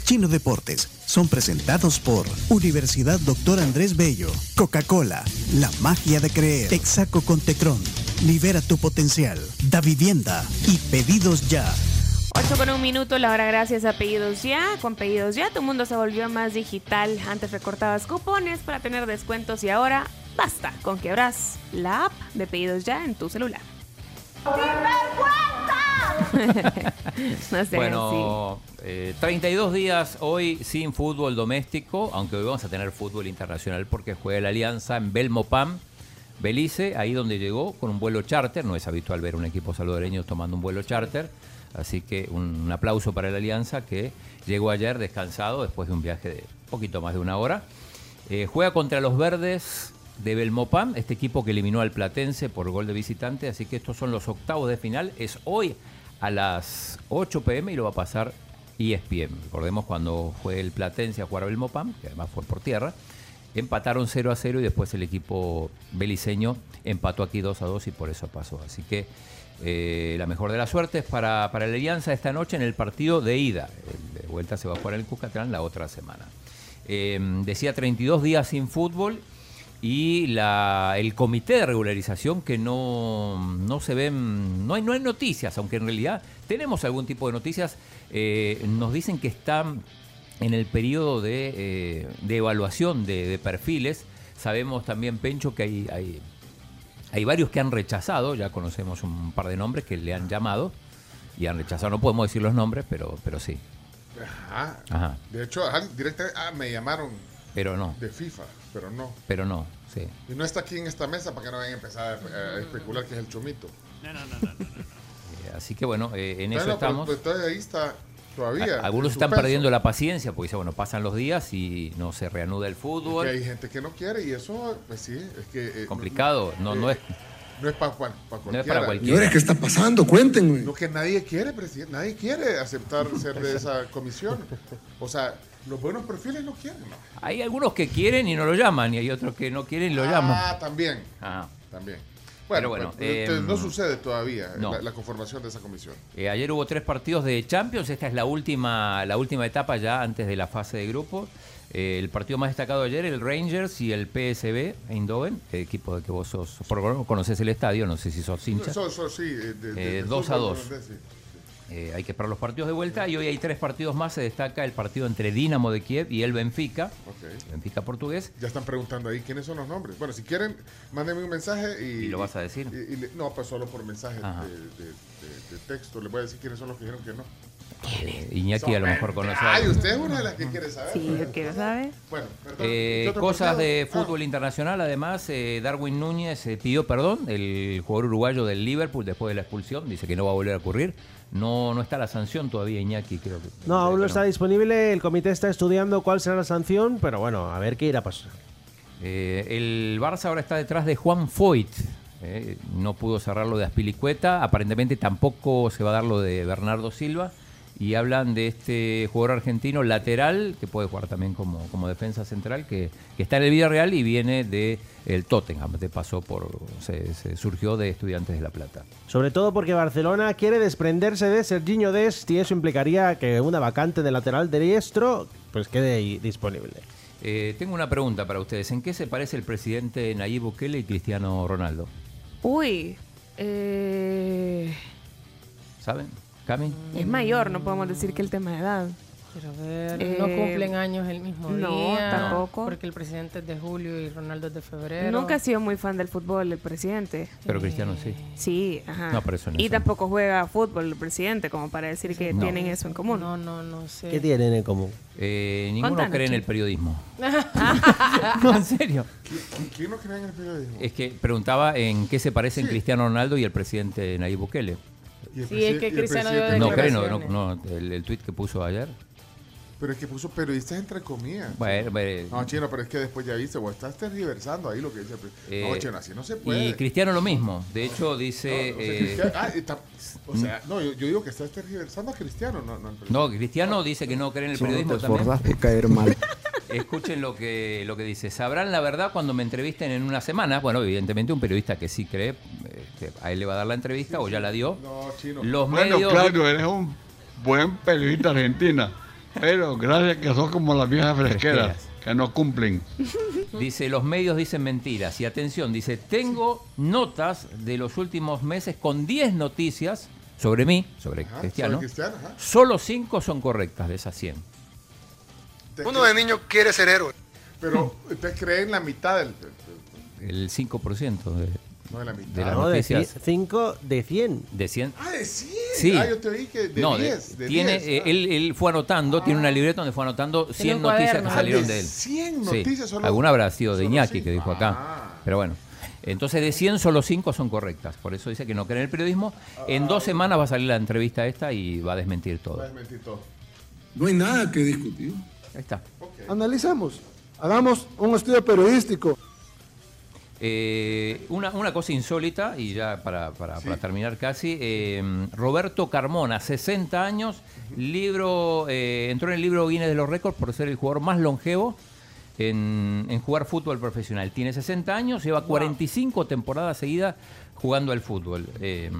Chino Deportes son presentados por Universidad Doctor Andrés Bello, Coca-Cola, La Magia de Creer, Texaco con Tecron, Libera tu Potencial, Da Vivienda y Pedidos Ya. 8 con un minuto, la hora gracias a Pedidos Ya. Con Pedidos Ya tu mundo se volvió más digital. Antes recortabas cupones para tener descuentos y ahora basta con que abras la app de Pedidos Ya en tu celular. no seas Bueno, eh, 32 días hoy sin fútbol doméstico, aunque hoy vamos a tener fútbol internacional porque juega la Alianza en Belmopam, Belice, ahí donde llegó con un vuelo charter. No es habitual ver un equipo salvadoreño tomando un vuelo charter, así que un, aplauso para la Alianza que llegó ayer descansado después de un viaje de poquito más de una hora. Eh, juega contra los verdes de Belmopam, este equipo que eliminó al Platense por gol de visitante, así que estos son los octavos de final. Es hoy a las 8 pm y lo va a pasar ESPN. Recordemos cuando fue el Platense a jugar a Belmopam, que además fue por tierra, empataron 0 a 0 y después el equipo beliceño empató aquí 2 a 2 y por eso pasó. Así que eh, la mejor de las suertes para, para la Alianza esta noche en el partido de ida. De vuelta se va a jugar en el Cuscatlán la otra semana. Eh, decía 32 días sin fútbol y la, el comité de regularización que no, no se ven, no hay, no hay noticias, aunque en realidad tenemos algún tipo de noticias, eh, nos dicen que están en el periodo de, eh, de evaluación de, de perfiles. Sabemos también, Pencho, que hay, hay, hay varios que han rechazado, ya conocemos un par de nombres que le han llamado y han rechazado. No podemos decir los nombres, pero, pero sí. Ajá. Ajá. De hecho, ajá, directamente ah, me llamaron Pero no, de FIFA, pero no. pero no, sí. Y no está aquí en esta mesa para que no vayan a empezar a, a especular que es el chomito. Eh, Así que bueno, eh, en eso pero, estamos. ahí está todavía. A- Algunos están suspenso. perdiendo la paciencia porque dice, bueno, pasan los días y no se reanuda el Que fútbol. hay gente que no quiere y eso, pues sí, es que... eh, Complicado, no, no es. No es para cualquiera. para cualquiera. ¿qué está pasando? Cuéntenme. Lo que nadie quiere, presidente. Nadie quiere aceptar ser de esa comisión. O sea, los buenos perfiles no quieren. ¿no? Hay algunos que quieren y no lo llaman, y hay otros que no quieren y lo llaman. Ah, también. Ah. También. Bueno, bueno, bueno, entonces em, no sucede todavía no. la, la conformación de esa comisión. Eh, ayer hubo tres partidos de Champions, esta es la última, la última etapa ya antes de la fase de grupos. Eh, el partido más destacado ayer, el Rangers y el PSB Eindhoven, el equipo de que vos sos, por lo menos conoces el estadio, no sé si sos hincha. So- so- sí, eh, de- de- Eh, del dos a fútbol dos. holandés, sí. Eh, hay que esperar los partidos de vuelta y hoy hay tres partidos más. Se destaca el partido entre Dinamo de Kiev y el Benfica, Ok. Benfica portugués. Ya están preguntando ahí quiénes son los nombres. Bueno, si quieren, mándenme un mensaje y... ¿Y lo vas a decir? y- y le- no, pues solo por mensaje de, Ajá. de- de- de texto. Les voy a decir quiénes son los que dijeron que no. Eh, Iñaki a lo mejor conoce. Ay, usted es una de las que quiere saber. Sí, yo quiero saber. Bueno, perdón. Eh, ¿Qué otro cosas de Ah, fútbol internacional, además, eh, Darwin Núñez eh, pidió perdón, el jugador uruguayo del Liverpool, después de la expulsión, dice que no va a volver a ocurrir. No, no está la sanción todavía, Iñaki, creo que. No, aún no está disponible. El comité está estudiando cuál será la sanción, pero bueno, a ver qué irá a pasar. Eh, el Barça ahora está detrás de Juan Foyt. eh, no pudo cerrar lo de Aspilicueta. Aparentemente tampoco se va a dar lo de Bernardo Silva. Y hablan de este jugador argentino lateral, que puede jugar también como, como defensa central, que, que está en el Villarreal y viene de el Tottenham. De pasó por, se, se surgió de Estudiantes de La Plata. Sobre todo porque Barcelona quiere desprenderse de Serginho Dest y eso implicaría que una vacante de lateral diestro pues quede ahí disponible. Eh, tengo una pregunta para ustedes. ¿En qué se parece el presidente Nayib Bukele y Cristiano Ronaldo? Uy, eh, ¿Saben? ¿Cami? es mayor, no podemos decir que el tema de edad. Quiero ver. Eh, no cumplen años el mismo no, día. tampoco. Porque el presidente es de julio y Ronaldo es de febrero. Nunca ha sido muy fan del fútbol el presidente. Pero Cristiano sí. Sí, ajá. No, pero eso no y es- tampoc juega fútbol el presidente, como para decir que No. tienen eso en común. No, no, no sé. ¿Qué tienen en común? Eh, ninguno Contanos, cree en el Chico. periodismo. no, en serio. ¿Qui- ¿Quién no cree en el periodismo? Es que preguntaba en qué se parecen Sí. Cristiano Ronaldo y el presidente Nayib Bukele. Y el Sí, es que Cristiano dio presidente- No cree, no, no, no, el, el tuit que puso ayer. Pero es que puso periodistas entre comillas. Bueno, bueno, No, chino, pero es que después ya viste, vos estás tergiversando ahí lo que dice presidente. Eh, no, chino, así no se puede. y Cristiano lo mismo. De hecho, dice. No, o sea, eh, ah, está- o sea, no, yo, yo digo que estás tergiversando a Cristiano, no, no no, Cristiano dice que no cree en el Solo te periodismo también. por caer mal. Escuchen lo que, lo que dice. Sabrán la verdad cuando me entrevisten en una semana. Bueno, evidentemente un periodista que sí cree, a él le va a dar la entrevista o ya la dio. No, chino. Los Bueno, medios. Claudio, eres un buen periodista argentina. Pero gracias que sos como las viejas fresqueras, Fresqueras. que no cumplen. Dice, los medios dicen mentiras. Y atención, dice, tengo notas de los últimos meses con 10 noticias sobre mí, sobre Ajá, Cristiano. sobre Cristiano. Solo 5 son correctas de esas 100. Uno de niño quiere ser héroe. Pero usted cree en la mitad del- El 5% de, no de la mitad. de las No, de noticias 5 de 100. de 100. Ah, de 100. Sí. Ah, yo te oí que de no, de- 10. De, tiene, 10, eh, ah. él, él fue anotando, tiene una libreta donde fue anotando 100 un noticias cuaderno. que Ah, salieron de de él. 100 Sí, noticias solo- alguna habrá sido de Iñaki que dijo acá. Ah. Pero bueno, entonces de 100 solo 5 son correctas. Por eso dice que no cree en el periodismo. En dos semanas va a salir la entrevista esta y va a desmentir todo. Va a desmentir todo. No hay nada que discutir. Ahí está. Analicemos. Hagamos un estudio periodístico. Eh, una, una cosa insólita, y ya para, para- para terminar casi, eh, Roberto Carmona, 60 años, libro eh, entró en el libro Guinness de los Récords por ser el jugador más longevo en, en jugar fútbol profesional. Tiene 60 años, lleva 45 temporadas seguidas jugando al fútbol. Eh,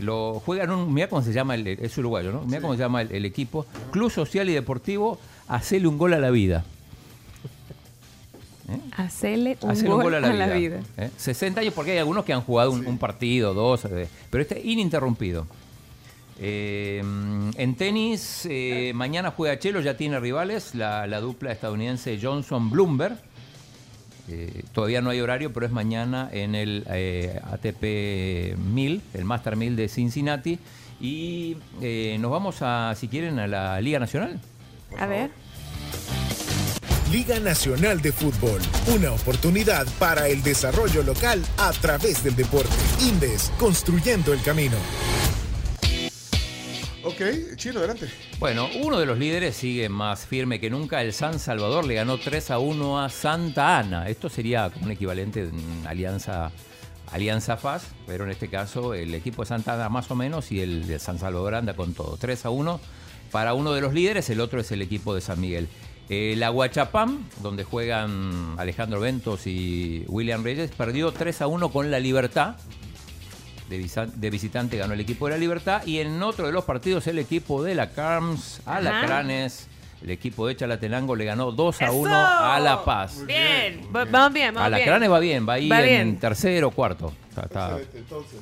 lo juega en un, mira cómo se llama, el, es uruguayo, ¿no? Mira cómo se llama el, el equipo, Club Social y Deportivo, Hacele un gol a la vida. Hacerle un, gol, un gol a la vida. vida. ¿eh? 60 años, porque hay algunos que han jugado un, un partido, dos, eh, pero este ininterrumpido. Eh, en tenis, eh, mañana juega Chelo, ya tiene rivales, la, la dupla estadounidense Johnson-Bloomberg. Eh, todavía no hay horario, pero es mañana en el eh, ATP 1000, el Master 1000 de Cincinnati. Y eh, nos vamos a, si quieren, a la Liga Nacional. A ver. Liga Nacional de Fútbol, una oportunidad para el desarrollo local a través del deporte. Indes, construyendo el camino. Ok, chino, adelante. Bueno, uno de los líderes sigue más firme que nunca. El San Salvador le ganó 3 a 1 a Santa Ana. Esto sería como un equivalente de una alianza Alianza FAS, pero en este caso el equipo de Santa Ana más o menos y el de San Salvador anda con todo. 3 a 1 para uno de los líderes, el otro es el equipo de San Miguel. El Aguachapam, donde juegan Alejandro Ventos y William Reyes, perdió 3 a 1 con la Libertad. De, visa- de visitante ganó el equipo de la Libertad. Y en otro de los partidos, el equipo de la Carms, Alacranes, el equipo de Chalatenango le ganó 2 a 1 a La Paz. Bien, va- vamos bien, vamos bien. Alacranes va bien, va ahí Va en bien. tercero o cuarto. Está- está- Excelente, entonces.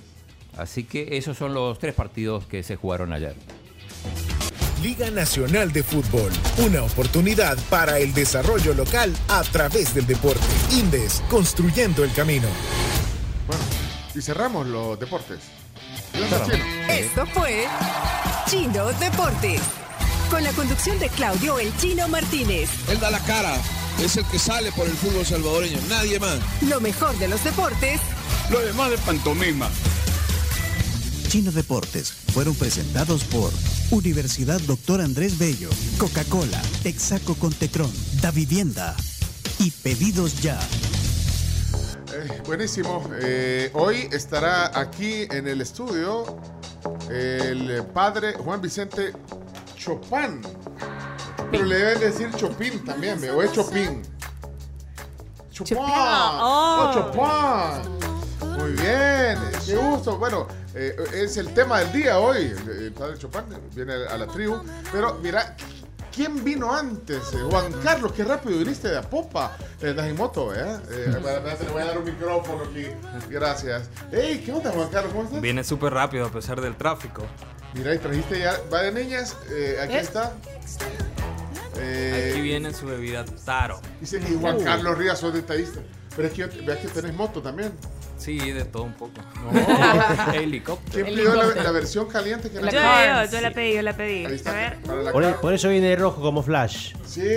Así que esos son los tres partidos que se jugaron ayer. Liga Nacional de Fútbol, una oportunidad para el desarrollo local a través del deporte. Indes, construyendo el camino. Bueno, y cerramos los deportes. Esto fue Chino Deportes. Con la conducción de Claudio El Chino Martínez. Él da la cara, es el que sale por el fútbol salvadoreño, nadie más. Lo mejor de los deportes Lo demás de pantomima. Chino Deportes fueron presentados por Universidad Doctor Andrés Bello, Coca-Cola, Texaco con Tecron, Da Vivienda y Pedidos Ya. Eh, buenísimo. Eh, hoy estará aquí en el estudio el padre Juan Vicente Chopin. Pero le deben decir Chopin también, ¿ve? o es Chopin. Chopin. Oh. Oh, Chopin. Muy bien, qué gusto. Bueno, eh, es el tema del día hoy. El, el padre Chopin viene a la tribu. Pero mira, ¿quién vino antes? Eh, Juan Carlos, qué rápido viniste de Apopa. Eh, andas en moto, ¿eh? eh espérate, le voy a dar un micrófono aquí. Gracias. Hey, ¿qué onda, Juan Carlos? ¿Cómo estás? Viene súper rápido a pesar del tráfico. Mira, y trajiste ya varias niñas. eh, aquí ¿Eh? está. Eh, Aquí viene su bebida Taro. Dice, y Juan Carlos Ríos, sos detallista. Pero es que veas que tenés moto también. Sí, de todo un poco. ¿Quién Helicóptero. pidió la, la versión caliente que Yo, la yo, yo la pedí, yo la pedí. Ahí está, A ver. la Por, eso viene de rojo como Flash. Sí.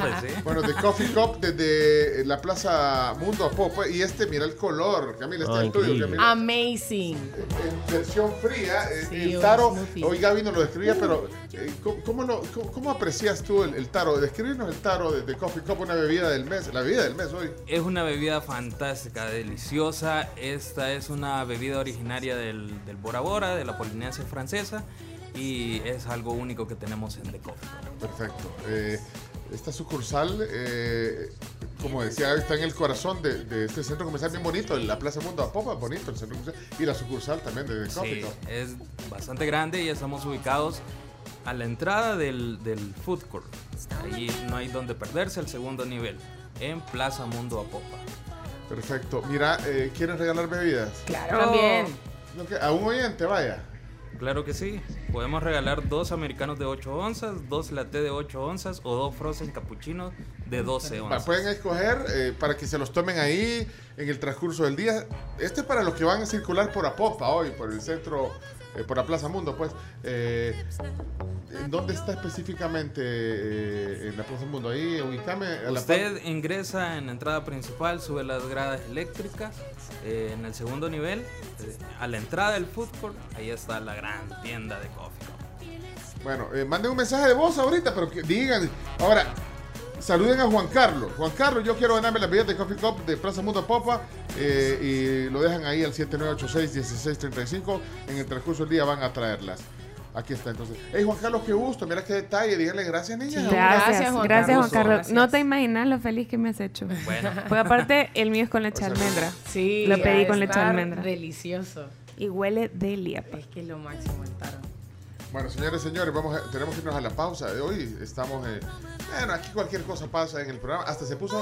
Pues sí. Bueno, de Coffee Cup desde la Plaza Mundo a Popa. Y este, mira el color. Camila, este Ah, es el tuyo. Camila. Amazing. En versión fría. eh, Sí, el taro, hoy Gaby nos lo describía, pero eh, ¿cómo, cómo lo- cómo- cómo aprecias tú el, el taro? Describirnos el taro de, de Coffee Cup, una bebida del mes. La bebida del mes hoy. Es una bebida fantástica, deliciosa. Esta es una bebida originaria del, del Bora Bora, de la Polinesia francesa. Y es algo único que tenemos en The Coffee. Perfecto. Eh, esta sucursal, eh, como decía, está en el corazón de, de este centro comercial bien bonito, en la Plaza Mundo a Popa, bonito el centro comercial. Y la sucursal también de The Coffee Sí, es bastante grande y estamos ubicados a la entrada del, del food court. Ahí no hay donde perderse, el segundo nivel, en Plaza Mundo Apopa. Perfecto. Mira, eh, ¿quieren regalar bebidas? Claro. También. A un oyente, vaya. Claro que sí. Podemos regalar dos americanos de 8 onzas, dos latte de 8 onzas o dos frozen cappuccinos de 12 Va, onzas. Pueden escoger eh, para que se los tomen ahí en el transcurso del día. Este es para los que van a circular por Apopa hoy, por el centro, eh, por la Plaza Mundo, pues. Eh, ¿En dónde está específicamente eh, en la Plaza Mundo? Ahí, ubicame a la Usted ingresa en la entrada principal, sube las gradas eléctricas, eh, en el segundo nivel, a la entrada del food court, ahí está la gran tienda de coffee. Bueno, manden un mensaje de voz ahorita, pero que digan. Ahora, saluden a Juan Carlos. Juan Carlos, yo quiero ganarme las bebidas de Coffee Cup de Plaza Mundo Popa. eh, y lo dejan ahí al 7986-1635. En el transcurso del día van a traerlas. Aquí está entonces. Hey Juan Carlos, qué gusto. Mira qué detalle. Díganle gracias, niña. Gracias, gracias, Juan, Carlos. Gracias. No te imaginas lo feliz que me has hecho. Bueno. Pues aparte, el mío es con leche de almendra. Sí. Lo pedí con leche de almendra. Delicioso. Y huele delia. Es que es lo máximo el taro. Bueno, señores, señores, vamos a- tenemos que irnos a la pausa de hoy. Estamos, eh, bueno, aquí cualquier cosa pasa en el programa. Hasta se puso.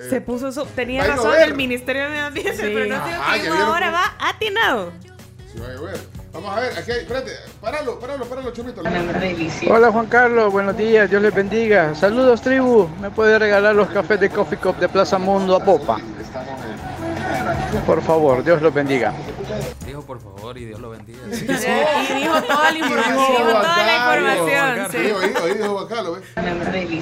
eh, Se puso su- Tenía razón el Ministerio de Medio Ambiente, Sí. pero no Ajá, vieron ahora va atinado. sí va a llover. Vamos a ver, aquí hay. Espérate, páralo, páralo, páralo, chomito. Hola Juan Carlos, buenos días, Dios les bendiga. Saludos tribu, me puede regalar los cafés de Coffee Cup de Plaza Mundo a Popa. Por favor, Dios los bendiga. Dijo por favor y Dios lo bendiga. Y dijo toda la información. Dijo Dijo toda la Juan información.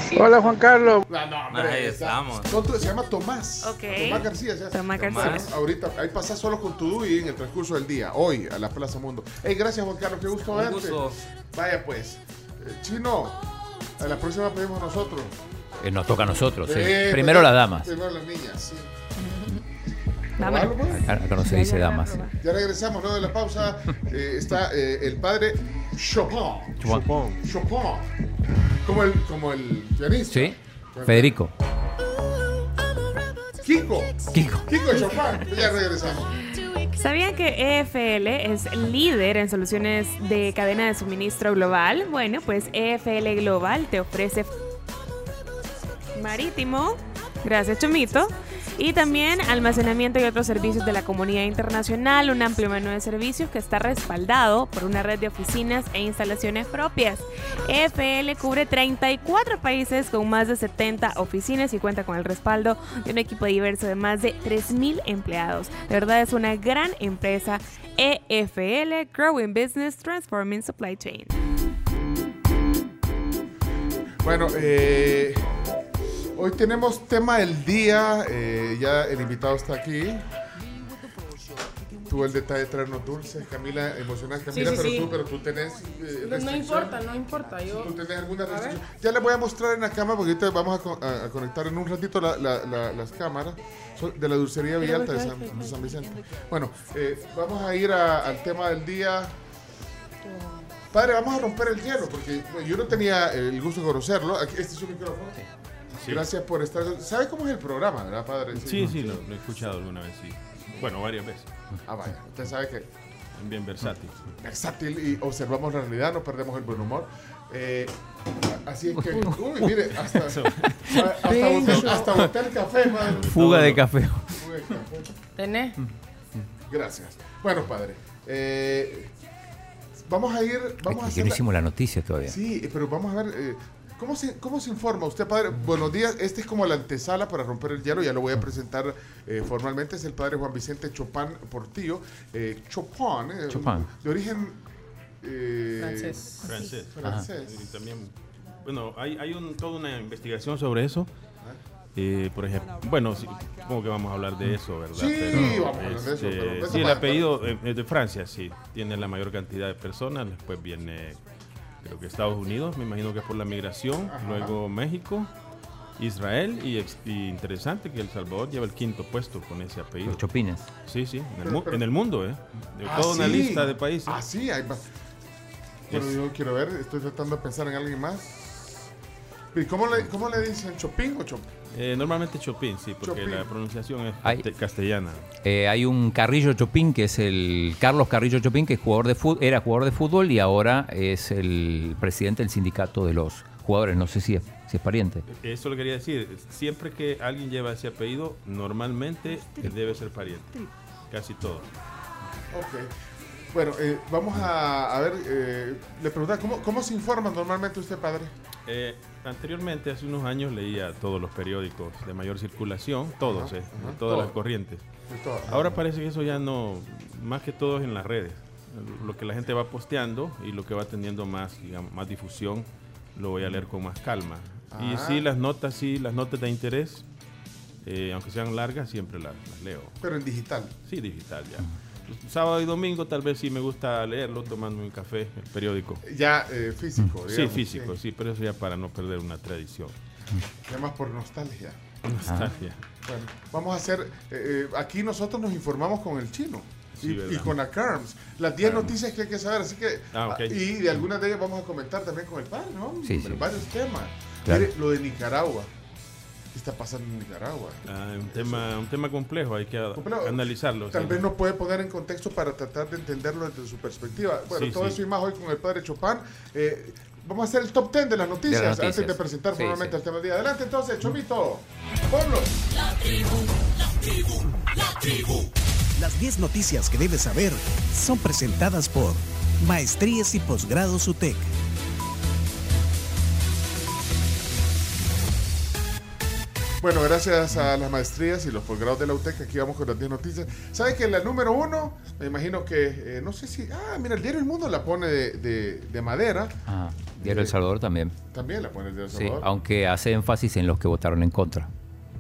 Sí. Hola Juan Carlos. No, no, hombre, Ahí estamos. se llama Tomás. Ok. Tomás García. se. Tomás García. Tomás, Ahorita, ahí pasas solo con tu DUI en el transcurso del día, hoy, a la Plaza Mundo. Hey, gracias Juan Carlos, qué gusto Un verte. gusto. Vaya pues. Eh, Chino, a la próxima pedimos nosotros. Eh, nos toca a nosotros, sí. Eh, Primero las damas. Primero las niñas, sí. Vámonos. Acá, acá no se dice damas. Ya regresamos, luego de la pausa. eh, está eh, el padre Chopin. Chopin. Chopin. Como el, como el pianista. Sí, Federico. Kiko. Kiko. Kiko Chopin. Ya regresamos. ¿Sabían que EFL es líder en soluciones de cadena de suministro global? Bueno, pues EFL Global te ofrece marítimo, gracias Chomito, y también almacenamiento y otros servicios de la comunidad internacional, un amplio menú de servicios que está respaldado por una red de oficinas e instalaciones propias. EFL cubre 34 países con más de 70 oficinas y cuenta con el respaldo de un equipo diverso de más de 3.000 empleados. De verdad es una gran empresa. EFL, Growing Business, Transforming Supply Chain. Bueno, eh, hoy tenemos tema del día. eh, ya el invitado está aquí. Tuvo el detalle de traernos dulces, Camila, emocionada Camila, sí, pero, sí. Tú, pero tú tenés eh, No, importa, no importa. Yo... ¿Tú tenés alguna restricción? Ya les voy a mostrar en la cámara porque ahorita vamos a, co- a- a conectar en un ratito la- la- la- las cámaras de la dulcería Villalta de San, de San Vicente. Bueno, eh, vamos a ir a- al tema del día. Padre, vamos a romper el hielo porque yo no tenía el gusto de conocerlo. Este es su micrófono. Gracias por estar. ¿Sabe cómo es el programa, verdad, padre? Sí, sí, lo, lo he escuchado alguna vez, sí. Bueno, varias veces. Ah, vaya. Usted sabe que Bien versátil. versátil y observamos la realidad, no perdemos el buen humor. Eh, así es que, uy, mire, hasta, hasta, boté, hasta el café, madre. Fuga de café. Fuga de café. ¿Tenés? Gracias. Bueno, padre, eh, vamos a ir, vamos a Que hacer. no la- hicimos la noticia todavía. Sí, pero vamos a ver. eh, ¿Cómo se, ¿Cómo se informa usted, padre? Buenos días. Este es como la antesala para romper el hielo. Ya lo voy a presentar eh, formalmente. Es el padre Juan Vicente Chopin Portillo. Eh, Chopin, eh, Chopin. de origen eh, Francés. Francés. francés. Y también, bueno, hay, hay un- toda una investigación sobre eso. Eh, por ejemplo, bueno, sí, supongo que vamos a hablar de eso, ¿verdad? Sí, vamos a hablar de eso, este, pero sí, el apellido es de Francia, sí. Tiene la mayor cantidad de personas. Después viene, creo que Estados Unidos, me imagino que es por la migración. Ajá. Luego México, Israel y, interesante que El Salvador lleva el quinto puesto con ese apellido. Los chopines. Sí, sí, en el, Pero- en el mundo, ¿eh? De Ah, toda una lista de países. Ah, sí, hay más. Pero Es- yo quiero ver, estoy tratando de pensar en alguien más. ¿Y cómo le, cómo le dicen? ¿Chopin o Chopin? Eh, normalmente Chopin, sí, porque Chopin. la pronunciación es castellana. Eh, hay un Carrillo Chopin, que es el Carlos Carrillo Chopin, que es jugador de fútbol, era jugador de fútbol y ahora es el presidente del sindicato de los jugadores. No sé si es, si es pariente. Eso lo quería decir. Siempre que alguien lleva ese apellido, normalmente debe ser pariente. Casi todo. Ok. Bueno, eh, vamos a, a ver, eh, le preguntaba, ¿cómo, ¿cómo se informa normalmente usted, padre? Eh, anteriormente, hace unos años, leía todos los periódicos de mayor circulación, todos, eh, de todas las corrientes. Ahora parece que eso ya no, más que todo es en las redes. Lo que la gente va posteando y lo que va teniendo más, digamos, más difusión, lo voy a leer con más calma. Y Ah. sí, las notas, sí, las notas de interés, eh, aunque sean largas, siempre las, las leo. Pero en digital. Sí, digital ya. Sábado y domingo tal vez sí me gusta leerlo tomando un café, el periódico. Ya eh, físico, Sí, físico, sí, pero eso ya para no perder una tradición. Además por nostalgia. Nostalgia. Bueno, vamos a hacer, eh, eh, aquí nosotros nos informamos con el chino. Sí, y, con la CARMS. Las 10 Carms. noticias que hay que saber. Así que, Ah, ok. y de algunas de ellas vamos a comentar también con el padre, ¿no? Sí, sí. Varios temas. Claro. Mire, lo de Nicaragua. ¿Qué está pasando en Nicaragua? Ah, un, tema, un tema complejo, hay que Complejo. analizarlo. Tal sí. vez nos puede poner en contexto para tratar de entenderlo desde su perspectiva. Bueno, Sí, todo sí. eso y más hoy con el padre Chopin. Eh, vamos a hacer el top 10 de las noticias, De las noticias. antes de presentar Sí, formalmente sí. el tema del día. Adelante entonces, Chomito. Ponlo. Las 10 noticias que debes saber son presentadas por Maestrías y Posgrados UTEC. Bueno, gracias a las maestrías y los posgrados de la UTEC, aquí vamos con las 10 noticias. ¿Sabe que la número uno, me imagino que, eh, no sé si, ah, mira, el diario El Mundo la pone de, de- de madera, Ah, Diario El Salvador también. también la pone el diario El Sí, Salvador. aunque hace énfasis en los que votaron en contra.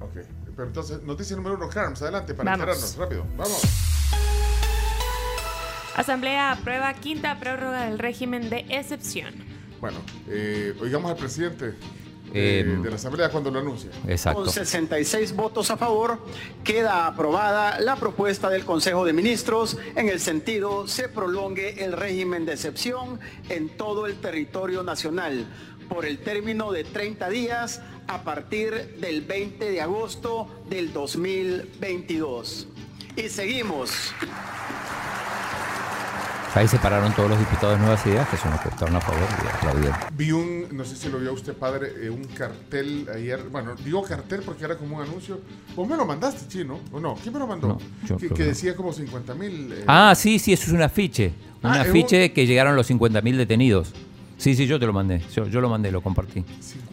Ok, pero entonces, noticia número uno, Carms, adelante para enterarnos, rápido, vamos. Asamblea aprueba quinta prórroga del régimen de excepción. Bueno, eh, oigamos al presidente. Eh, de la Asamblea cuando lo anuncia. Exacto. Con 66 votos a favor, queda aprobada la propuesta del Consejo de Ministros en el sentido se prolongue el régimen de excepción en todo el territorio nacional por el término de 30 días a partir del 20 de agosto del 2022. Y seguimos. Ahí se pararon todos los diputados de Nuevas Ideas, que son los que a favor y aplaudieron. Vi un, no sé si lo vio usted, padre, eh, un cartel ayer. Bueno, digo cartel porque era como un anuncio. Vos me lo mandaste, chino, ¿o no? ¿Quién me lo mandó? No, que, decía como 50 mil. Ah, sí, sí, eso es un afiche. Un Ah, es afiche que llegaron los 50.000 detenidos. Sí, sí, yo te lo mandé. Yo, yo lo mandé, lo compartí.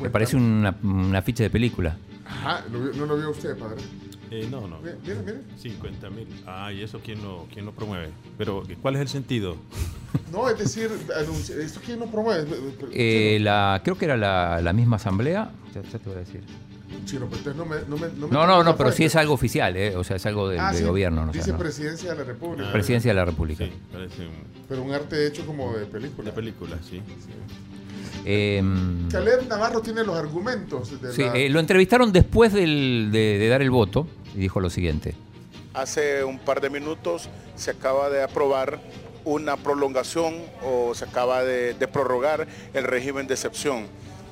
Me parece un afiche de película. Ajá, ¿lo vio- ¿no lo vio usted, padre? Eh, no, no. Mire, mire. 50 mil. Ah, ¿y eso quién lo, quién lo promueve? Pero, ¿cuál es el sentido? No, es decir, ¿esto quién lo promueve? Eh, la, creo que era la, la misma asamblea. Ya, ya te voy a decir. Pero entonces no me. No, me, no, me No, no, toques no, la pero sí es algo oficial, ¿eh? o sea, es algo del Ah, de sí, gobierno. No sé, Dice. Presidencia de la República. Presidencia de la República. Pero un arte hecho como de película. De película, sí. Em, Caleb Navarro tiene los argumentos de sí, la... eh, lo entrevistaron después del- de, de dar el voto y dijo lo siguiente. Hace un par de minutos se acaba de aprobar una prolongación o se acaba de, de prorrogar el régimen de excepción.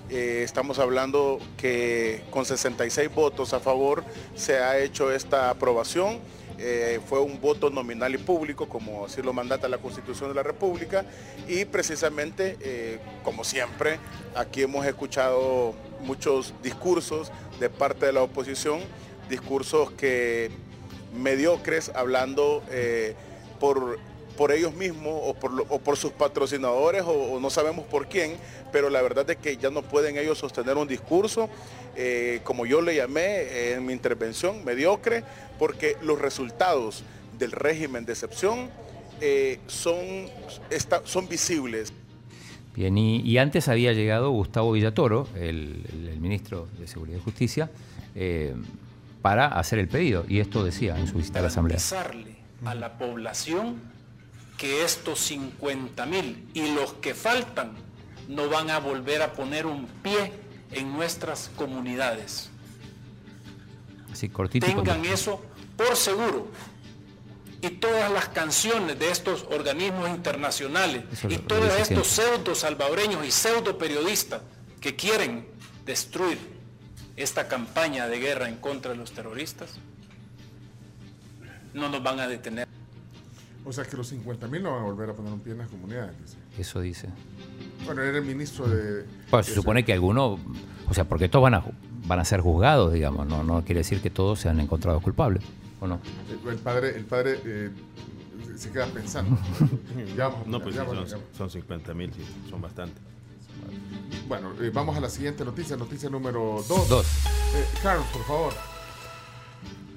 Eh, estamos hablando que con 66 votos a favor se ha hecho esta aprobación. Eh, fue un voto nominal y público, como así lo mandata la Constitución de la República, y precisamente, eh, como siempre, aquí hemos escuchado muchos discursos de parte de la oposición, discursos que mediocres hablando eh, por, por ellos mismos o por, lo- o por sus patrocinadores o, o no sabemos por quién, pero la verdad es que ya no pueden ellos sostener un discurso, eh, como yo le llamé eh, en mi intervención, mediocre, porque los resultados del régimen de excepción eh, son, está- son visibles. Bien, y, y antes había llegado Gustavo Villatoro, el, el- el ministro de Seguridad y Justicia, eh, para hacer el pedido. Y esto decía en su visita a la Asamblea. a la población que estos 50 mil y los que faltan no van a volver a poner un pie en nuestras comunidades. Así cortito. Tengan eso por seguro. Y todas las canciones de estos organismos internacionales Eso y todos estos pseudo salvadoreños y pseudo periodistas que quieren destruir esta campaña de guerra en contra de los terroristas no nos van a detener. O sea que los 50 mil no van a volver a poner un pie en las comunidades. dice. Eso dice. Bueno, era el ministro de... Pues se supone que alguno, o sea, porque todos van a, van a ser juzgados, digamos, no, no quiere decir que todos sean encontrados culpables, ¿o no? El, el padre, el padre eh, se queda pensando. Ya vamos a No, poner, pues ya sí, vamos son, son 50 mil, sí, son bastantes. Bueno, eh, vamos a la siguiente noticia, noticia número 2. Dos. Carlos, por favor.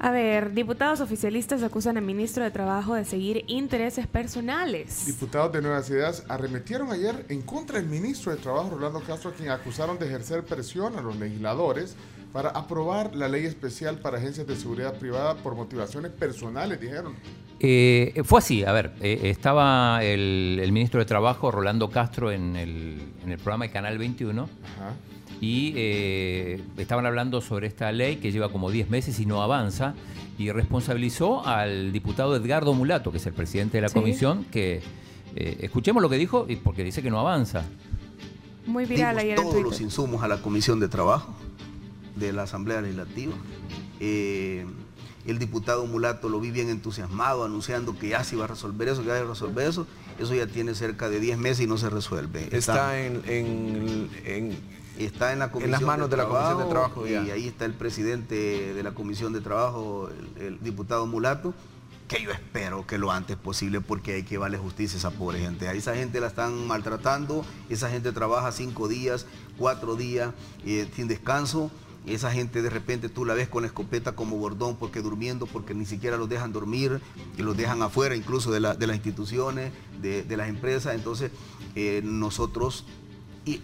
A ver, diputados oficialistas acusan al ministro de Trabajo de seguir intereses personales. Diputados de Nuevas Ideas arremetieron ayer en contra del ministro de Trabajo, Rolando Castro, a quien acusaron de ejercer presión a los legisladores para aprobar la ley especial para agencias de seguridad privada por motivaciones personales, dijeron. Eh, fue así, a ver, eh, estaba el, el ministro de Trabajo, Rolando Castro, en el, en el programa de Canal 21 Ajá. Y eh, estaban hablando sobre esta ley que lleva como 10 meses y no avanza y responsabilizó al diputado Edgardo Mulato, que es el presidente de la Sí. comisión, que eh, escuchemos lo que dijo y porque dice que no avanza. Muy viral ayer en todos los insumos a la Comisión de Trabajo de la Asamblea Legislativa. Eh, el diputado Mulato lo vi bien entusiasmado, anunciando que ya se iba a resolver eso, que ya iba a resolver eso. Eso ya tiene cerca de 10 meses y no se resuelve. Está en, en- en- está en la comisión las manos de la Comisión de Trabajo, y ya. ahí está el presidente de la Comisión de Trabajo, el, el diputado Mulato, que yo espero que lo antes posible porque hay que darle justicia a esa pobre gente. A esa gente la están maltratando, esa gente trabaja cinco días, cuatro días eh, sin descanso. Esa gente de repente tú la ves con la escopeta como bordón porque durmiendo, porque ni siquiera los dejan dormir, y los dejan afuera incluso de, la- de las instituciones, de, de las empresas. Entonces eh, nosotros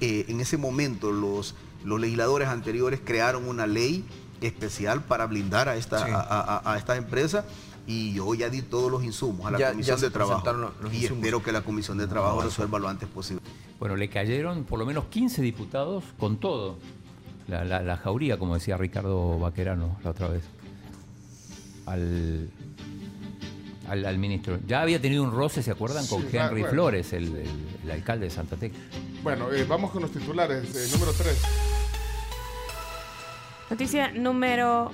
eh, en ese momento los, los legisladores anteriores crearon una ley especial para blindar a, esta, Sí. a, a- a estas empresas y yo ya di todos los insumos a la Ya- Comisión ya de Trabajo presentaron los- los y insumos. espero que la Comisión de Trabajo No, resuelva lo antes posible. Bueno, le cayeron por lo menos 15 diputados con todo. la, la- la jauría, como decía Ricardo Vaquerano la otra vez, al, al, al ministro. Ya había tenido un roce, ¿se acuerdan? Con Sí, Henry bueno. Flores, el, el- el alcalde de Santa Tecla. Bueno, eh, vamos con los titulares. Eh, número 3. Noticia número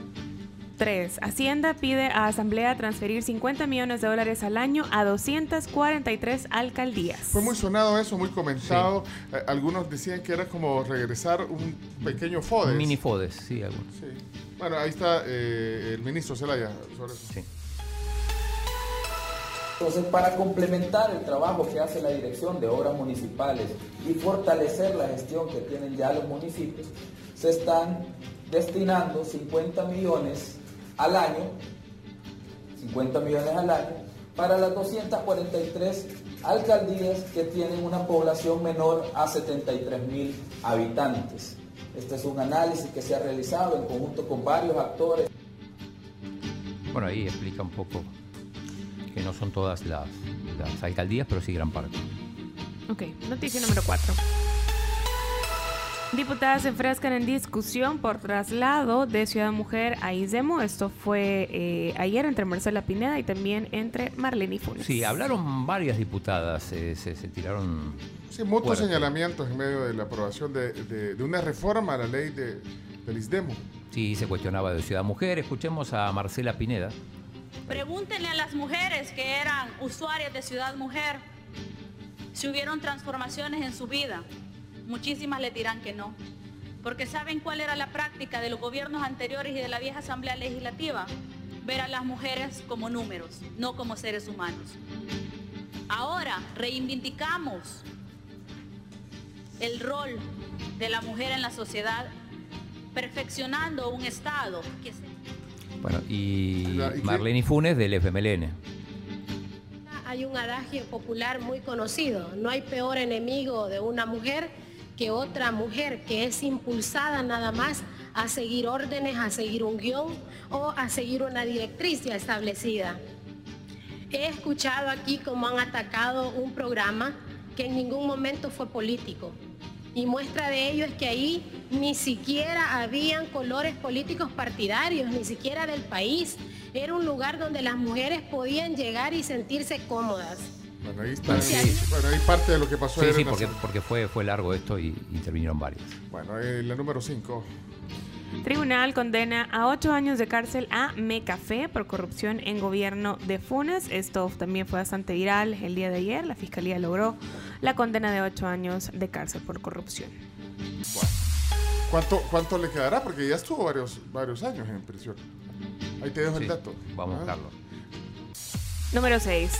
3. Hacienda pide a Asamblea transferir 50 millones de dólares al año a 243 alcaldías. Fue muy sonado eso, muy comentado. Eh, algunos decían que era como regresar un pequeño FODES. Un mini FODES, sí, algo. Sí. Bueno, ahí está eh, el ministro Zelaya sobre eso. Sí. Entonces, para complementar el trabajo que hace la Dirección de Obras Municipales y fortalecer la gestión que tienen ya los municipios, se están destinando 50 millones al año, 50 millones al año, para las 243 alcaldías que tienen una población menor a 73 mil habitantes. Este es un análisis que se ha realizado en conjunto con varios actores. Bueno, ahí explica un poco que no son todas las, las alcaldías, pero sí gran parte. Ok, noticia número 4. Diputadas se enfrascan en discusión por traslado de Ciudad Mujer a Isemo. Esto fue eh, ayer entre Marcela Pineda y también entre Marlene Funes. Sí, hablaron varias diputadas, eh, se, se tiraron... Sí, fuerte. señalamientos en medio de la aprobación de, de- de una reforma a la ley de, del ISDEMO. Sí, se cuestionaba de Ciudad Mujer. Escuchemos a Marcela Pineda. Pregúntenle a las mujeres que eran usuarias de Ciudad Mujer si hubieron transformaciones en su vida. Muchísimas le dirán que no. Porque ¿saben cuál era la práctica de los gobiernos anteriores y de la vieja Asamblea Legislativa? Ver a las mujeres como números, no como seres humanos. Ahora reivindicamos el rol de la mujer en la sociedad, perfeccionando un Estado que se Bueno, y. Marlene Funes del FMLN. Hay un adagio popular muy conocido, no hay peor enemigo de una mujer que otra mujer que es impulsada nada más a seguir órdenes, a seguir un guion o a seguir una directriz ya establecida. He escuchado aquí cómo han atacado un programa que en ningún momento fue político. Y muestra de ello es que ahí ni siquiera habían colores políticos partidarios, ni siquiera del país. Era un lugar donde las mujeres podían llegar y sentirse cómodas. Bueno, ahí está. Bueno, ahí parte de lo que pasó Sí, sí, porque, porque fue, fue largo esto y intervinieron varios. Bueno, eh, la número 5. Tribunal condena a ocho años de cárcel a Mecafé por corrupción en gobierno de Funes. Esto también fue bastante viral el día de ayer. La fiscalía logró la condena de ocho años de cárcel por corrupción. ¿Cuánto, ¿Cuánto le quedará? Porque ya estuvo varios, varios años en prisión. Ahí te dejo el dato. Vamos a Ah. buscarlo. Número 6.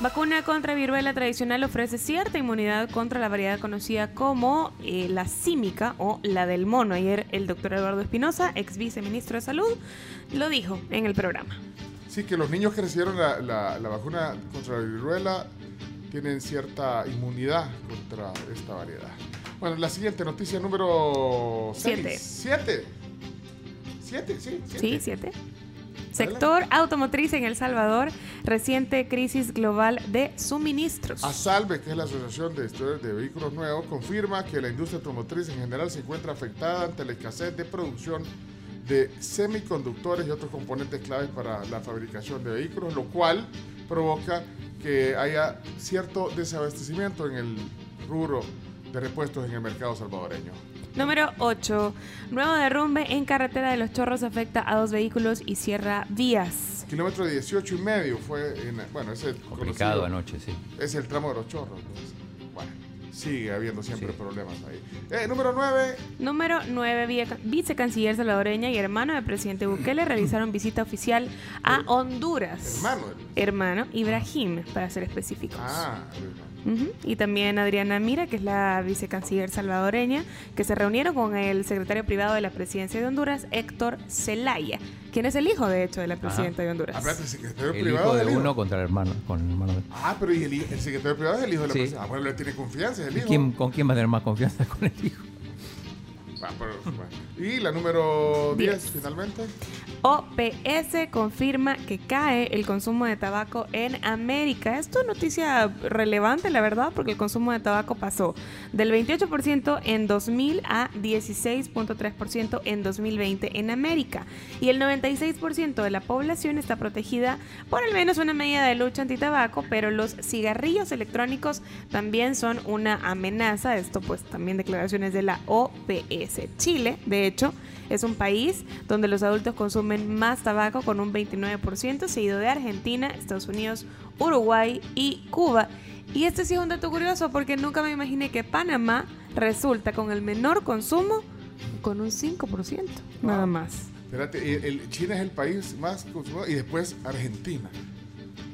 Vacuna contra viruela tradicional ofrece cierta inmunidad contra la variedad conocida como eh, la símica o la del mono. Ayer el doctor Eduardo Espinosa, ex viceministro de Salud, lo dijo en el programa. Sí, que los niños que recibieron la, la- la vacuna contra la viruela tienen cierta inmunidad contra esta variedad. Bueno, la siguiente noticia número Siete. 7. Siete, sí. siete. Sí, siete. Sector automotriz en El Salvador, reciente crisis global de suministros. ASALVE, que es la Asociación de Estudios de Vehículos Nuevos, confirma que la industria automotriz en general se encuentra afectada ante la escasez de producción de semiconductores y otros componentes claves para la fabricación de vehículos, lo cual provoca que haya cierto desabastecimiento en el rubro de repuestos en el mercado salvadoreño. Número 8. Nuevo derrumbe en carretera de Los Chorros afecta a dos vehículos y cierra vías. Kilómetro 18 y medio fue, en, bueno, es el Complicado conocido- anoche, sí. Es el tramo de los chorros. pues. Bueno, sigue habiendo siempre problemas ahí. Eh, número 9. Número 9. Vicecanciller salvadoreña y hermano del presidente Bukele realizaron visita oficial a Honduras. Hermano. Hermano Ibrahim, para ser específicos. Ah, Y también Adriana Mira, que es la vicecanciller salvadoreña, que se reunieron con el secretario privado de la presidencia de Honduras, Héctor Zelaya, quien es el hijo, de hecho, de la presidenta de Honduras. Espérate, el secretario El privado hijo de hijo. uno contra el hermano, con el hermano de- Ah, pero ¿y el, secretario privado es el hijo de la Sí. presidenta? Ah, bueno, le tiene confianza, es el hijo. ¿Quién- ¿Con quién va a tener más confianza con el hijo? Pero- bueno. Y la número 10, finalmente. OPS confirma que cae el consumo de tabaco en América. Esto es noticia relevante, la verdad, porque el consumo de tabaco pasó del 28% en 2000 a 16.3% en 2020 en América. Y el 96% de la población está protegida por al menos una medida de lucha antitabaco, pero los cigarrillos electrónicos también son una amenaza. Esto pues también declaraciones de la OPS. Chile, de hecho, es un país donde los adultos consumen más tabaco con un 29%, seguido de Argentina, Estados Unidos, Uruguay y Cuba. Y este sí es un dato curioso porque nunca me imaginé que Panamá resulta con el menor consumo con un 5%, nada más. Espérate, el, el- China es el país más consumidor y después Argentina.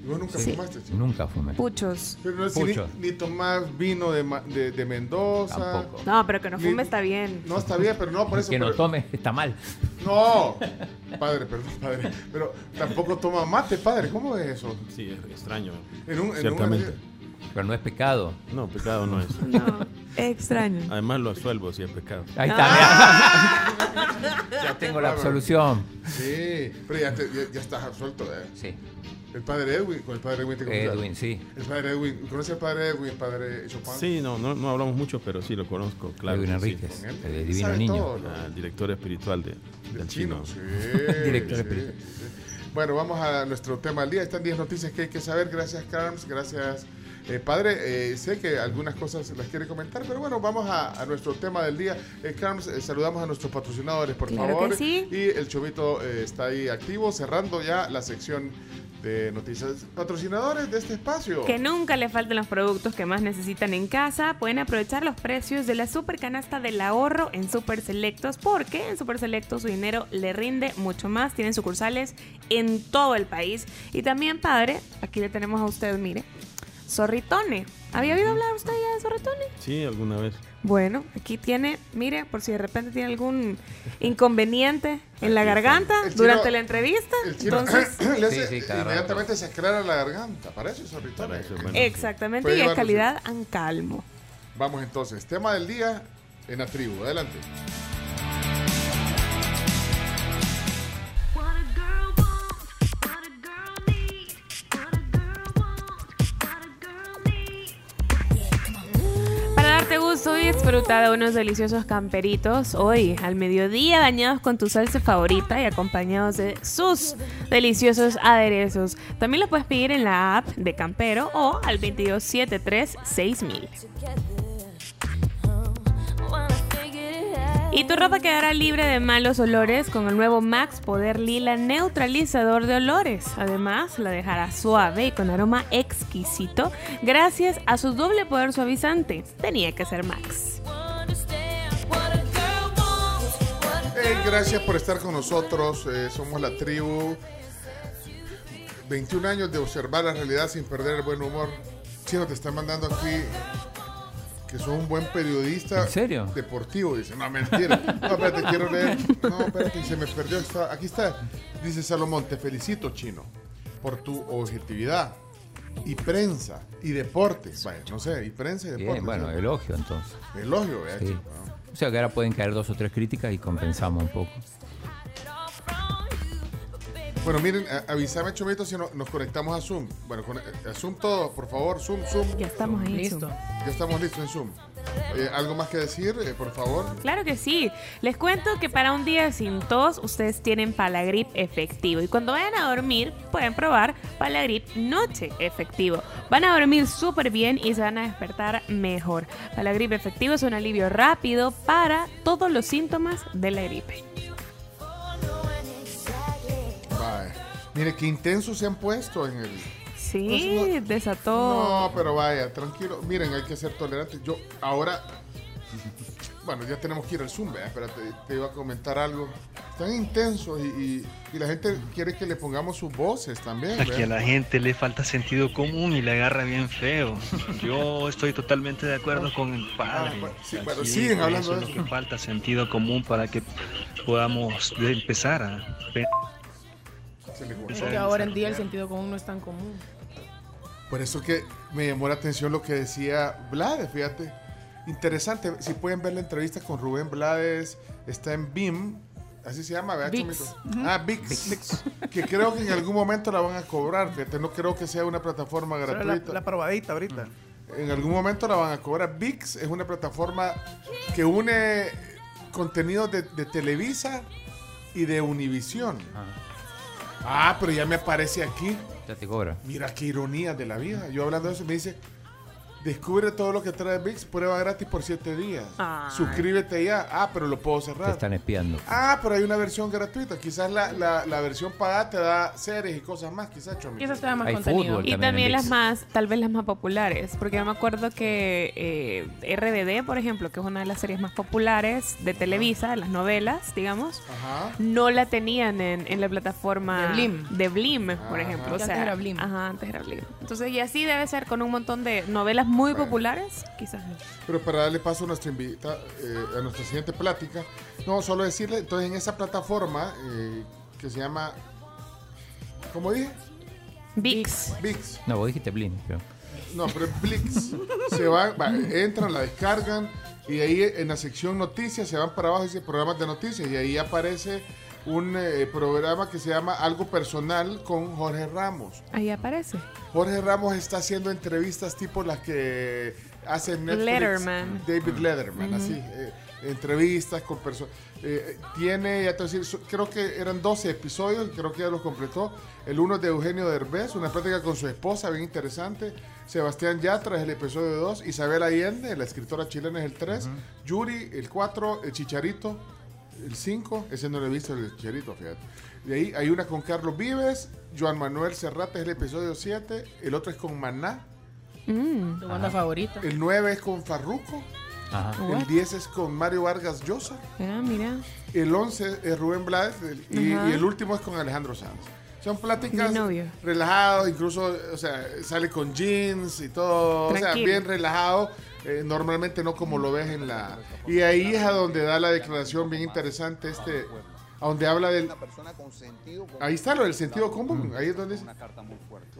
¿Y vos nunca Sí. fumaste, chico? Nunca fumé. Puchos. Pero no es ni, Pucho. ni tomás vino de, Ma- de, de Mendoza. Tampoco. No, pero que no Ni- fume está bien. No, está bien, pero no, por eso. que no tome está mal. No, padre, perdón, padre. Pero tampoco toma mate, padre. ¿Cómo es eso? Sí, es extraño. En un, en Ciertamente. Pero no es pecado. No, pecado no es. No, extraño. Además lo asuelvo si es pecado. Ahí está. mira. ya tengo la absolución. Sí, pero ya, te- ya, ya estás absuelto. ¿eh? Sí. El padre Edwin, con el padre Edwin te conoces? Edwin, sí. El padre Edwin, ¿conoce al padre Edwin, el padre Chopin? Sí, no, no, no hablamos mucho, pero sí lo conozco, claro. Edwin que sí. Enríquez, él. el divino niño. todo, ¿no? Ah, el director espiritual de, del chino. Sí, Director sí, espiritual. sí. Bueno, vamos a nuestro tema del día. Están 10 noticias que hay que saber. Gracias, Carms. Gracias, eh, padre. Eh, sé que algunas cosas las quiere comentar, pero bueno, vamos a, a nuestro tema del día. Eh, Carms, eh, saludamos a nuestros patrocinadores, por Claro favor. que sí. Y el Chovito eh, está ahí activo, cerrando ya la sección de noticias. Patrocinadores de este espacio. Que nunca le falten los productos que más necesitan en casa. Pueden aprovechar los precios de la super canasta del ahorro en Super Selectos porque en Super Selectos su dinero le rinde mucho más. Tienen sucursales en todo el país. Y también, padre, aquí le tenemos a usted, mire, Zorritone. ¿Había oído hablar usted ya de Zorritone? Sí, alguna vez. Bueno, aquí tiene, mire, por si de repente tiene algún inconveniente en la garganta chino- durante la entrevista. Entonces, le hace Sí, sí, cada inmediatamente se aclara la garganta. Para eso es bueno. exactamente, y es llevarlo, calidad en calmo. Vamos entonces, tema del día en la tribu. Adelante. Gusto y de unos deliciosos camperitos hoy al mediodía bañados con tu salsa favorita y acompañados de sus deliciosos aderezos. También lo puedes pedir en la app de Campero o al 2273-6000. Y tu ropa quedará libre de malos olores con el nuevo Max Poder Lila neutralizador de olores. Además, la dejará suave y con aroma exquisito gracias a su doble poder suavizante. Tenía que ser Max. Hey, gracias por estar con nosotros. eh, somos la tribu. 21 años de observar la realidad sin perder el buen humor. Chino, te están mandando aquí que sos un buen periodista. ¿En serio? Deportivo. Dice, no, mentira. No, espérate, quiero leer. No, espérate, se me perdió. Está- aquí está. Dice Salomón, te felicito, Chino, por tu objetividad. Y prensa, y deportes. Vaya, no sé, y prensa y deportes. Bien, bueno, ¿sí? elogio entonces. Elogio, Sí. O sea que ahora pueden caer dos o tres críticas y compensamos un poco. Bueno, miren, avísame, Chomito, si no- nos conectamos a Zoom. Bueno, con, a Zoom todo, por favor, Zoom, Zoom. Ya estamos ahí. Listo. Zoom. Ya estamos listos en Zoom. Eh, ¿Algo más que decir, eh, por favor? Claro que sí. Les cuento que para un día sin tos, ustedes tienen Palagrip efectivo. Y cuando vayan a dormir, pueden probar Palagrip Noche efectivo. Van a dormir súper bien y se van a despertar mejor. Palagrip efectivo es un alivio rápido para todos los síntomas de la gripe. Mire, qué intensos se han puesto en el... Sí, Pues no- desató. No, pero vaya, tranquilo. Miren, hay que ser tolerantes. Yo ahora... Bueno, ya tenemos que ir al Zoom, vea, espérate, te iba a comentar algo. Están intensos y, y- y la gente quiere que le pongamos sus voces también. Aquí vea. a la gente le falta sentido común y le agarra bien feo. Yo estoy totalmente de acuerdo con el padre. Ah, sí, bueno, Aquí siguen hablando eso de es eso. lo que falta, sentido común para que podamos empezar a Se le. Porque ahora en día el sentido común no es tan común. Por eso que me llamó la atención lo que decía Vlad, fíjate. interesante. Si pueden ver la entrevista con Rubén Blades, está en BIM, así se llama, ¿verdad, VIX. Ah, VIX. Que creo que en algún momento la van a cobrar, fíjate, no creo que sea una plataforma la, gratuita. la probadita ahorita. En algún momento la van a cobrar. VIX es una plataforma que une contenidos de, de Televisa y de Univisión. Ah, pero ya me aparece aquí. Ya te cobra. Mira qué ironía de la vida. Yo hablando de eso me dice, descubre todo lo que trae VIX, prueba gratis por 7 días. Ay. Suscríbete ya. Ah, pero lo puedo Te cerrar. están espiando. Ah, pero hay una versión gratuita. Quizás la, la, la versión pagada te da series y cosas más, quizás, Chomito. Quizás te da más Hay contenido. fútbol Y también las ViX. más, tal vez las más populares, porque yo me acuerdo que eh, RBD, por ejemplo, que es una de las series más populares de Televisa, las novelas, digamos, Ajá. no la tenían en, en la plataforma De Blim. de Blim, por ejemplo. O sea, antes era Blim. Ajá, antes era Blim. Entonces, y así debe ser con un montón de novelas muy populares, quizás no. Pero para darle paso a nuestra invita, eh, a nuestra siguiente plática, no, solo decirle, entonces en esa plataforma eh, que se llama, ¿cómo dije? VIX. VIX. No, vos dijiste Blin. creo. No, pero es Blix. se van, va, entran, la descargan y ahí en la sección noticias se van para abajo y dice programas de noticias y ahí aparece un eh, programa que se llama Algo Personal con Jorge Ramos. Ahí aparece. Jorge Ramos está haciendo entrevistas tipo las que hace Netflix. Letterman. David Letterman, así. eh, entrevistas con personas. tiene, ya te voy a decir, so- creo que eran 12 episodios, creo que ya los completó. El uno es de Eugenio Derbez, una plática con su esposa, bien interesante. Sebastián Yatra es el episodio 2. Isabel Allende, la escritora chilena, es el 3. Yuri, el 4. El Chicharito, el 5. Ese no lo he visto, el Chicharito, fíjate. De ahí hay una con Carlos Vives. Joan Manuel Serrate es el episodio 7. El otro es con Maná. Mm. Tu banda favorita. El 9 es con Farruco. Ajá. El What? 10 es con Mario Vargas Llosa. Ah, mira. El 11 es Rubén Blades. y, el último es con Alejandro Sanz. Son pláticas relajados, incluso, o sea, sale con jeans y todo, o sea, Tranquilo. bien relajado. Eh, normalmente no como lo ves en la... Y ahí es a donde da la declaración bien interesante, este, a donde habla del... Ahí está lo del sentido común, ahí es donde... dice-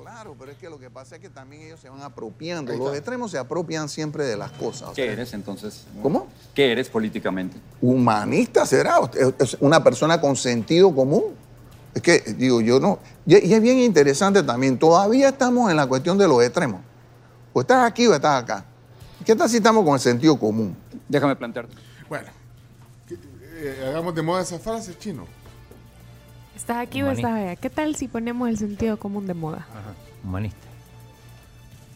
Claro, pero es que lo que pasa es que también ellos se van apropiando. Los extremos se apropian siempre de las cosas. o ¿Qué eres entonces? ¿Cómo? ¿Qué eres políticamente? Humanista será, es- es una persona con sentido común. Es que, digo, yo no. Y, y es bien interesante también, todavía estamos en la cuestión de los extremos. O estás aquí o estás acá. ¿Qué tal si estamos con el sentido común? Déjame plantearte. Bueno, eh, hagamos de moda esa frase, chino. ¿Estás aquí o estás allá? ¿Qué tal si ponemos el sentido común de moda? Ajá. Humanista.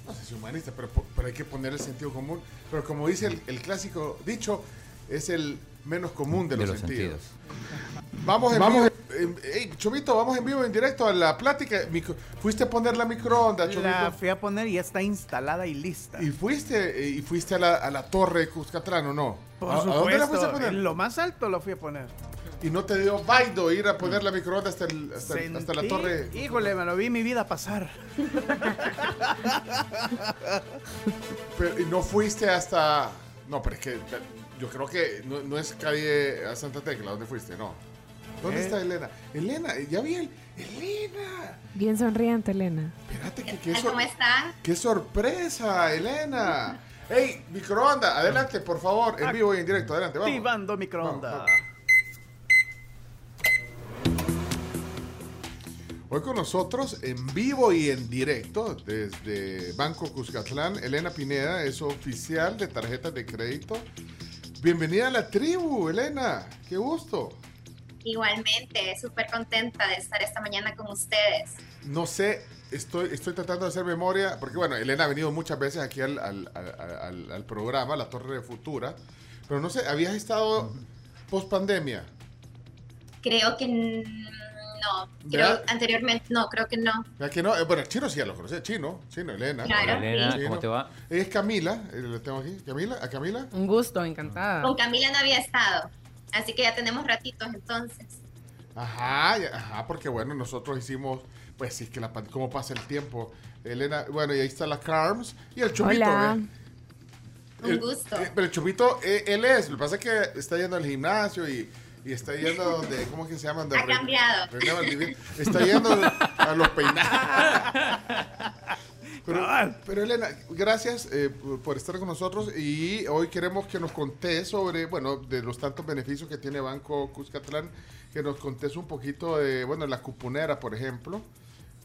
No sé si humanista, pero, hay que poner el sentido común. Pero como dice el, el clásico dicho, es el menos común de, De los, los sentidos. sentidos. Vamos en vivo. en- ey, Chomito, vamos en vivo en directo a la plática. Micro- fuiste a poner la microonda, Chomito. La fui a poner y ya está instalada y lista. Y fuiste, eh, y fuiste a la, a la torre de Cuscatlán, ¿o no? Por ¿A, a supuesto, dónde la fuiste a poner? en lo más alto lo fui a poner. Y no te dio baido ir a poner la microonda hasta, el- hasta, la torre. Híjole, me lo vi mi vida pasar. Pero, y no fuiste hasta. No, pero es que yo creo que no, no es calle a Santa Tecla, ¿dónde fuiste? No. ¿Dónde Eh. está Elena? Elena, ya vi el. Elena. Bien sonriente, Elena. Espérate, que, qué, ¿Cómo están? qué sorpresa, Elena. Hey, microonda, adelante, por favor, en vivo y en directo, adelante, vamos. Activando microondas. Vamos, Hoy con nosotros en vivo y en directo desde Banco Cuscatlán, Elena Pineda es oficial de tarjetas de crédito. Bienvenida a la tribu, Elena. Qué gusto. Igualmente, súper contenta de estar esta mañana con ustedes. No sé, estoy, estoy tratando de hacer memoria, porque bueno, Elena ha venido muchas veces aquí al, al- al- al- al programa, La Torre de Futura, pero no sé, ¿habías estado post pandemia? Creo que no, creo anteriormente, no, creo que no. ¿Verdad que no? Eh, Bueno, Chino sí ya lo conoce, Chino, Chino, Elena. Claro, Hola, Elena. ¿cómo te va? Ella es Camila, eh, la tengo aquí. Camila, ¿a Camila? Un gusto, encantada. Con Camila no había estado, así que ya tenemos ratitos entonces. Ajá, ajá, porque bueno, nosotros hicimos, pues sí, que la cómo pasa el tiempo. Elena, bueno, y ahí está la Carms y el Chomito, Hola. ¿ve? Un gusto. eh, pero el Chomito, eh, él es, lo que pasa es que está yendo al gimnasio y, y está yendo donde, ¿cómo es que se llama? Donde Ha cambiado. René Valdivia. Está yendo a los peinados. Pero, pero Elena, gracias eh, por- por estar con nosotros y hoy queremos que nos contés sobre, bueno, de los tantos beneficios que tiene Banco Cuscatlán, que nos contés un poquito de, bueno, la cuponera, por ejemplo,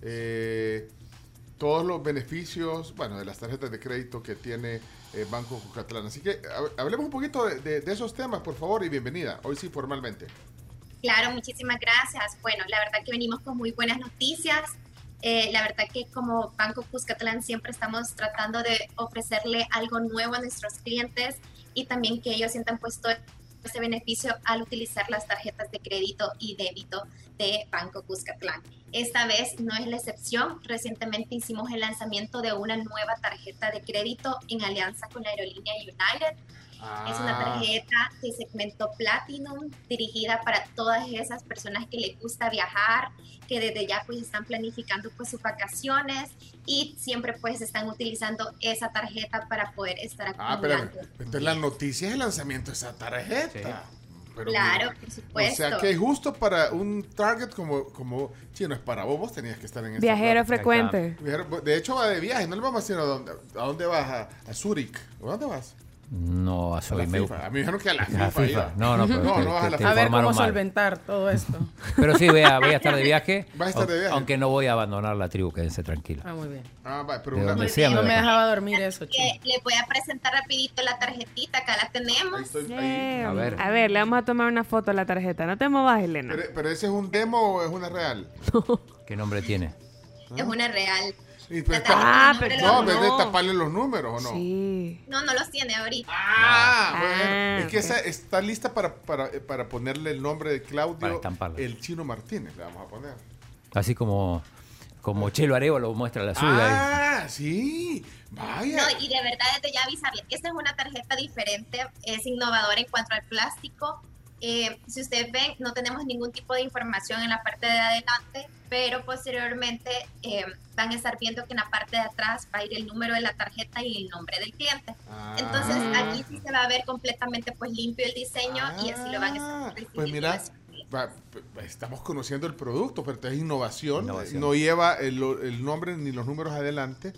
eh, todos los beneficios, bueno, de las tarjetas de crédito que tiene eh, Banco Cuscatlán. Así que hab- hablemos un poquito de, de- de esos temas, por favor, y bienvenida, hoy sí formalmente. Claro, muchísimas gracias. Bueno, la verdad que venimos con muy buenas noticias. Eh, la verdad que como Banco Cuscatlán siempre estamos tratando de ofrecerle algo nuevo a nuestros clientes y también que ellos sientan puesto ese beneficio al utilizar las tarjetas de crédito y débito de Banco Cuscatlán. Esta vez no es la excepción. Recientemente hicimos el lanzamiento de una nueva tarjeta de crédito en alianza con la aerolínea United. Es una Ah. tarjeta de segmento Platinum dirigida para todas esas personas que les gusta viajar, que desde ya pues están planificando pues sus vacaciones y siempre pues están utilizando esa tarjeta para poder estar Ah, pero acumulando. entonces la noticia es el lanzamiento de esa tarjeta. Pero Claro, mira, por supuesto. O sea que justo para un target como, como chino es para vos, vos tenías que estar en esta Viajero frecuente. Viajero- De hecho va de viaje, no le vamos a decir a dónde, a dónde vas, a, a Zurich. ¿A dónde vas? No, a A soy la me- FIFA. A mí me dijeron que a la A FIFA. FIFA. iba. No, no, pero no, te- no vas a la FIFA. A ver cómo mal. solventar todo esto. Pero sí, voy a, voy a estar de viaje. Va a estar de viaje. Aunque no voy a abandonar la tribu, quédense tranquilos. Ah, muy bien. Ah, va, pero De una- donde sea me No voy me a- dejaba dormir eso, chico. Que les voy a presentar rapidito la tarjetita, acá la tenemos. Eh, A ver. A ver, le vamos a tomar una foto a la tarjeta. No te movas, Elena. Pero, pero ese es un demo o es una real? ¿Qué nombre tiene? Es una real. Y pues, Ah, pero no, en vez de taparle los números, ¿o no? Sí. no, no los tiene ahorita. Ah, bueno. Ah, es que esa está lista para, para, eh, para ponerle el nombre de Para Claudio, el chino Martínez, le vamos a poner. Así como, como Chelo Arevalo muestra la suya. Ah, sí, vaya. No, y de verdad desde ya avisarle, esta es una tarjeta diferente, es innovadora en cuanto al plástico. Eh, si ustedes ven, no tenemos ningún tipo de información en la parte de adelante, pero posteriormente eh, van a estar viendo que en la parte de atrás va a ir el número de la tarjeta y el nombre del cliente. Entonces Ah. aquí sí se va a ver completamente pues limpio el diseño y así lo van a estar Pues mira, va- estamos conociendo el producto, pero es innovación, Innovación. no lleva el, el nombre ni los números adelante.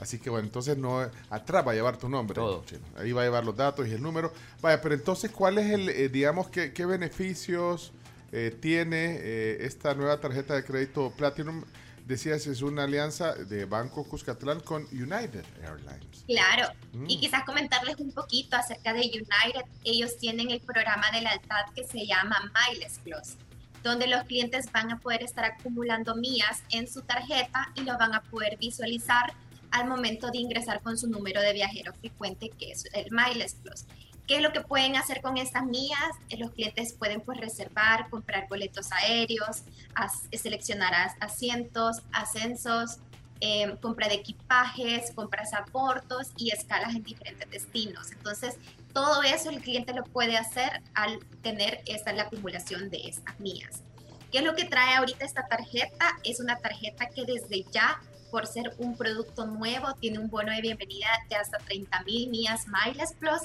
Así que bueno, entonces no atrás va a llevar tu nombre. Todo. chino. Ahí va a llevar los datos y el número. Vaya, pero entonces, ¿cuál es el, eh, digamos, qué, qué beneficios eh, tiene eh, esta nueva tarjeta de crédito Platinum? Decías, es una alianza de Banco Cuscatlán con United Airlines. Claro, Mm. y quizás comentarles un poquito acerca de United. Ellos tienen el programa de lealtad que se llama Miles Plus, donde los clientes van a poder estar acumulando millas en su tarjeta y lo van a poder visualizar al momento de ingresar con su número de viajero frecuente, que es el Miles Plus. ¿Qué es lo que pueden hacer con estas millas? Eh, Los clientes pueden pues reservar, comprar boletos aéreos, as- seleccionar as- asientos, ascensos, eh, compra de equipajes, compras a bordos y escalas en diferentes destinos. Entonces, todo eso el cliente lo puede hacer al tener esta la acumulación de estas millas. ¿Qué es lo que trae ahorita esta tarjeta? Es una tarjeta que desde ya, por ser un producto nuevo, tiene un bono de bienvenida de hasta 30 mil millas Miles Plus.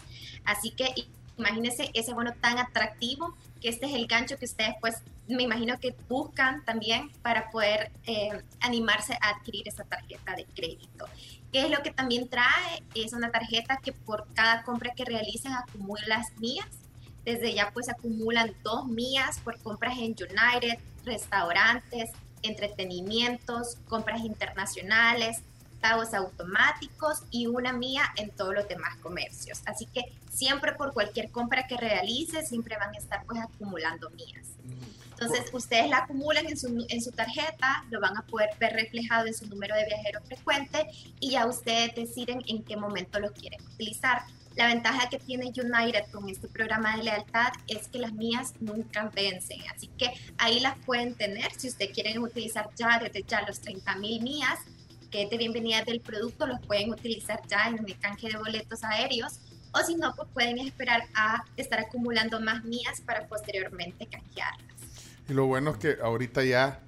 Así que imagínense ese bono tan atractivo que este es el gancho que ustedes pues me imagino que buscan también para poder eh, animarse a adquirir esa tarjeta de crédito. ¿Qué es lo que también trae? Es una tarjeta que por cada compra que realicen acumula las millas. Desde ya pues acumulan dos millas por compras en United, restaurantes, entretenimientos, compras internacionales, pagos automáticos y una mía en todos los demás comercios. Así que siempre por cualquier compra que realice, siempre van a estar pues acumulando mías. Entonces, ustedes la acumulan en su, en su tarjeta, lo van a poder ver reflejado en su número de viajero frecuente y ya ustedes deciden en qué momento lo quieren utilizar. La ventaja que tiene United con este programa de lealtad es que las mías nunca vencen, así que ahí las pueden tener. Si ustedes quieren utilizar ya desde ya los 30 mil mías, que es de bienvenida del producto, los pueden utilizar ya en el canje de boletos aéreos o si no, pues pueden esperar a estar acumulando más mías para posteriormente canjearlas. Y lo bueno es que ahorita ya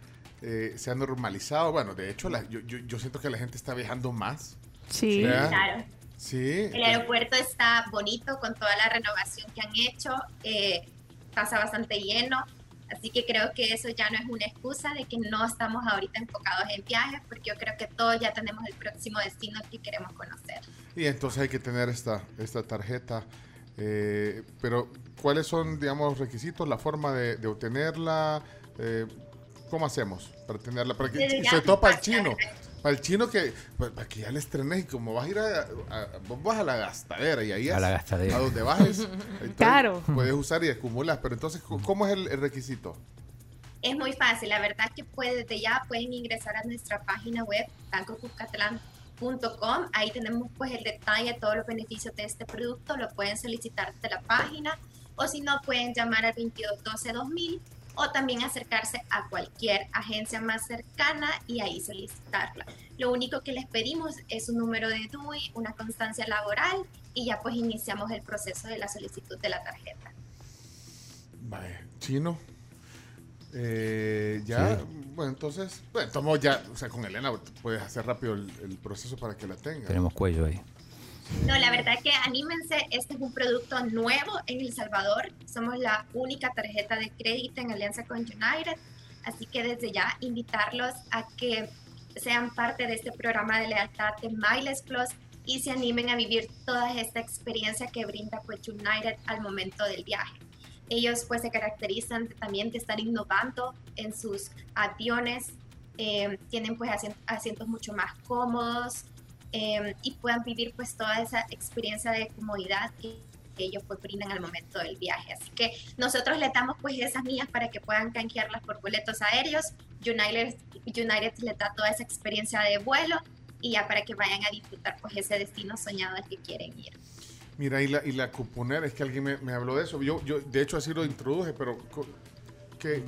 eh, se ha normalizado. Bueno, de hecho, la- yo, yo, yo siento que la gente está viajando más. Sí. ¿verdad? Claro. Sí. El aeropuerto está bonito con toda la renovación que han hecho, eh, pasa bastante lleno, Así que creo que eso ya no es una excusa de que no estamos ahorita enfocados en viajes, porque yo creo que todos ya tenemos el próximo destino que queremos conocer. Y entonces hay que tener esta, esta tarjeta. eh, pero, ¿cuáles son, digamos, los requisitos, la forma de, de obtenerla? Eh, ¿Cómo hacemos para tenerla? Para que, todo para el chino. Para el chino que, pues, para que ya le estrenes y como vas a ir a, a- vos vas a la gastadera y ahí A es la gastadera. A donde bajes. Claro. Puedes usar y acumulas. Pero entonces, ¿cómo es el, el requisito? Es muy fácil, la verdad que puede, desde ya pueden ingresar a nuestra página web, bancocuscatlán.com. Ahí tenemos pues el detalle de todos los beneficios de este producto, lo pueden solicitar desde la página o si no pueden llamar al 2212-2000 o también acercarse a cualquier agencia más cercana y ahí solicitarla. Lo único que les pedimos es un número de DUI, una constancia laboral y ya pues iniciamos el proceso de la solicitud de la tarjeta. Vaya, chino. Eh, ya, bueno, entonces, bueno, tomo ya, o sea, con Elena puedes hacer rápido el, el proceso para que la tenga. Tenemos cuello ahí. No, la verdad que anímense, este es un producto nuevo en El Salvador. Somos la única tarjeta de crédito en alianza con United, así que desde ya invitarlos a que sean parte de este programa de lealtad de Miles Plus y se animen a vivir toda esta experiencia que brinda pues United al momento del viaje. Ellos pues se caracterizan también de estar innovando en sus aviones, eh, tienen pues asien- asientos mucho más cómodos, eh, y puedan vivir pues toda esa experiencia de comodidad que que ellos pues brindan al momento del viaje. Así que nosotros les damos pues esas millas para que puedan canjearlas por boletos aéreos. United, United les da toda esa experiencia de vuelo y ya para que vayan a disfrutar pues ese destino soñado al que quieren ir. Mira, y la, y la cuponera, es que alguien me, me habló de eso. Yo, yo, de hecho, así lo introduje, pero que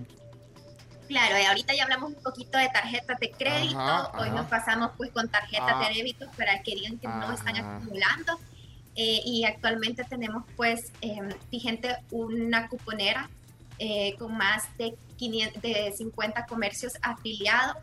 Claro, y ahorita ya hablamos un poquito de tarjetas de crédito, Ajá, hoy ajá. nos pasamos pues con tarjetas Ah. de débito para que digan que no están Ajá. acumulando. Eh, y actualmente tenemos pues eh, vigente una cuponera eh, con más de, 500, de 50 comercios afiliados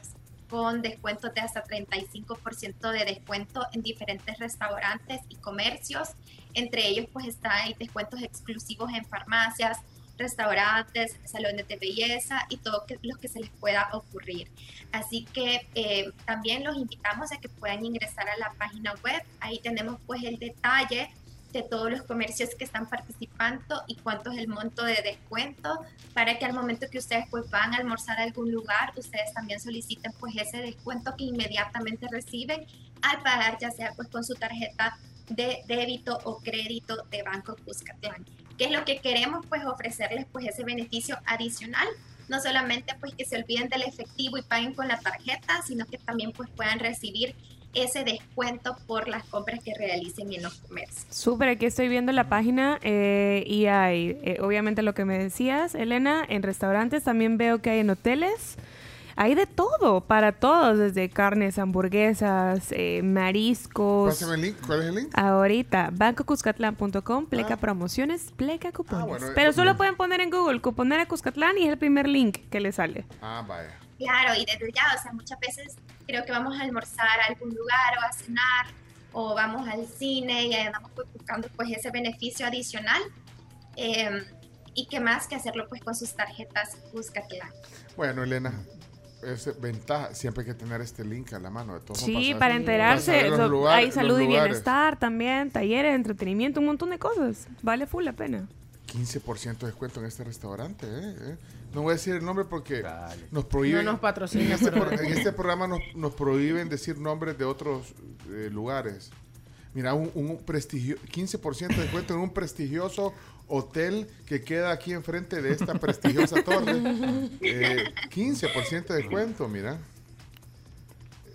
con descuentos de hasta 35% de descuento en diferentes restaurantes y comercios. Entre ellos pues está hay descuentos exclusivos en farmacias, restaurantes, salones de belleza y todo que, lo que se les pueda ocurrir. Así que eh, también los invitamos a que puedan ingresar a la página web. Ahí tenemos pues el detalle de todos los comercios que están participando y cuánto es el monto de descuento para que al momento que ustedes pues van a almorzar a algún lugar, ustedes también soliciten pues ese descuento que inmediatamente reciben al pagar ya sea pues con su tarjeta de débito o crédito de Banco Cuscatlán. ¿Qué es lo que queremos? Pues ofrecerles pues ese beneficio adicional, no solamente pues que se olviden del efectivo y paguen con la tarjeta, sino que también pues puedan recibir ese descuento por las compras que realicen en los comercios. Súper, aquí estoy viendo la página eh, y hay, eh, obviamente lo que me decías, Elena, en restaurantes también veo que hay en hoteles. Hay de todo, para todos, desde carnes, hamburguesas, eh, mariscos. Pásame el link. ¿Cuál es el link? Ahorita, bancocuscatlán.com, pleca promociones, pleca cupones. bueno, Pero eh, solo pueden poner en Google cuponera Cuscatlán y es el primer link que le sale. Ah, vaya. Claro, y desde ya, o sea, muchas veces creo que vamos a almorzar a algún lugar o a cenar o vamos al cine y andamos pues, buscando pues ese beneficio adicional. eh, y qué más que hacerlo pues con sus tarjetas Cuscatlán. Bueno, Elena, es ventaja. Siempre hay que tener este link a la mano. De todos Sí, para enterarse. los so- lugares- hay los salud y bienestar también, talleres, entretenimiento, un montón de cosas. Vale full la pena. 15% de descuento en este restaurante. ¿eh? ¿eh? No voy a decir el nombre porque nos prohíben. No nos patrocina, En este, en este programa nos, nos prohíben decir nombres de otros eh, lugares. Mira, un, un prestigio, 15% de descuento en un prestigioso hotel que queda aquí enfrente de esta prestigiosa torre. Eh, 15% de descuento, mira.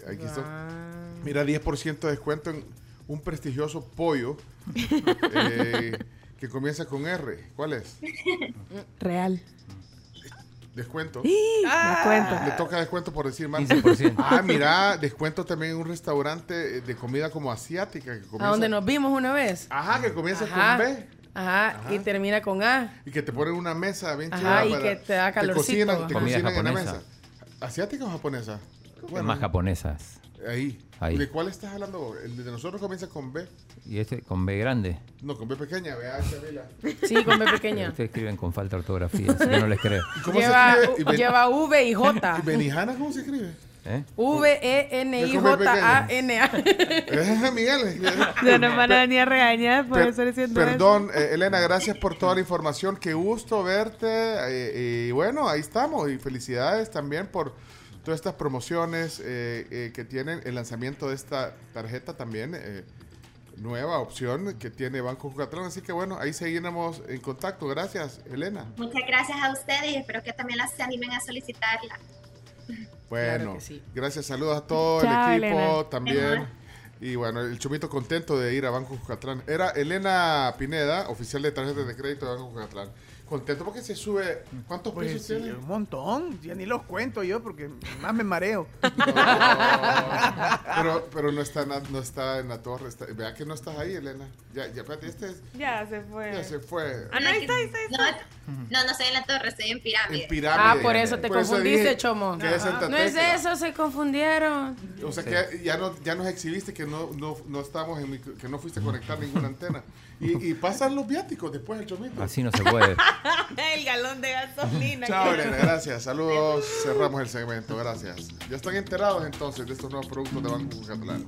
Aquí está. Mira, 10% de descuento en un prestigioso pollo eh, que comienza con R. ¿Cuál es? Real. Descuento. Descuento. Le toca descuento por decir más. 15%. Ah, mira, descuento también en un restaurante de comida como asiática. Que A comienza, donde nos vimos una vez. Ajá, que comienza Ajá. con B. Ajá, y termina con A. Y que te ponen una mesa bien Ajá, chida y para- que te da calorcito, cocinan, te ajá. Comida cocinan en la mesa. ¿Asiática o japonesa? Es más japonesas. Ahí. Ahí. ¿De cuál estás hablando? El de nosotros comienza con B. Y este con B grande. No, con B pequeña, vea. Sí, con B pequeña. Ustedes escriben con falta de ortografía, así que no les creo. ¿Cómo Lleva, se escribe? Y lleva V y J. ¿Y Benihana cómo se escribe? ¿Eh? V-E-N-I-J-A-N-A. Miguel. Ya nos van a venir a regañar por Per- estar diciendo Perdón, eh, Elena, gracias por toda la información. Qué gusto verte. eh, y bueno, ahí estamos. Y felicidades también por todas estas promociones eh, eh, que tienen el lanzamiento de esta tarjeta también. eh, nueva opción que tiene Banco Jucatlán. Así que bueno, ahí seguiremos en contacto. Gracias, Elena. Muchas gracias a ustedes y espero que también las se animen a solicitarla. Bueno, sí. gracias, saludos a todo Chao, el equipo Elena. también. Y bueno, el chomito contento de ir a Banco Jucatlán. Era Elena Pineda, oficial de tarjetas de crédito de Banco Jucatlán. Contento porque se sube. ¿Cuántos Pues pesos sí, tiene? un montón. Ya ni los cuento yo porque más me mareo. Pero, pero no está, no está en la torre. está- vea que no estás ahí, Elena. Ya, ya, espérate, este es- Ya se fue. ya se fue. Ah, no, ahí está, ahí está, ahí está. No, no estoy en la torre, estoy en pirámide. En pirámide. Ah, por eso te Por eso confundiste, dije Chomo. que es Santa No es eso, se confundieron. O sea que ya, no, ya nos exhibiste que no, no, no estamos en micro- que no fuiste a conectar ninguna antena. Y, y pasan los viáticos después el chomito. Así no se puede. el galón de gasolina. Chao, Elena, gracias. Saludos. Cerramos el segmento, gracias. Ya están enterados entonces de estos nuevos productos de Banco Catalán.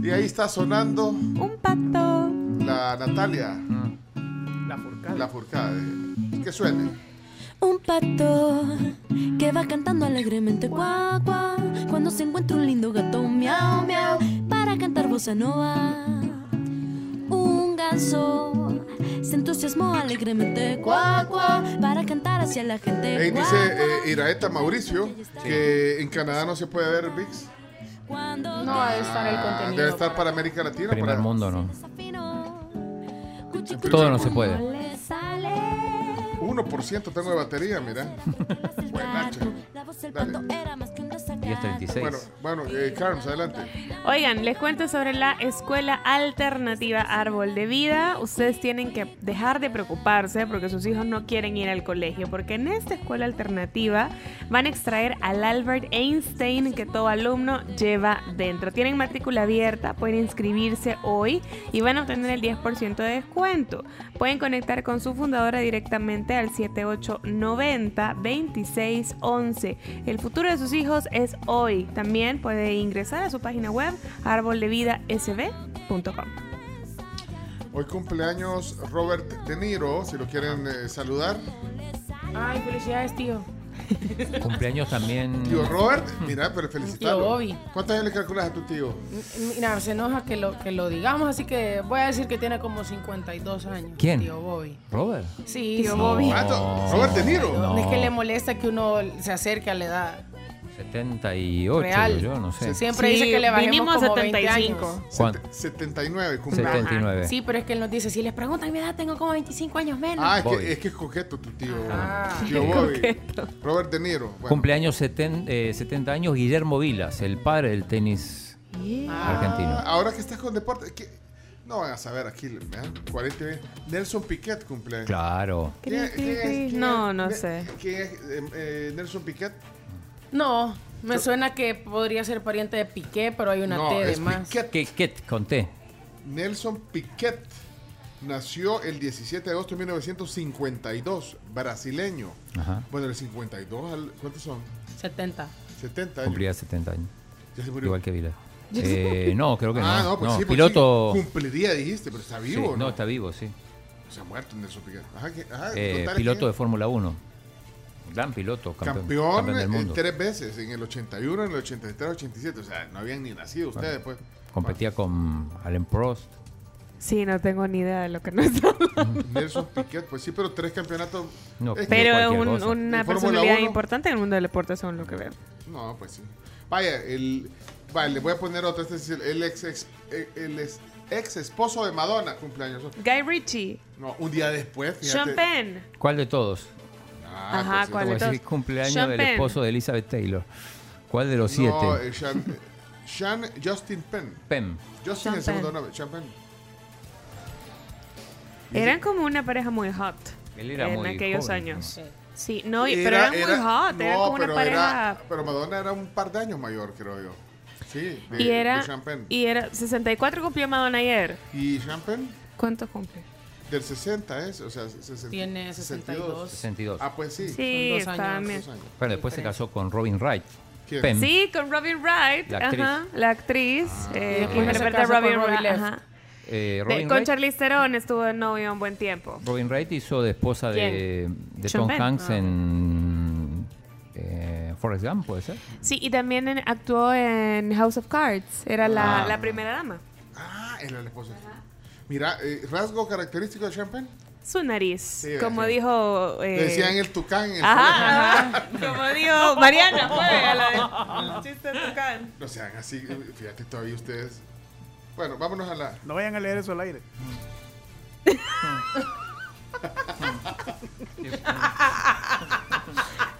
Y ahí está sonando Un pato. la Natalia, La furcada. la Furcade. Que suene. Un pato que va cantando alegremente cuá, cuá, cuando se encuentra un lindo gato miau, miau, para cantar bossa nova. Ganso se entusiasmó alegremente cuá, cuá, para cantar hacia la gente. Ahí cuá, dice eh, Iraeta Mauricio que en Canadá no se puede ver VIX. No debe estar el Ah, contenido. debe estar para América Latina. Primer para- mundo no. Todo no se puede. le sale 1% tengo de batería, mira. Buenacha. la voz del Dale. Pato era más que un desacato. 10.36. Bueno, bueno eh, Carms, adelante. Oigan, les cuento sobre la escuela alternativa Árbol de Vida. Ustedes tienen que dejar de preocuparse porque sus hijos no quieren ir al colegio, porque en esta escuela alternativa van a extraer al Albert Einstein que todo alumno lleva dentro. Tienen matrícula abierta, pueden inscribirse hoy y van a obtener el 10% de descuento. Pueden conectar con su fundadora directamente al 7890-2611. El futuro de sus hijos es hoy. También puede ingresar a su página web arboldevidasb.com. Hoy cumpleaños Robert De Niro, si lo quieren eh, saludar. Ay, felicidades, tío. Cumpleaños también. Tío Robert, mira, pero felicitarlo. Tío Bobby. ¿Cuántos años le calculas a tu tío? Mira, se enoja que lo, que lo digamos, así que voy a decir que tiene como 52 años. ¿Quién? Tío Bobby. Robert. Sí, Tío. Bobby. Ah, Robert De Niro. No. Es que le molesta que uno se acerque a la edad. 78, Real. yo no sé. Siempre Sí, dice que le bajemos vinimos como 75. 20 años. ¿Cuánto? 79 cumpleaños. 79. Sí, pero es que él nos dice, si les preguntan mi edad, tengo como 25 años menos. Ah, es Bobby. que, es que es coqueto tu tío. Ah. tío Bobby. Robert De Niro. Bueno, Cumpleaños 70, eh, 70 años Guillermo Vilas, el padre del tenis argentino. Ahora que estás con deporte, ¿qué? no van a saber aquí, ¿verdad? 40 y- Nelson Piquet cumpleaños. Claro. ¿Quién es- quién es- quién No, no ne- sé. ¿Quién es eh, eh, Nelson Piquet? No, me suena que podría ser pariente de Piqué, pero hay una No, T de es más. Piquet. ¿Qué, qué conté? Nelson Piquet nació el 17 de agosto de 1952, brasileño. Ajá. Bueno, el 52, al- ¿cuántos son? 70. 70 años. Cumplía 70 años. Ya se murió. Igual que Vilas. Eh, no, creo que no. Ah, no, pues sí, pues piloto. sí, cumpliría, dijiste, pero está Sí, vivo, no, ¿no? está vivo, sí. Se ha muerto Nelson Piquet. Ajá, que- ajá, Eh, contale piloto quién de Fórmula 1. Gran piloto, campeón, Campeón, campeón del eh, mundo. tres veces, en el 81, en el 83, 87. O sea, no habían ni nacido ustedes, pues. Competía con Alain Prost. Sí, no tengo ni idea de lo que nos hablando. Nelson Piquet, pues sí, pero tres campeonatos. No, Es que- Pero un- una personalidad importante en el mundo del deporte, según lo que veo. No, pues sí. Vaya, el. Vale, le voy a poner otra. Este es el, el ex, ex- eh, el ex, ex esposo de Madonna, cumpleaños. Guy Ritchie, No, un día después, fíjate. Sean Penn. ¿Cuál de todos? Ah, Ajá, pues. ¿cuál de decir, cumpleaños Sean del Penn. esposo de Elizabeth Taylor. ¿Cuál de los siete? No, eh, Sean, Sean Justin Penn. Pem. Justin Sean el segundo Penn. nombre, Sean Penn. Eran como una pareja muy hot Él era en muy aquellos joven, años. Sí, no, y- pero eran muy hot, eran como una pero pareja... era- pero Madonna era un par de años mayor, creo yo. Sí, de, y era de Champagne. y era 64 cumplió Madonna ayer. ¿Y Champagne? ¿Cuánto cumple? Del 60 es, o sea, 60, Tiene 62. 62. Ah, pues sí. Sí, dos está años. Dos años. Pero después se casó con Robin Wright. Sí, con Robin Wright, La actriz. ajá, la actriz eh, Y que después se interpreta a casó con Robin Robbie Wright. Leff. ajá. Eh, De- con Wright, Charlize Theron estuvo de novio un buen tiempo. Robin Wright hizo de esposa de, Tom. Hanks Ah. en eh, Forrest Gump, ¿puede ser? Sí, y también en- actuó en House of Cards. Era la, Ah. la primera dama. Ah, era la esposa. Mira, eh, rasgo característico de Champagne. Su nariz, Sí, como sí. dijo... eh, decían el tucán en el Ajá, ajá. Como dijo Mariana, fue a la de- el chiste de tucán. No sean así, fíjate todavía ustedes. Bueno, vámonos a la. No vayan a leer eso al aire.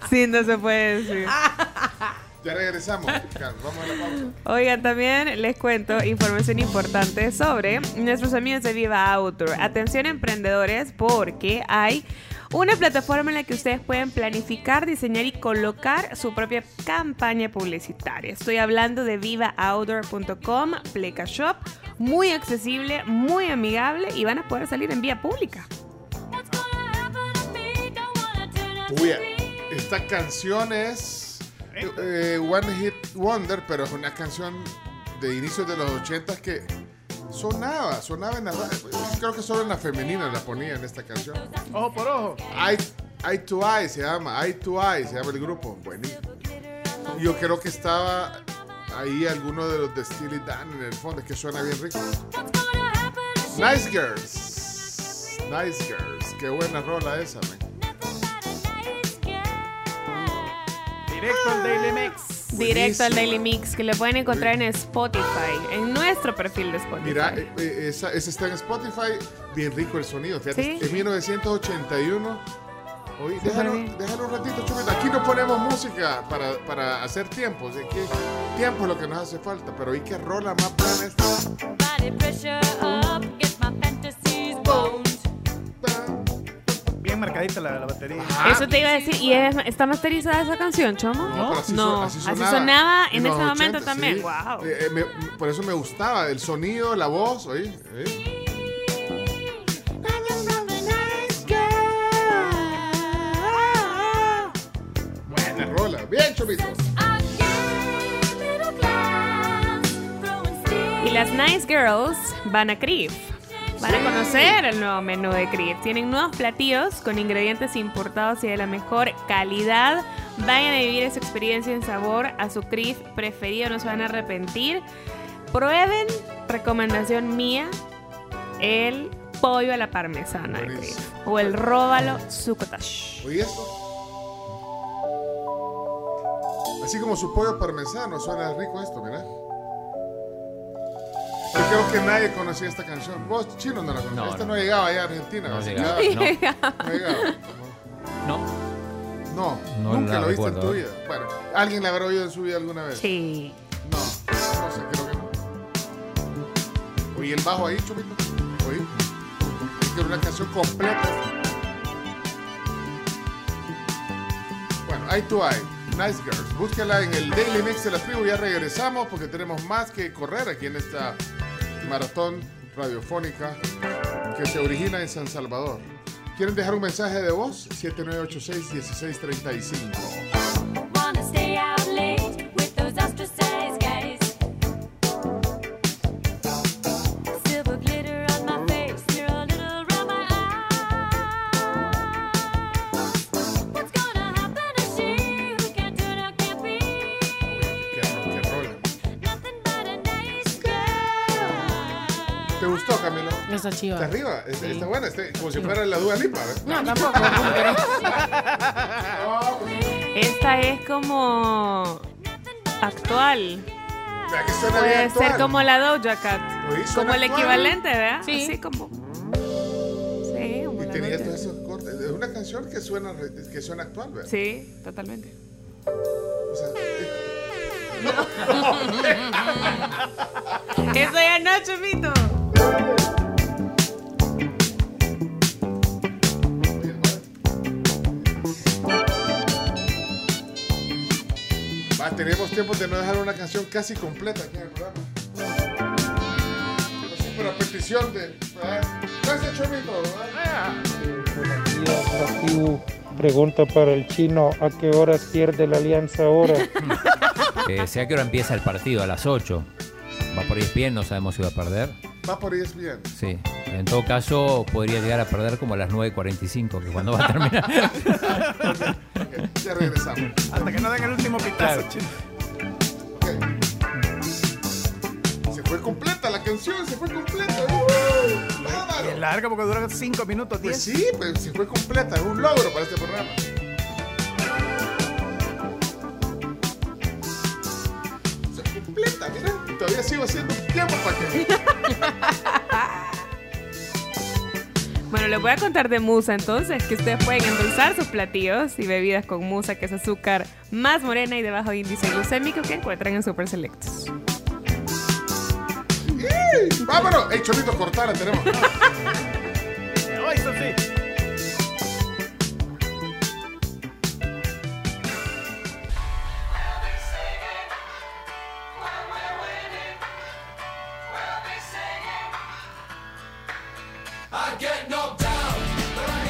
Sí, no se puede decir. Ya regresamos. Vamos a la pausa. Oigan, también les cuento información importante sobre nuestros amigos de Viva Outdoor. Atención emprendedores porque hay una plataforma en la que ustedes pueden planificar, diseñar y colocar su propia campaña publicitaria. Estoy hablando de vivaoutdoor.com, Pleca Shop, muy accesible, muy amigable y van a poder salir en vía pública. Uy, esta canción es eh, One Hit Wonder, pero es una canción de inicios de los 80 que sonaba, sonaba en la. Creo que solo en la femenina la ponía en esta canción. Ojo por ojo. Eye, Eye to Eye se llama, Eye to Eye se llama el grupo. Buenísimo. Yo creo que estaba ahí alguno de los de Steely Dan en el fondo, que suena bien rico. Nice Girls. Nice Girls. Qué buena rola esa, man. Directo al Daily Mix. Directo al. Daily Mix que lo pueden encontrar en Spotify, en nuestro perfil de Spotify. Mira, eh, eh, esa, esa está en Spotify. Bien rico el sonido. Fíjate, Sí. en 1981. Oye, Súper déjalo, déjalo un ratito, Chupita. Aquí no ponemos música para, para hacer tiempo. Así que tiempo es lo que nos hace falta. Pero ¿y qué rola más plana esta? Bien marcadita la, la batería. Eso te iba a decir, ¿y es- está masterizada esa canción, Chomo? No, pero así, No, son- así sonaba en los ese momento 80, también. sí. Wow. Eh, eh, me- por eso me gustaba el sonido, la voz. oye, eh. Buena rola. Bien, Chupito. Y las Nice Girls van a Crif. Van a conocer el nuevo menú de Crif. Tienen nuevos platillos con ingredientes importados y de la mejor calidad. Vayan a vivir esa experiencia en sabor a su Crif preferido, no se van a arrepentir. Prueben, recomendación mía, el pollo a la parmesana de. O el róbalo succotash. Oye esto. Así como su pollo parmesano, suena rico esto, mira. Yo creo que nadie conocía esta canción. Vos, chino, no la conocías. No, esta no. no, llegaba allá a Argentina. No llegaba, no. No llegaba. No. No, No nunca la lo viste en tu vida. Bueno, ¿alguien la habrá oído en su vida alguna vez? Sí. No, no sé, creo que no. Oye, el bajo ahí, chupito. Oye. Es que era una canción completa. Bueno, Eye to Eye, Nice Girls. Búsquela en el Daily Mix de la tribu. Ya regresamos porque tenemos más que correr aquí en esta maratón radiofónica que se origina en San Salvador. ¿Quieren dejar un mensaje de voz? 7986-1635. Esa chiva. Está arriba, es- Sí. está buena, este- como si fuera la Dua Lipa. ¿eh? No, tampoco. Esta es como actual. Vea que suena bien Puede actual. ser como la Doja Cat. Suena Como el actual. equivalente, ¿verdad? Sí. Así como. Sí, como Y la tenía Doja. todos esos cortes. Es una canción que suena, que suena actual, ¿verdad? Sí, totalmente. O sea, eh, Eso ya no, Chumito. Va, tenemos tiempo de no dejar una canción casi completa aquí en el programa. Así por la petición de. ¿verdad? Gracias, Chomito. Pregunta para el chino, ¿a qué horas pierde la alianza ahora? Eh, sé a qué hora empieza el partido, a las 8. Va por ESPN, no sabemos si va a perder. Va por ESPN. Sí. En todo caso, podría llegar a perder como a las 9.45, que cuando va a terminar. Ya regresamos. Hasta que no den el último pitazo, chino. Se fue completa la canción, se fue completa. ¡Uh! ¡Bárbaro! Es larga porque dura 5 minutos, 10. Pues sí, pues se fue completa. Es un logro para este programa. Se completa, mira. Todavía sigo haciendo tiempo para que. Bueno, les voy a contar de Musa entonces, que ustedes pueden endulzar sus platillos y bebidas con Musa, que es azúcar más morena y de bajo índice glucémico que encuentran en Super Selectos. ¡Vámonos! ¡Ey, Chomito, cortala! Tenemos. Ay, eso sí.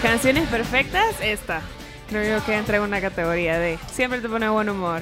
Canciones perfectas, esta. Creo yo que entra en una categoría de siempre te pone buen humor.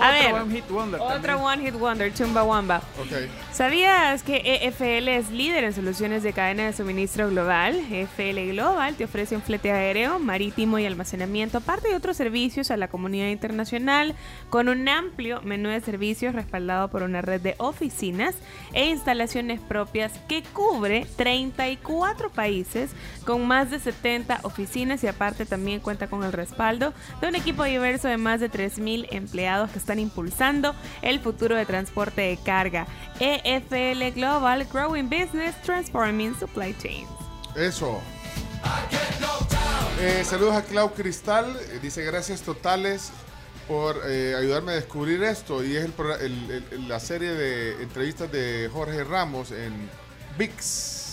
A ver, One Hit Wonder otra. One Hit Wonder, Chumba Wamba. Ok. ¿Sabías que EFL es líder en soluciones de cadena de suministro global? EFL Global te ofrece un flete aéreo, marítimo y almacenamiento, aparte de otros servicios a la comunidad internacional, con un amplio menú de servicios respaldado por una red de oficinas e instalaciones propias que cubre 34 países con más de 70 oficinas y aparte también cuenta con el respaldo de un equipo diverso de más de 3.000 empleados que están impulsando el futuro de transporte de carga. EFL Global Growing Business Transforming Supply Chains. Eso. Eh, saludos a Clau Cristal. eh, dice gracias totales por eh, ayudarme a descubrir esto. Y es el el- la serie de entrevistas de Jorge Ramos en VIX.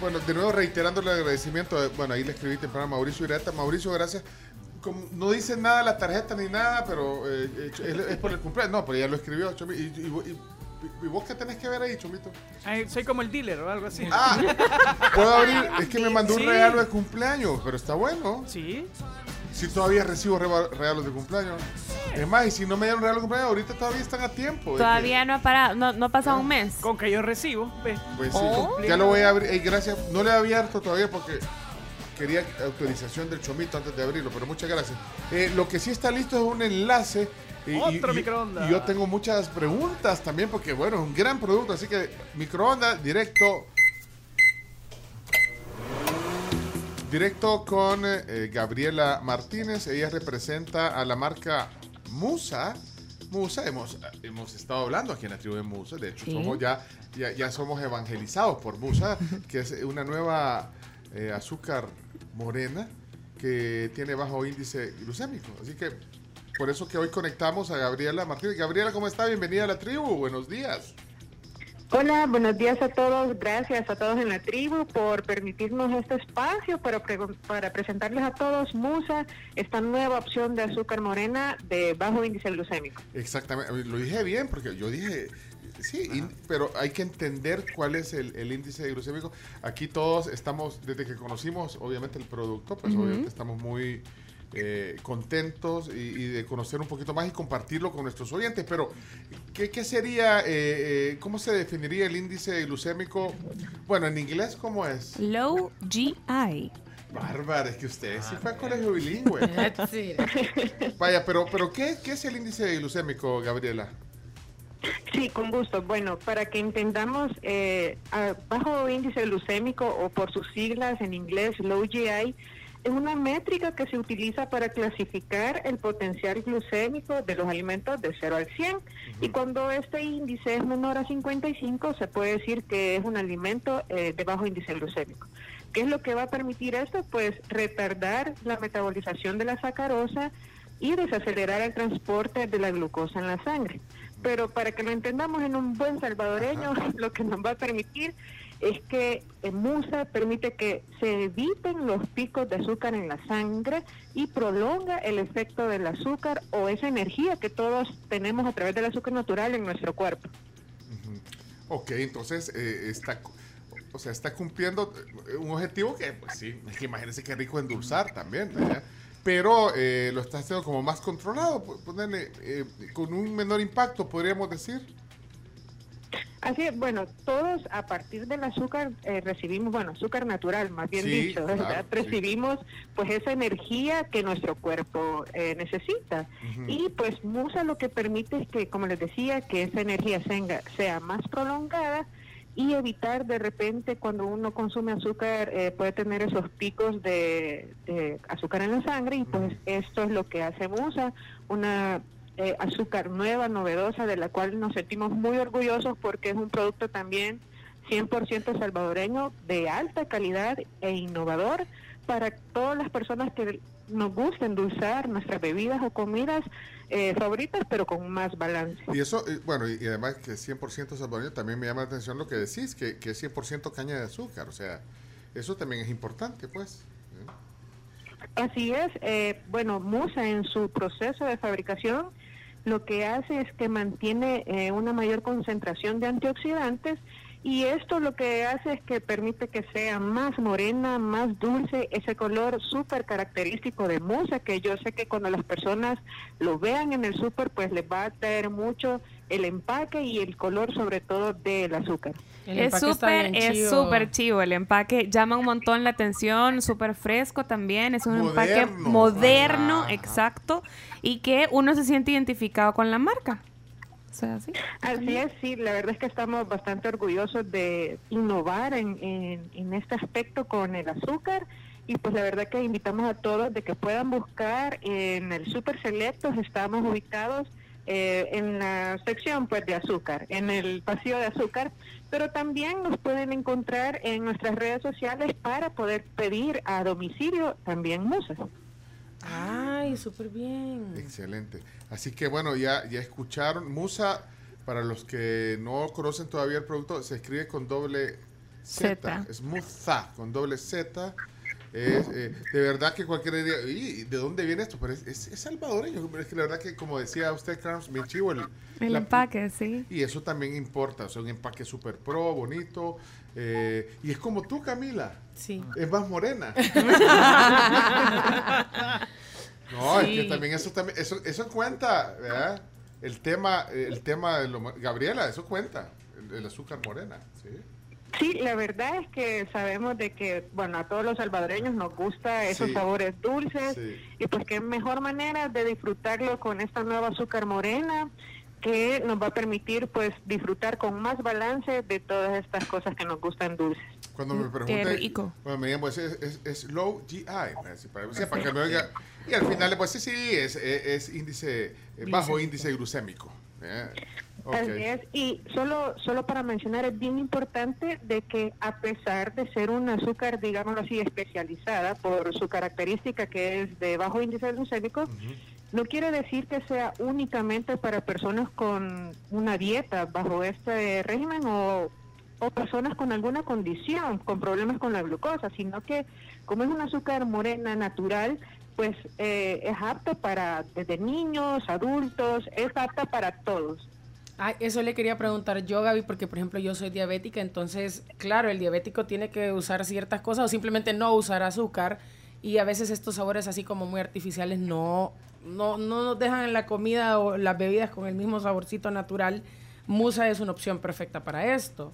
Bueno, de nuevo reiterando el agradecimiento. Bueno, ahí le escribí temprano a Mauricio Ireta. Mauricio, gracias. Como no dice nada la tarjeta ni nada, pero eh, eh, es, es por el cumpleaños. No, pero ya lo escribió. Chomi. ¿Y, y- y- y vos qué tenés que ver ahí, Chomito? Ay, soy como el dealer o algo así. Ah, puedo abrir. Es que me mandó un Sí. regalo de cumpleaños, pero está bueno. Sí. Si todavía recibo regalos de cumpleaños. Es más, y si no me dieron regalo de cumpleaños, ahorita todavía están a tiempo. Todavía no ha parado, no, no ha pasado un mes. Con que yo recibo, ve. pues sí, Oh. ya lo voy a abrir. Ey, gracias. No le he abierto todavía porque quería autorización del chomito antes de abrirlo, pero muchas gracias. Eh, lo que sí está listo es un enlace. y- Otro y- microondas. Y yo tengo muchas preguntas también porque, bueno, es un gran producto. Así que microondas directo Directo con eh, Gabriela Martínez. Ella representa a la marca Musa. Musa, hemos, hemos estado hablando aquí en la tribu de Musa. De hecho, Sí. somos ya, ya, ya somos evangelizados por Musa, que es una nueva eh, azúcar morena que tiene bajo índice glucémico. Así que por eso que hoy conectamos a Gabriela Martínez. Gabriela, ¿cómo está? Bienvenida a la tribu. Buenos días. Hola, buenos días a todos. Gracias a todos en la tribu por permitirnos este espacio para, pre- para presentarles a todos Musa, esta nueva opción de azúcar morena de bajo índice glucémico. Exactamente, lo dije bien porque yo dije, sí, in- pero hay que entender cuál es el, el índice glucémico. Aquí todos estamos, desde que conocimos obviamente el producto, pues obviamente estamos muy eh, contentos y, y de conocer un poquito más y compartirlo con nuestros oyentes. Pero, ¿qué, qué sería, eh, eh, cómo se definiría el índice glucémico? Bueno, en inglés, ¿cómo es? Low GI. Bárbara, es que usted sí fue a colegio bilingüe. Vaya, pero, pero ¿qué, ¿qué es el índice glucémico, Gabriela? Sí, con gusto. Bueno, para que entendamos, eh, bajo índice glucémico o por sus siglas en inglés, low GI, es una métrica que se utiliza para clasificar el potencial glucémico de los alimentos de 0 al 100. Y cuando este índice es menor a 55, se puede decir que es un alimento eh, de bajo índice glucémico. ¿Qué es lo que va a permitir esto? Pues retardar la metabolización de la sacarosa y desacelerar el transporte de la glucosa en la sangre. Pero para que lo entendamos en un buen salvadoreño, lo que nos va a permitir es que eh, Musa permite que se eviten los picos de azúcar en la sangre y prolonga el efecto del azúcar o esa energía que todos tenemos a través del azúcar natural en nuestro cuerpo. Ok, entonces eh, está, o sea, está cumpliendo eh, un objetivo que, pues sí, es que imagínense qué rico endulzar también. Pero eh, lo está haciendo como más controlado, ponerle, eh, con un menor impacto, podríamos decir. Así es, bueno, todos a partir del azúcar eh, recibimos, bueno, azúcar natural, más bien Sí, dicho, ¿verdad? claro, sí. recibimos pues esa energía que nuestro cuerpo eh, necesita. Y pues Musa lo que permite es que, como les decía, que esa energía tenga- sea más prolongada y evitar de repente cuando uno consume azúcar eh, puede tener esos picos de, de azúcar en la sangre y pues esto es lo que hace Musa, una eh, azúcar nueva, novedosa, de la cual nos sentimos muy orgullosos porque es un producto también 100% salvadoreño de alta calidad e innovador para todas las personas que nos gusta endulzar nuestras bebidas o comidas eh, favoritas, pero con más balance. Y eso, eh, bueno, y, y además que 100% salvadoreño, también me llama la atención lo que decís, que, que es 100% caña de azúcar, o sea, eso también es importante, pues. Así es, eh, bueno, Musa en su proceso de fabricación lo que hace es que mantiene eh, una mayor concentración de antioxidantes y esto lo que hace es que permite que sea más morena, más dulce, ese color súper característico de Musa que yo sé que cuando las personas lo vean en el súper pues les va a atraer mucho el empaque y el color sobre todo del azúcar. Es súper, es súper chivo el empaque, llama un montón la atención, súper fresco también, es un empaque Moderno. moderno, exacto, y que uno se siente identificado con la marca. Así es, sí, la verdad es que estamos bastante orgullosos de innovar en, en, en este aspecto con el azúcar y pues la verdad que invitamos a todos de que puedan buscar en el Super Selectos, estamos ubicados eh, en la sección pues de azúcar, en el pasillo de azúcar, pero también nos pueden encontrar en nuestras redes sociales para poder pedir a domicilio también musas. Ay, súper bien. Excelente. Así que bueno, ya, ya escucharon. Musa, para los que no conocen todavía el producto, se escribe con doble Z. Es Musa, con doble Z. Es, eh, de verdad que cualquiera diría, "Ih, ¿de dónde viene esto? Pero es, es- es salvadoreño. Pero es que la verdad que, como decía usted, Carlos, bien chivo el, El la- empaque, sí. Y eso también importa. O sea, un empaque súper pro, bonito. Eh, y es como tú, Camila. Sí. Es más morena. No, es que también eso también eso eso cuenta, ¿verdad? El tema el tema de lo Gabriela, eso cuenta, el, el azúcar morena, ¿sí? Sí, la verdad es que sabemos de que, bueno, a todos los salvadoreños nos gusta esos Sí. sabores dulces Sí. y pues qué mejor manera de disfrutarlo con esta nueva azúcar morena que nos va a permitir pues disfrutar con más balance de todas estas cosas que nos gustan dulces. Cuando me rico. cuando me digan, pues es, es, es low GI, así para, o sea, para que me oiga. Y al final, pues sí, sí, es, es, es índice, eh, bajo Glucémico. índice glucémico. ¿eh? Ok. Así es, y solo, solo para mencionar, es bien importante de que a pesar de ser un azúcar, digámoslo así, especializada por su característica que es de bajo índice glucémico, no quiere decir que sea únicamente para personas con una dieta bajo este régimen o, o personas con alguna condición, con problemas con la glucosa, sino que como es un azúcar morena natural, pues eh, es apto para desde niños, adultos, es apta para todos. Ay, eso le quería preguntar yo, Gaby, porque por ejemplo yo soy diabética, entonces, claro, el diabético tiene que usar ciertas cosas o simplemente no usar azúcar y a veces estos sabores así como muy artificiales no, no, no nos dejan en la comida o las bebidas con el mismo saborcito natural. Musa es una opción perfecta para esto.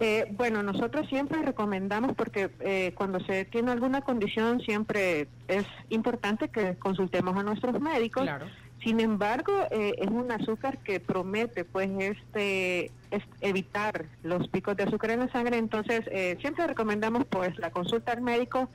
Eh, bueno, nosotros siempre recomendamos porque eh, cuando se tiene alguna condición siempre es importante que consultemos a nuestros médicos. Claro. Sin embargo, eh, es un azúcar que promete pues este es evitar los picos de azúcar en la sangre, entonces eh, siempre recomendamos pues la consulta al médico,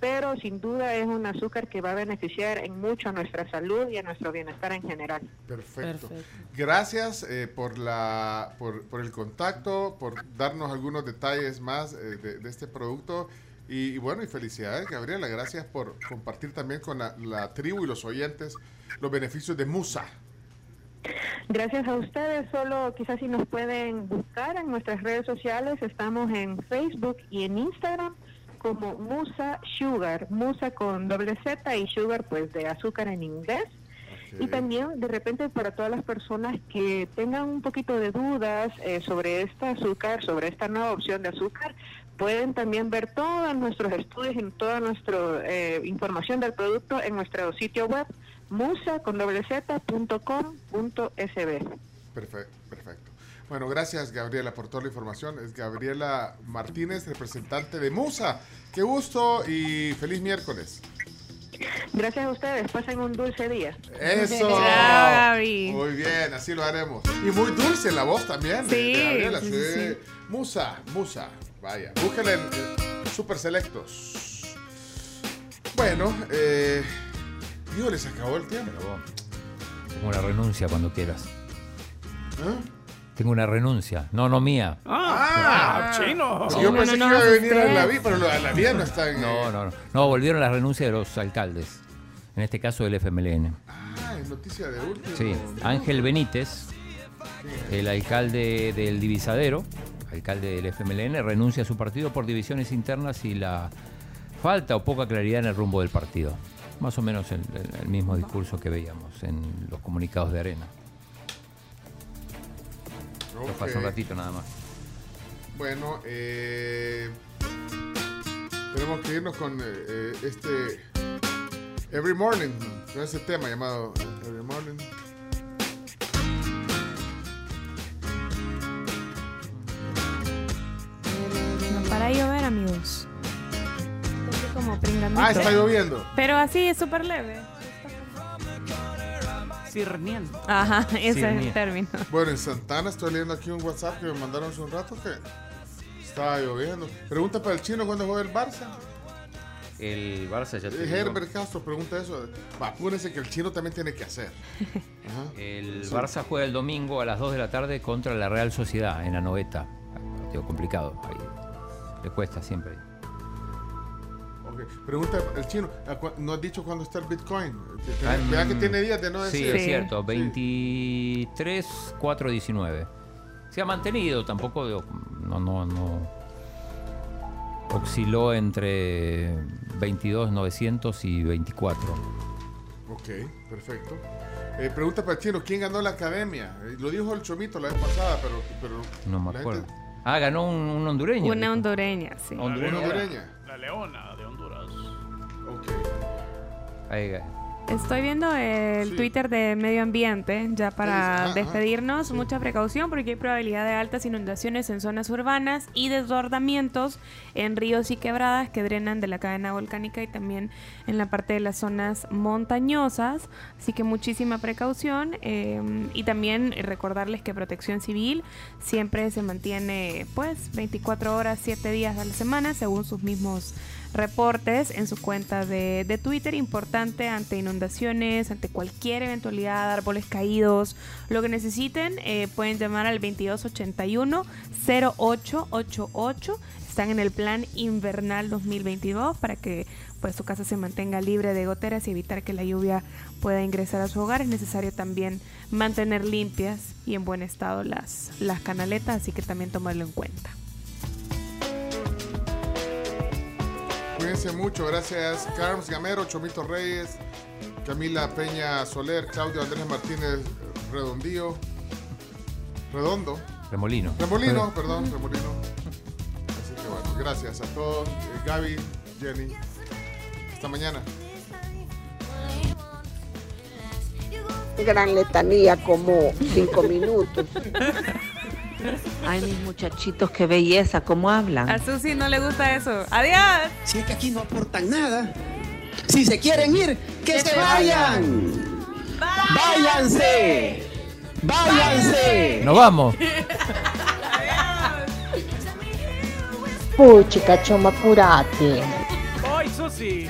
pero sin duda es un azúcar que va a beneficiar en mucho a nuestra salud y a nuestro bienestar en general. Perfecto. Gracias eh, por, la, por, por el contacto, por darnos algunos detalles más eh, de, de este producto. Y, y bueno, y felicidades, Gabriela. Gracias por compartir también con la, la tribu y los oyentes los beneficios de Musa. Gracias a ustedes. Solo quizás si nos pueden buscar en nuestras redes sociales, estamos en Facebook y en Instagram como Musa Sugar, Musa con doble Z y Sugar pues de azúcar en inglés. Y también de repente para todas las personas que tengan un poquito de dudas eh, sobre este azúcar, sobre esta nueva opción de azúcar, pueden también ver todos nuestros estudios y toda nuestra eh, información del producto en nuestro sitio web musa con doble z punto com punto sb. Perfecto, perfecto. Bueno, gracias Gabriela por toda la información. Es Gabriela Martínez, representante de Musa. Qué gusto y feliz miércoles. Gracias a ustedes, pasen un dulce día. Eso. Muy bien, así lo haremos. Y muy dulce la voz también Sí, de Gabriela. sí. Musa, Musa. Vaya, búsquenla en eh, Super Selectos. Bueno, eh, Dios, les acabó el tiempo. Tengo una renuncia cuando quieras. ¿Ah? Tengo una renuncia. No, no mía. Ah, chino. Yo pensé que iba a venir a la vida, pero la, la vida no está en. No, no, no. No, volvieron las renuncias de los alcaldes. En este caso del FMLN. Ah, es noticia de último. Sí, Ángel Benítez, el alcalde del Divisadero, alcalde del FMLN, renuncia a su partido por divisiones internas y la falta o poca claridad en el rumbo del partido. Más o menos el mismo discurso que veíamos en los comunicados de Arena. Lo pasó un ratito nada más. Bueno, eh, tenemos que irnos con eh, eh, este Every Morning, con ese tema llamado Every Morning. No para de llover, amigos. Estoy como. Ah, está lloviendo. Pero así es súper leve. Sirniendo. Ajá, ese es el término. Bueno, en Santana estoy leyendo aquí un WhatsApp que me mandaron hace un rato que estaba lloviendo. Pregunta para el chino cuándo juega el Barça. El Barça ya Eh. Herbert Castro pregunta eso. Va, apúrense que el chino también tiene que hacer. Ajá. El Sí. Barça juega el domingo a las 2 de la tarde contra la Real Sociedad en la noveta. Partido complicado. Ahí. Le cuesta siempre. Pregunta el chino, ¿a cua- ¿no has dicho cuándo está el Bitcoin? Ah, Vea que mm, tiene días de no Sí, decir. es cierto. 23, 4, 19. Se ha mantenido, tampoco no, no, no. Osciló entre 22, 900 y 24. Ok, perfecto. Eh, pregunta para el chino, ¿quién ganó la academia? Eh, lo dijo el Chomito la vez pasada, pero... pero No me acuerdo. gente- Ah, ganó un, un hondureño. Una hondureña, sí. Hondureña. Una hondureña. La leona de Honduras. Ahí, Estoy viendo el Sí. Twitter de Medio Ambiente, ya para Ah, ah, despedirnos. Mucha precaución porque hay probabilidad de altas inundaciones en zonas urbanas y desbordamientos en ríos y quebradas que drenan de la cadena volcánica y también en la parte de las zonas montañosas. Así que muchísima precaución eh, y también recordarles que Protección Civil siempre se mantiene pues 24 horas, 7 días a la semana según sus mismos reportes en su cuenta de, de Twitter. Importante ante inundaciones, ante cualquier eventualidad, árboles caídos, lo que necesiten, eh, pueden llamar al 2281-0888. Están en el plan invernal 2022 para que pues su casa se mantenga libre de goteras y evitar que la lluvia pueda ingresar a su hogar. Es necesario también mantener limpias y en buen estado las, las canaletas, así que también tomarlo en cuenta. Cuídense mucho, gracias Carlos Gamero, Chomito Reyes, Camila Peña Soler, Claudio Andrés Martínez Redondío, Redondo, Remolino. Remolino, perdón, Remolino. Así que bueno, gracias a todos, eh, Gaby, Jenny, hasta mañana. Gran letanía, como cinco minutos. Ay, mis muchachitos, qué belleza, cómo hablan. A Susi no le gusta eso. Adiós. Si es que aquí no aportan nada. Si se quieren ir, que, se vayan. Váyanse. Váyanse. Nos vamos. Puchica, choma, curate. ¡Ay, Susi!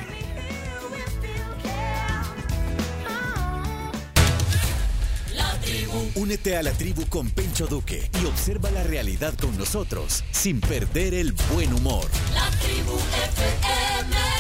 Únete a la tribu con Pencho Duque y observa la realidad con nosotros sin perder el buen humor. La tribu FM.